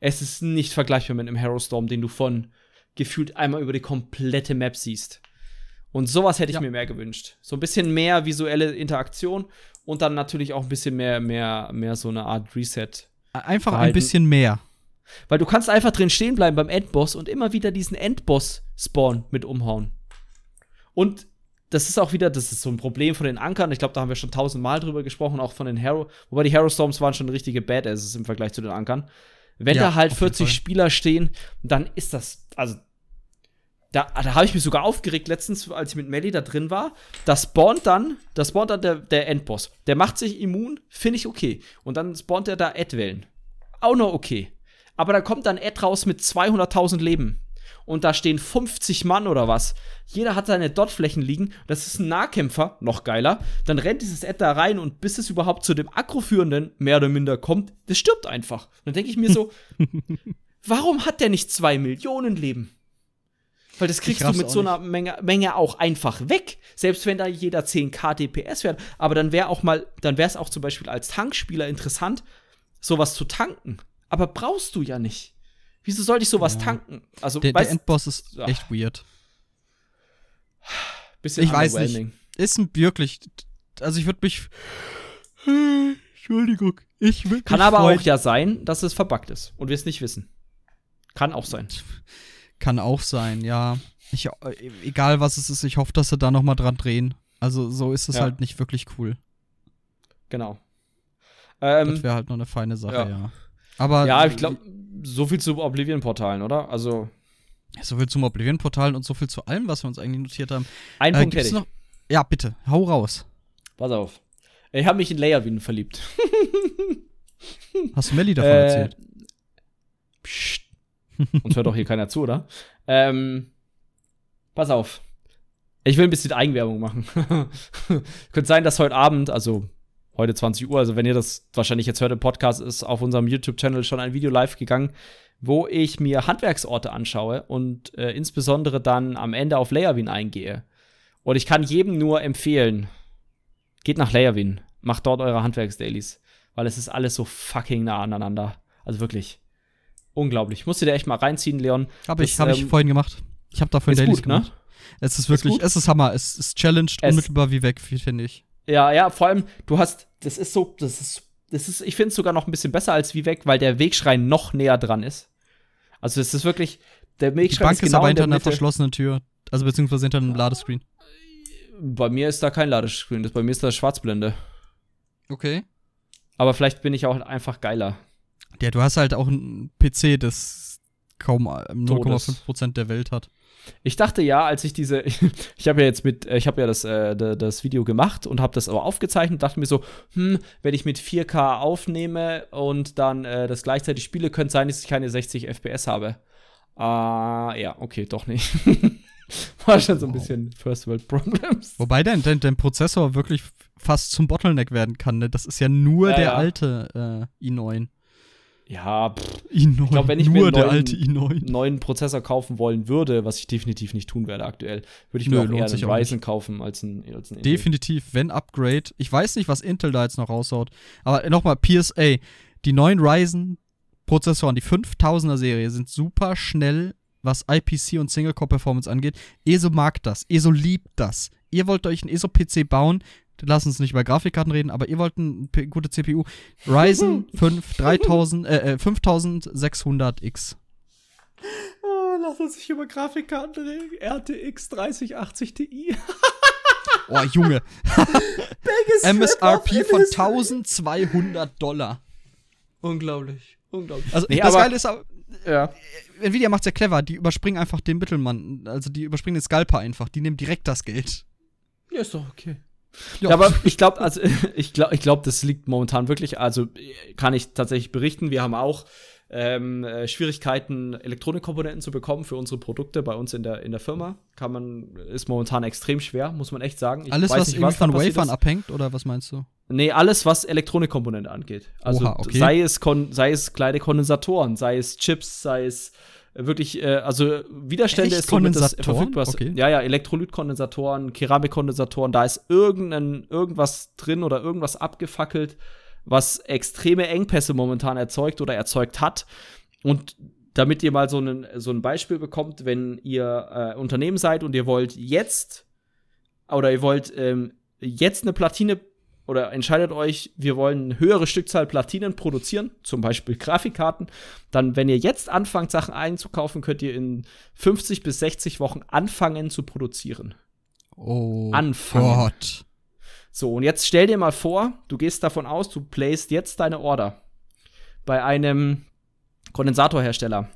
Es ist nicht vergleichbar mit einem Harrowstorm, den du von gefühlt einmal über die komplette Map siehst. Und sowas hätte ich ja. mir mehr gewünscht. So ein bisschen mehr visuelle Interaktion und dann natürlich auch ein bisschen mehr, mehr, mehr so eine Art Reset. Einfach Verhalten. ein bisschen mehr. Weil du kannst einfach drin stehen bleiben beim Endboss und immer wieder diesen Endboss-Spawn mit umhauen. Und das ist auch wieder, das ist so ein Problem von den Ankern. Ich glaube, da haben wir schon tausendmal drüber gesprochen, auch von den Hero. Wobei die Hero Storms waren schon richtige Badasses im Vergleich zu den Ankern. Wenn ja, da halt 40 Spieler stehen, dann ist das, also da, da habe ich mich sogar aufgeregt letztens, als ich mit Melly da drin war. Da spawnt dann, da spawnt dann der, der Endboss. Der macht sich immun, finde ich okay. Und dann spawnt er da Edwellen. Auch noch okay. Aber da kommt dann Ed raus mit 200.000 Leben. Und da stehen 50 Mann oder was. Jeder hat seine Dotflächen liegen. Das ist ein Nahkämpfer, noch geiler. Dann rennt dieses Ed da rein und bis es überhaupt zu dem Akroführenden mehr oder minder kommt, das stirbt einfach. Und dann denke ich mir so, <laughs> warum hat der nicht zwei Millionen Leben? Weil das kriegst du mit so einer Menge, Menge, auch einfach weg. Selbst wenn da jeder 10k DPS wäre. Aber dann wäre auch mal, dann wäre es auch zum Beispiel als Tankspieler interessant, sowas zu tanken. Aber brauchst du ja nicht. Wieso sollte ich sowas ja. tanken? Also, der, der Endboss ist ach. echt weird. Bisschen ich weiß nicht. Ist ein wirklich. Also ich würde mich. Entschuldigung. Ich würde Kann aber freuen. auch ja sein, dass es verbuggt ist und wir es nicht wissen. Kann auch sein. Kann auch sein, ja. Ich, egal was es ist, ich hoffe, dass sie da noch mal dran drehen. Also so ist es ja. halt nicht wirklich cool. Genau. Ähm, das wäre halt noch eine feine Sache, ja. ja. Aber ja, ich glaube, so viel zu Oblivion-Portalen, oder? Also. So viel zum Oblivion-Portalen und so viel zu allem, was wir uns eigentlich notiert haben. Ein äh, Punkt hätte ich. Noch? Ja, bitte, hau raus. Pass auf. Ich habe mich in Leerwin verliebt. <laughs> Hast du Melly davon äh, erzählt? Psst. Uns hört doch hier keiner zu, oder? Ähm, pass auf. Ich will ein bisschen Eigenwerbung machen. <laughs> Könnte sein, dass heute Abend, also heute 20 Uhr, also wenn ihr das wahrscheinlich jetzt hört im Podcast, ist auf unserem YouTube-Channel schon ein Video live gegangen, wo ich mir Handwerksorte anschaue und äh, insbesondere dann am Ende auf Layerwin eingehe. Und ich kann jedem nur empfehlen, geht nach Layerwin, macht dort eure Handwerksdailies. weil es ist alles so fucking nah aneinander. Also wirklich unglaublich. Musst du dir echt mal reinziehen, Leon. Habe ich, habe ähm, ich vorhin gemacht. Ich habe dafür Dailies gut, ne? gemacht. Ne? Es ist wirklich, ist es ist Hammer. Es ist challenged es unmittelbar wie weg, finde ich. Ja, ja, vor allem, du hast, das ist so, das ist, das ist, ich finde es sogar noch ein bisschen besser als weg, weil der Wegschrein noch näher dran ist. Also es ist wirklich, der Wegschrein Die Bank ist, genau ist aber hinter einer verschlossenen Tür. Also beziehungsweise hinter einem Ladescreen. Bei mir ist da kein Ladescreen, das, bei mir ist da Schwarzblende. Okay. Aber vielleicht bin ich auch einfach geiler. Ja, du hast halt auch einen PC, das kaum 0,5% der Welt hat. Ich dachte ja, als ich diese, <laughs> ich habe ja jetzt mit, ich habe ja das, äh, das Video gemacht und habe das aber aufgezeichnet, dachte mir so, hm, wenn ich mit 4K aufnehme und dann äh, das gleichzeitig spiele, könnte sein, dass ich keine 60 FPS habe. Ah, äh, ja, okay, doch nicht. <laughs> War schon so ein bisschen First World Problems. Wobei dein, dein, dein Prozessor wirklich fast zum Bottleneck werden kann, ne? Das ist ja nur ja, der ja. alte äh, i9. Ja, pff, i9, ich glaube, wenn ich nur mir einen neuen, neuen Prozessor kaufen wollen würde, was ich definitiv nicht tun werde aktuell, würde ich Nö, mir auch eher einen Ryzen kaufen als einen, als einen Definitiv, wenn Upgrade. Ich weiß nicht, was Intel da jetzt noch raushaut, aber nochmal, PSA, die neuen Ryzen-Prozessoren, die 5000er Serie, sind super schnell, was IPC und Single-Core-Performance angeht. ESO mag das, ESO liebt das. Ihr wollt euch einen ESO-PC bauen, lass uns nicht über Grafikkarten reden, aber ihr wollt eine gute CPU. Ryzen <laughs> 5 3000, äh, 5600X. Oh, lass uns nicht über Grafikkarten reden. RTX 3080 Ti. <laughs> oh, Junge. <laughs> MSRP von 1200 Dollar. Unglaublich. Unglaublich. Also, nee, das Geile ist aber, ja. Nvidia macht's ja clever. Die überspringen einfach den Mittelmann. Also, die überspringen den Scalper einfach. Die nehmen direkt das Geld. Ja, ist doch okay. Ja. aber ich glaube, also <laughs> ich glaube, ich glaube, das liegt momentan wirklich. Also kann ich tatsächlich berichten. Wir haben auch ähm, äh, Schwierigkeiten, Elektronikkomponenten zu bekommen für unsere Produkte bei uns in der, in der Firma. Kann man, ist momentan extrem schwer, muss man echt sagen. Ich alles, was nicht, was von Wafern abhängt, oder was meinst du? Nee, alles, was Elektronikkomponente angeht. Also Oha, okay. sei es sei es kleine Kondensatoren, sei es Chips, sei es wirklich, äh, also Widerstände Echt? ist somit das verfügbarste. Okay. Ja, ja, Elektrolytkondensatoren, Keramikkondensatoren, da ist irgendein, irgendwas drin oder irgendwas abgefackelt, was extreme Engpässe momentan erzeugt oder erzeugt hat. Und damit ihr mal so, einen, so ein Beispiel bekommt, wenn ihr äh, Unternehmen seid und ihr wollt jetzt oder ihr wollt ähm, jetzt eine Platine oder entscheidet euch, wir wollen eine höhere Stückzahl Platinen produzieren, zum Beispiel Grafikkarten, dann, wenn ihr jetzt anfangt, Sachen einzukaufen, könnt ihr in 50 bis 60 Wochen anfangen zu produzieren. Oh anfangen. Gott. So, und jetzt stell dir mal vor, du gehst davon aus, du placed jetzt deine Order bei einem Kondensatorhersteller.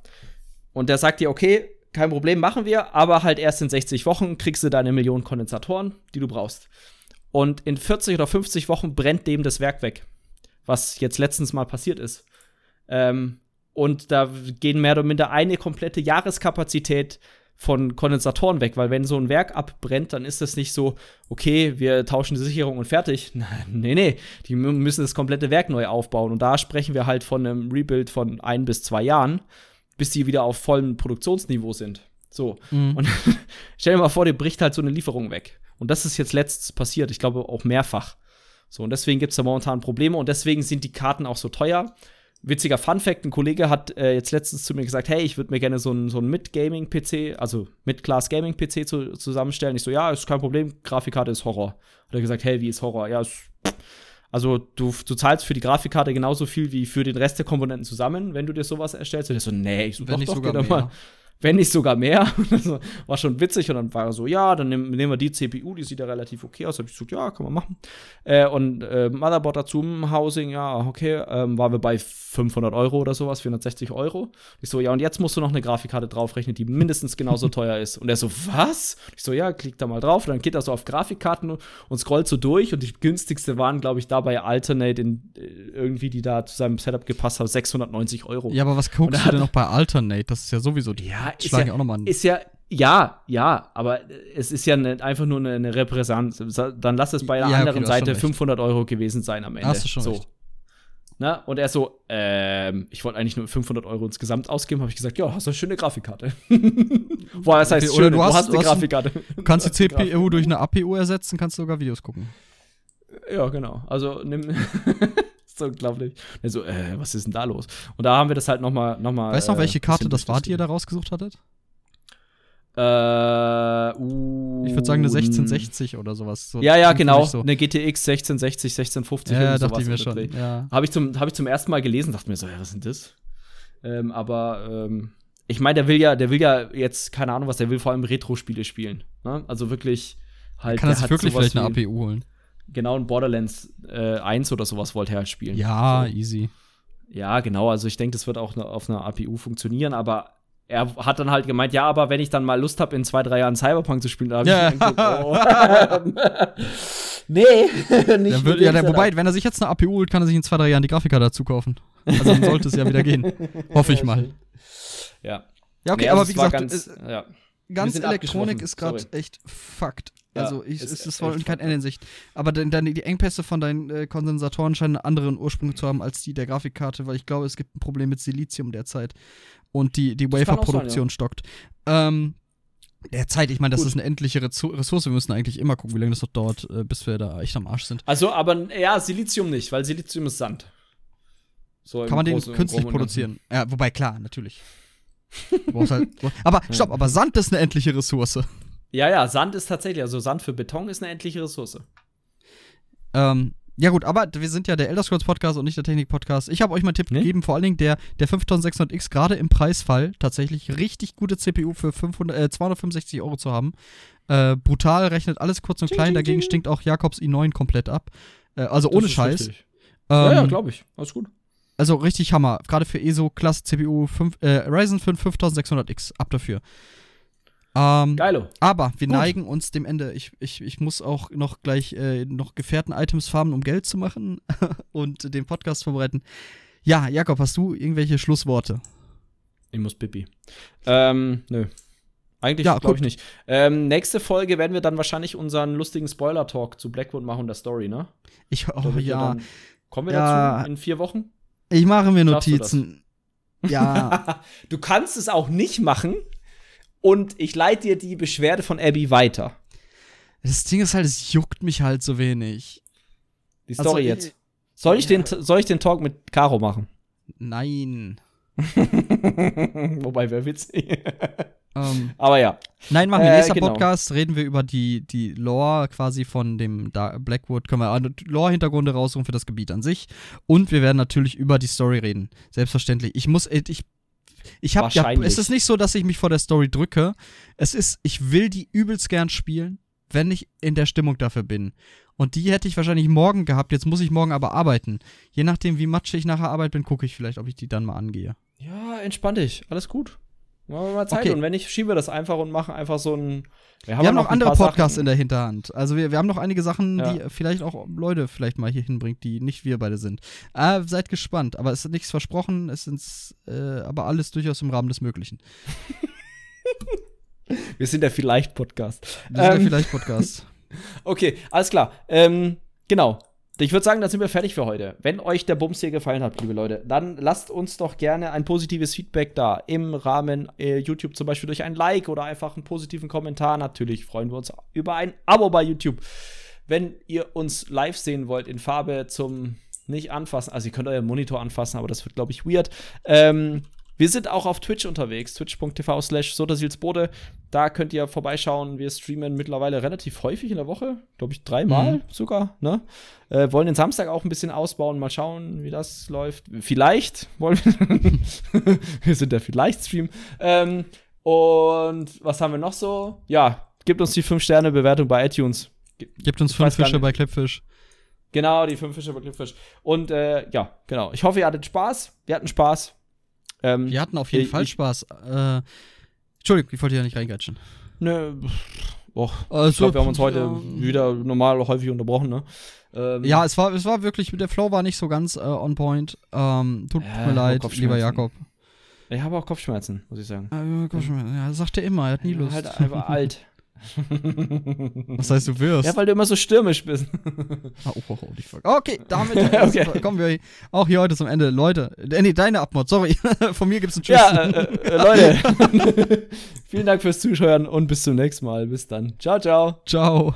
Und der sagt dir, okay, kein Problem, machen wir, aber halt erst in 60 Wochen kriegst du deine Millionen Kondensatoren, die du brauchst. Und in 40 oder 50 Wochen brennt dem das Werk weg. Was jetzt letztens mal passiert ist. Ähm, und da gehen mehr oder minder eine komplette Jahreskapazität von Kondensatoren weg, weil wenn so ein Werk abbrennt, dann ist das nicht so, okay, wir tauschen die Sicherung und fertig. <laughs> Nee, nee, die müssen das komplette Werk neu aufbauen. Und da sprechen wir halt von einem Rebuild von ein bis zwei Jahren, bis die wieder auf vollem Produktionsniveau sind. So. Mhm. Und <laughs> stell dir mal vor, dir bricht halt so eine Lieferung weg. Und das ist jetzt letztens passiert, ich glaube auch mehrfach. So, und deswegen gibt es da momentan Probleme und deswegen sind die Karten auch so teuer. Witziger Fun Fact: Ein Kollege hat äh, jetzt letztens zu mir gesagt: Hey, ich würde mir gerne so einen so Mid-Gaming-PC, also Mid-Class-Gaming-PC zu, zusammenstellen. Ich so: Ja, ist kein Problem, Grafikkarte ist Horror. Hat er gesagt: Hey, wie ist Horror? Ja, ist. Also, du, du zahlst für die Grafikkarte genauso viel wie für den Rest der Komponenten zusammen, wenn du dir sowas erstellst. Und ich so: Nee, ich Wenn doch, nicht doch, sogar mal wenn nicht sogar mehr. <laughs> das war schon witzig. Und dann war er so, ja, dann nehmen, nehmen wir die CPU, die sieht ja relativ okay aus. Hab ich gesagt, ja, kann man machen. Äh, und äh, Motherboard dazu, Housing, ja, okay, ähm, waren wir bei 500 Euro oder sowas, 460 Euro. Ich so, ja, und jetzt musst du noch eine Grafikkarte draufrechnen, die mindestens genauso teuer ist. Und er so, was? Ich so, ja, klick da mal drauf. Und dann geht er so auf Grafikkarten und scrollt so durch. Und die günstigste waren, glaube ich, dabei Alternate, in, äh, irgendwie, die da zu seinem Setup gepasst haben, 690 Euro. Ja, aber was guckst du denn noch bei Alternate? Das ist ja sowieso die. Ja, ist ja, auch nochmal Ist ja, ja, ja, aber es ist ja ne, einfach nur eine, eine Repräsentanz. Dann lass es bei der ja, anderen okay, Seite 500 Euro gewesen sein am Ende. Hast du schon so. Recht. Na, und er so, ähm, ich wollte eigentlich nur 500 Euro insgesamt ausgeben, habe ich gesagt, ja, hast du eine schöne Grafikkarte. <laughs> Boah, das heißt, okay, schön, du, hast, du hast eine du Grafikkarte. Du kannst die CPU durch eine APU ersetzen, kannst sogar Videos gucken. Ja, genau. Also nimm <laughs> ist unglaublich. Er so, äh, was ist denn da los? Und da haben wir das halt nochmal. Noch mal, weißt du noch, welche äh, Karte das war, die ihr da rausgesucht hattet? Äh, uh, ich würde sagen eine 1660 oder sowas. So ja, ja, genau. So. Eine GTX 1660, 1650 ja, dachte ich mir schon. Ja. Habe ich, zum, hab ich zum ersten Mal gelesen, dachte mir so, ja, was ist denn das? Ähm, aber ähm, ich meine, der will ja, der will ja jetzt, keine Ahnung was, der will vor allem Retro-Spiele spielen. Ne? Also wirklich halt. Kann er sich wirklich vielleicht eine APU holen? Genau, ein Borderlands äh, 1 oder sowas wollte er halt spielen. Ja, so. easy. Ja, genau. Also ich denke, das wird auch auf einer APU funktionieren, aber er hat dann halt gemeint, ja, aber wenn ich dann mal Lust habe, in zwei, drei Jahren Cyberpunk zu spielen, da habe ja. ich gedacht, <laughs> oh. <laughs> nee, <laughs> nicht. Wird, ja, der, wobei, wenn er sich jetzt eine APU holt, kann er sich in zwei, drei Jahren die Grafiker dazu kaufen. Also dann sollte es ja wieder gehen. Hoffe ich mal. Ja. Ja, okay, nee, also aber wie gesagt, ganz, äh, ja. Ganz Elektronik ist gerade echt fucked. Also ich, es ist voll kein Ende in Sicht. Aber dann die Engpässe von deinen äh, Kondensatoren scheinen einen anderen Ursprung zu haben als die der Grafikkarte, weil ich glaube, es gibt ein Problem mit Silizium derzeit. Und die, die Wafer-Produktion ja. stockt. Ähm, derzeit, ich meine, das Gut. ist eine endliche Ressource. Wir müssen eigentlich immer gucken, wie lange das noch dauert, äh, bis wir da echt am Arsch sind. Also, aber ja, Silizium nicht, weil Silizium ist Sand. So Kann man den künstlich produzieren? Ja, wobei, klar, natürlich. Halt, aber <laughs> stopp, aber Sand ist eine endliche Ressource. Ja, ja, Sand ist tatsächlich, also Sand für Beton ist eine endliche Ressource. Ähm, ja gut, aber wir sind ja der Elder Scrolls Podcast und nicht der Technik Podcast. Ich habe euch mal einen Tipp nee? gegeben, vor allen Dingen der, der 5600X gerade im Preisfall tatsächlich richtig gute CPU für 500, äh, 265 Euro zu haben. Äh, brutal, rechnet alles kurz und klein, dagegen stinkt auch Jakobs i9 komplett ab. Äh, also das ohne Scheiß. Ähm, ja, ja, glaube ich. Alles gut. Also richtig Hammer. Gerade für ESO Klasse CPU 5, äh, Ryzen 5 5600X. Ab dafür. Ähm, Geilo. Aber wir Gut. neigen uns dem Ende. Ich, ich, ich muss auch noch gleich äh, noch Gefährten-Items farmen, um Geld zu machen <laughs> und den Podcast vorbereiten. Ja, Jakob, hast du irgendwelche Schlussworte? Ich muss Pipi. Ähm, nö. Eigentlich ja, glaube ich nicht. Ähm, nächste Folge werden wir dann wahrscheinlich unseren lustigen Spoiler-Talk zu Blackwood machen, der Story, ne? Ich, oh, ja. Dann, kommen wir ja. dazu in vier Wochen? Ich mache mir Notizen. Ja. <laughs> du kannst es auch nicht machen und ich leite dir die Beschwerde von Abby weiter. Das Ding ist halt, es juckt mich halt so wenig. Die Story also, jetzt. Soll ich, ja. den, soll ich den Talk mit Caro machen? Nein. <laughs> Wobei, wer witzig. <laughs> ähm. Aber ja. Nein, machen wir äh, nächster genau. Podcast, reden wir über die, die Lore quasi von dem Blackwood, können wir Lore-Hintergründe raussuchen für das Gebiet an sich. Und wir werden natürlich über die Story reden. Selbstverständlich. Ich muss, ich ich habe ja, es ist nicht so, dass ich mich vor der Story drücke. Es ist, ich will die übelst gern spielen, wenn ich in der Stimmung dafür bin. Und die hätte ich wahrscheinlich morgen gehabt. Jetzt muss ich morgen aber arbeiten. Je nachdem, wie matschig ich nachher Arbeit bin, gucke ich vielleicht, ob ich die dann mal angehe. Ja, entspann dich. Alles gut. Machen wir mal Zeit. Okay. Und wenn nicht, schieben wir das einfach und machen einfach so ein. Wir haben, wir haben noch andere Podcasts Sachen. in der Hinterhand. Also wir, wir haben noch einige Sachen, ja. die vielleicht auch Leute vielleicht mal hier hinbringt, die nicht wir beide sind. Äh, seid gespannt. Aber es ist nichts versprochen. Es ist äh, aber alles durchaus im Rahmen des Möglichen. <laughs> wir sind der Vielleicht-Podcast. Wir sind ähm, der Vielleicht-Podcast. <laughs> okay, alles klar. Ähm, genau. Ich würde sagen, dann sind wir fertig für heute. Wenn euch der Bums hier gefallen hat, liebe Leute, dann lasst uns doch gerne ein positives Feedback da. Im Rahmen äh, YouTube zum Beispiel durch ein Like oder einfach einen positiven Kommentar. Natürlich freuen wir uns über ein Abo bei YouTube. Wenn ihr uns live sehen wollt in Farbe zum nicht anfassen, also ihr könnt euren Monitor anfassen, aber das wird, glaube ich, weird. Ähm, wir sind auch auf Twitch unterwegs, twitch.tv slash sodasilsbode. Da könnt ihr vorbeischauen. Wir streamen mittlerweile relativ häufig in der Woche, glaube ich dreimal mhm. sogar. Ne? Äh, wollen den Samstag auch ein bisschen ausbauen, mal schauen, wie das läuft. Vielleicht wollen wir. <laughs> wir sind der Vielleicht-Stream. Ähm, und was haben wir noch so? Ja, gebt uns die 5-Sterne-Bewertung bei iTunes. Gebt uns 5 Fische bei Clipfish. Genau, die 5 Fische bei Clipfish. Und äh, ja, genau. Ich hoffe, ihr hattet Spaß. Wir hatten Spaß. Ähm, wir hatten auf jeden ich, Fall Spaß. Äh, Entschuldigung, ich wollte ja nicht reingrätschen. Nö. Och, also, ich glaube, wir haben uns heute ja. wieder normal häufig unterbrochen, ne? Ähm, ja, es war, es war wirklich, der Flow war nicht so ganz äh, on point. Ähm, tut ja, mir leid, lieber Jakob. Ich habe auch Kopfschmerzen, muss ich sagen. Äh, Kopfschmerzen. Ja, sagt er immer, er hat nie Lust. Halt einfach alt. <laughs> <laughs> Was heißt, du wirst? Ja, weil du immer so stürmisch bist. ah, oh, oh, oh. Okay, damit <laughs> okay. kommen wir auch hier heute zum Ende. Leute, äh, nee, deine Abmord, sorry. <laughs> Von mir gibt's einen Tschüss. Ja, äh, äh, Leute. Vielen Dank fürs Zuschauen und bis zum nächsten Mal. Bis dann. Ciao, ciao. Ciao.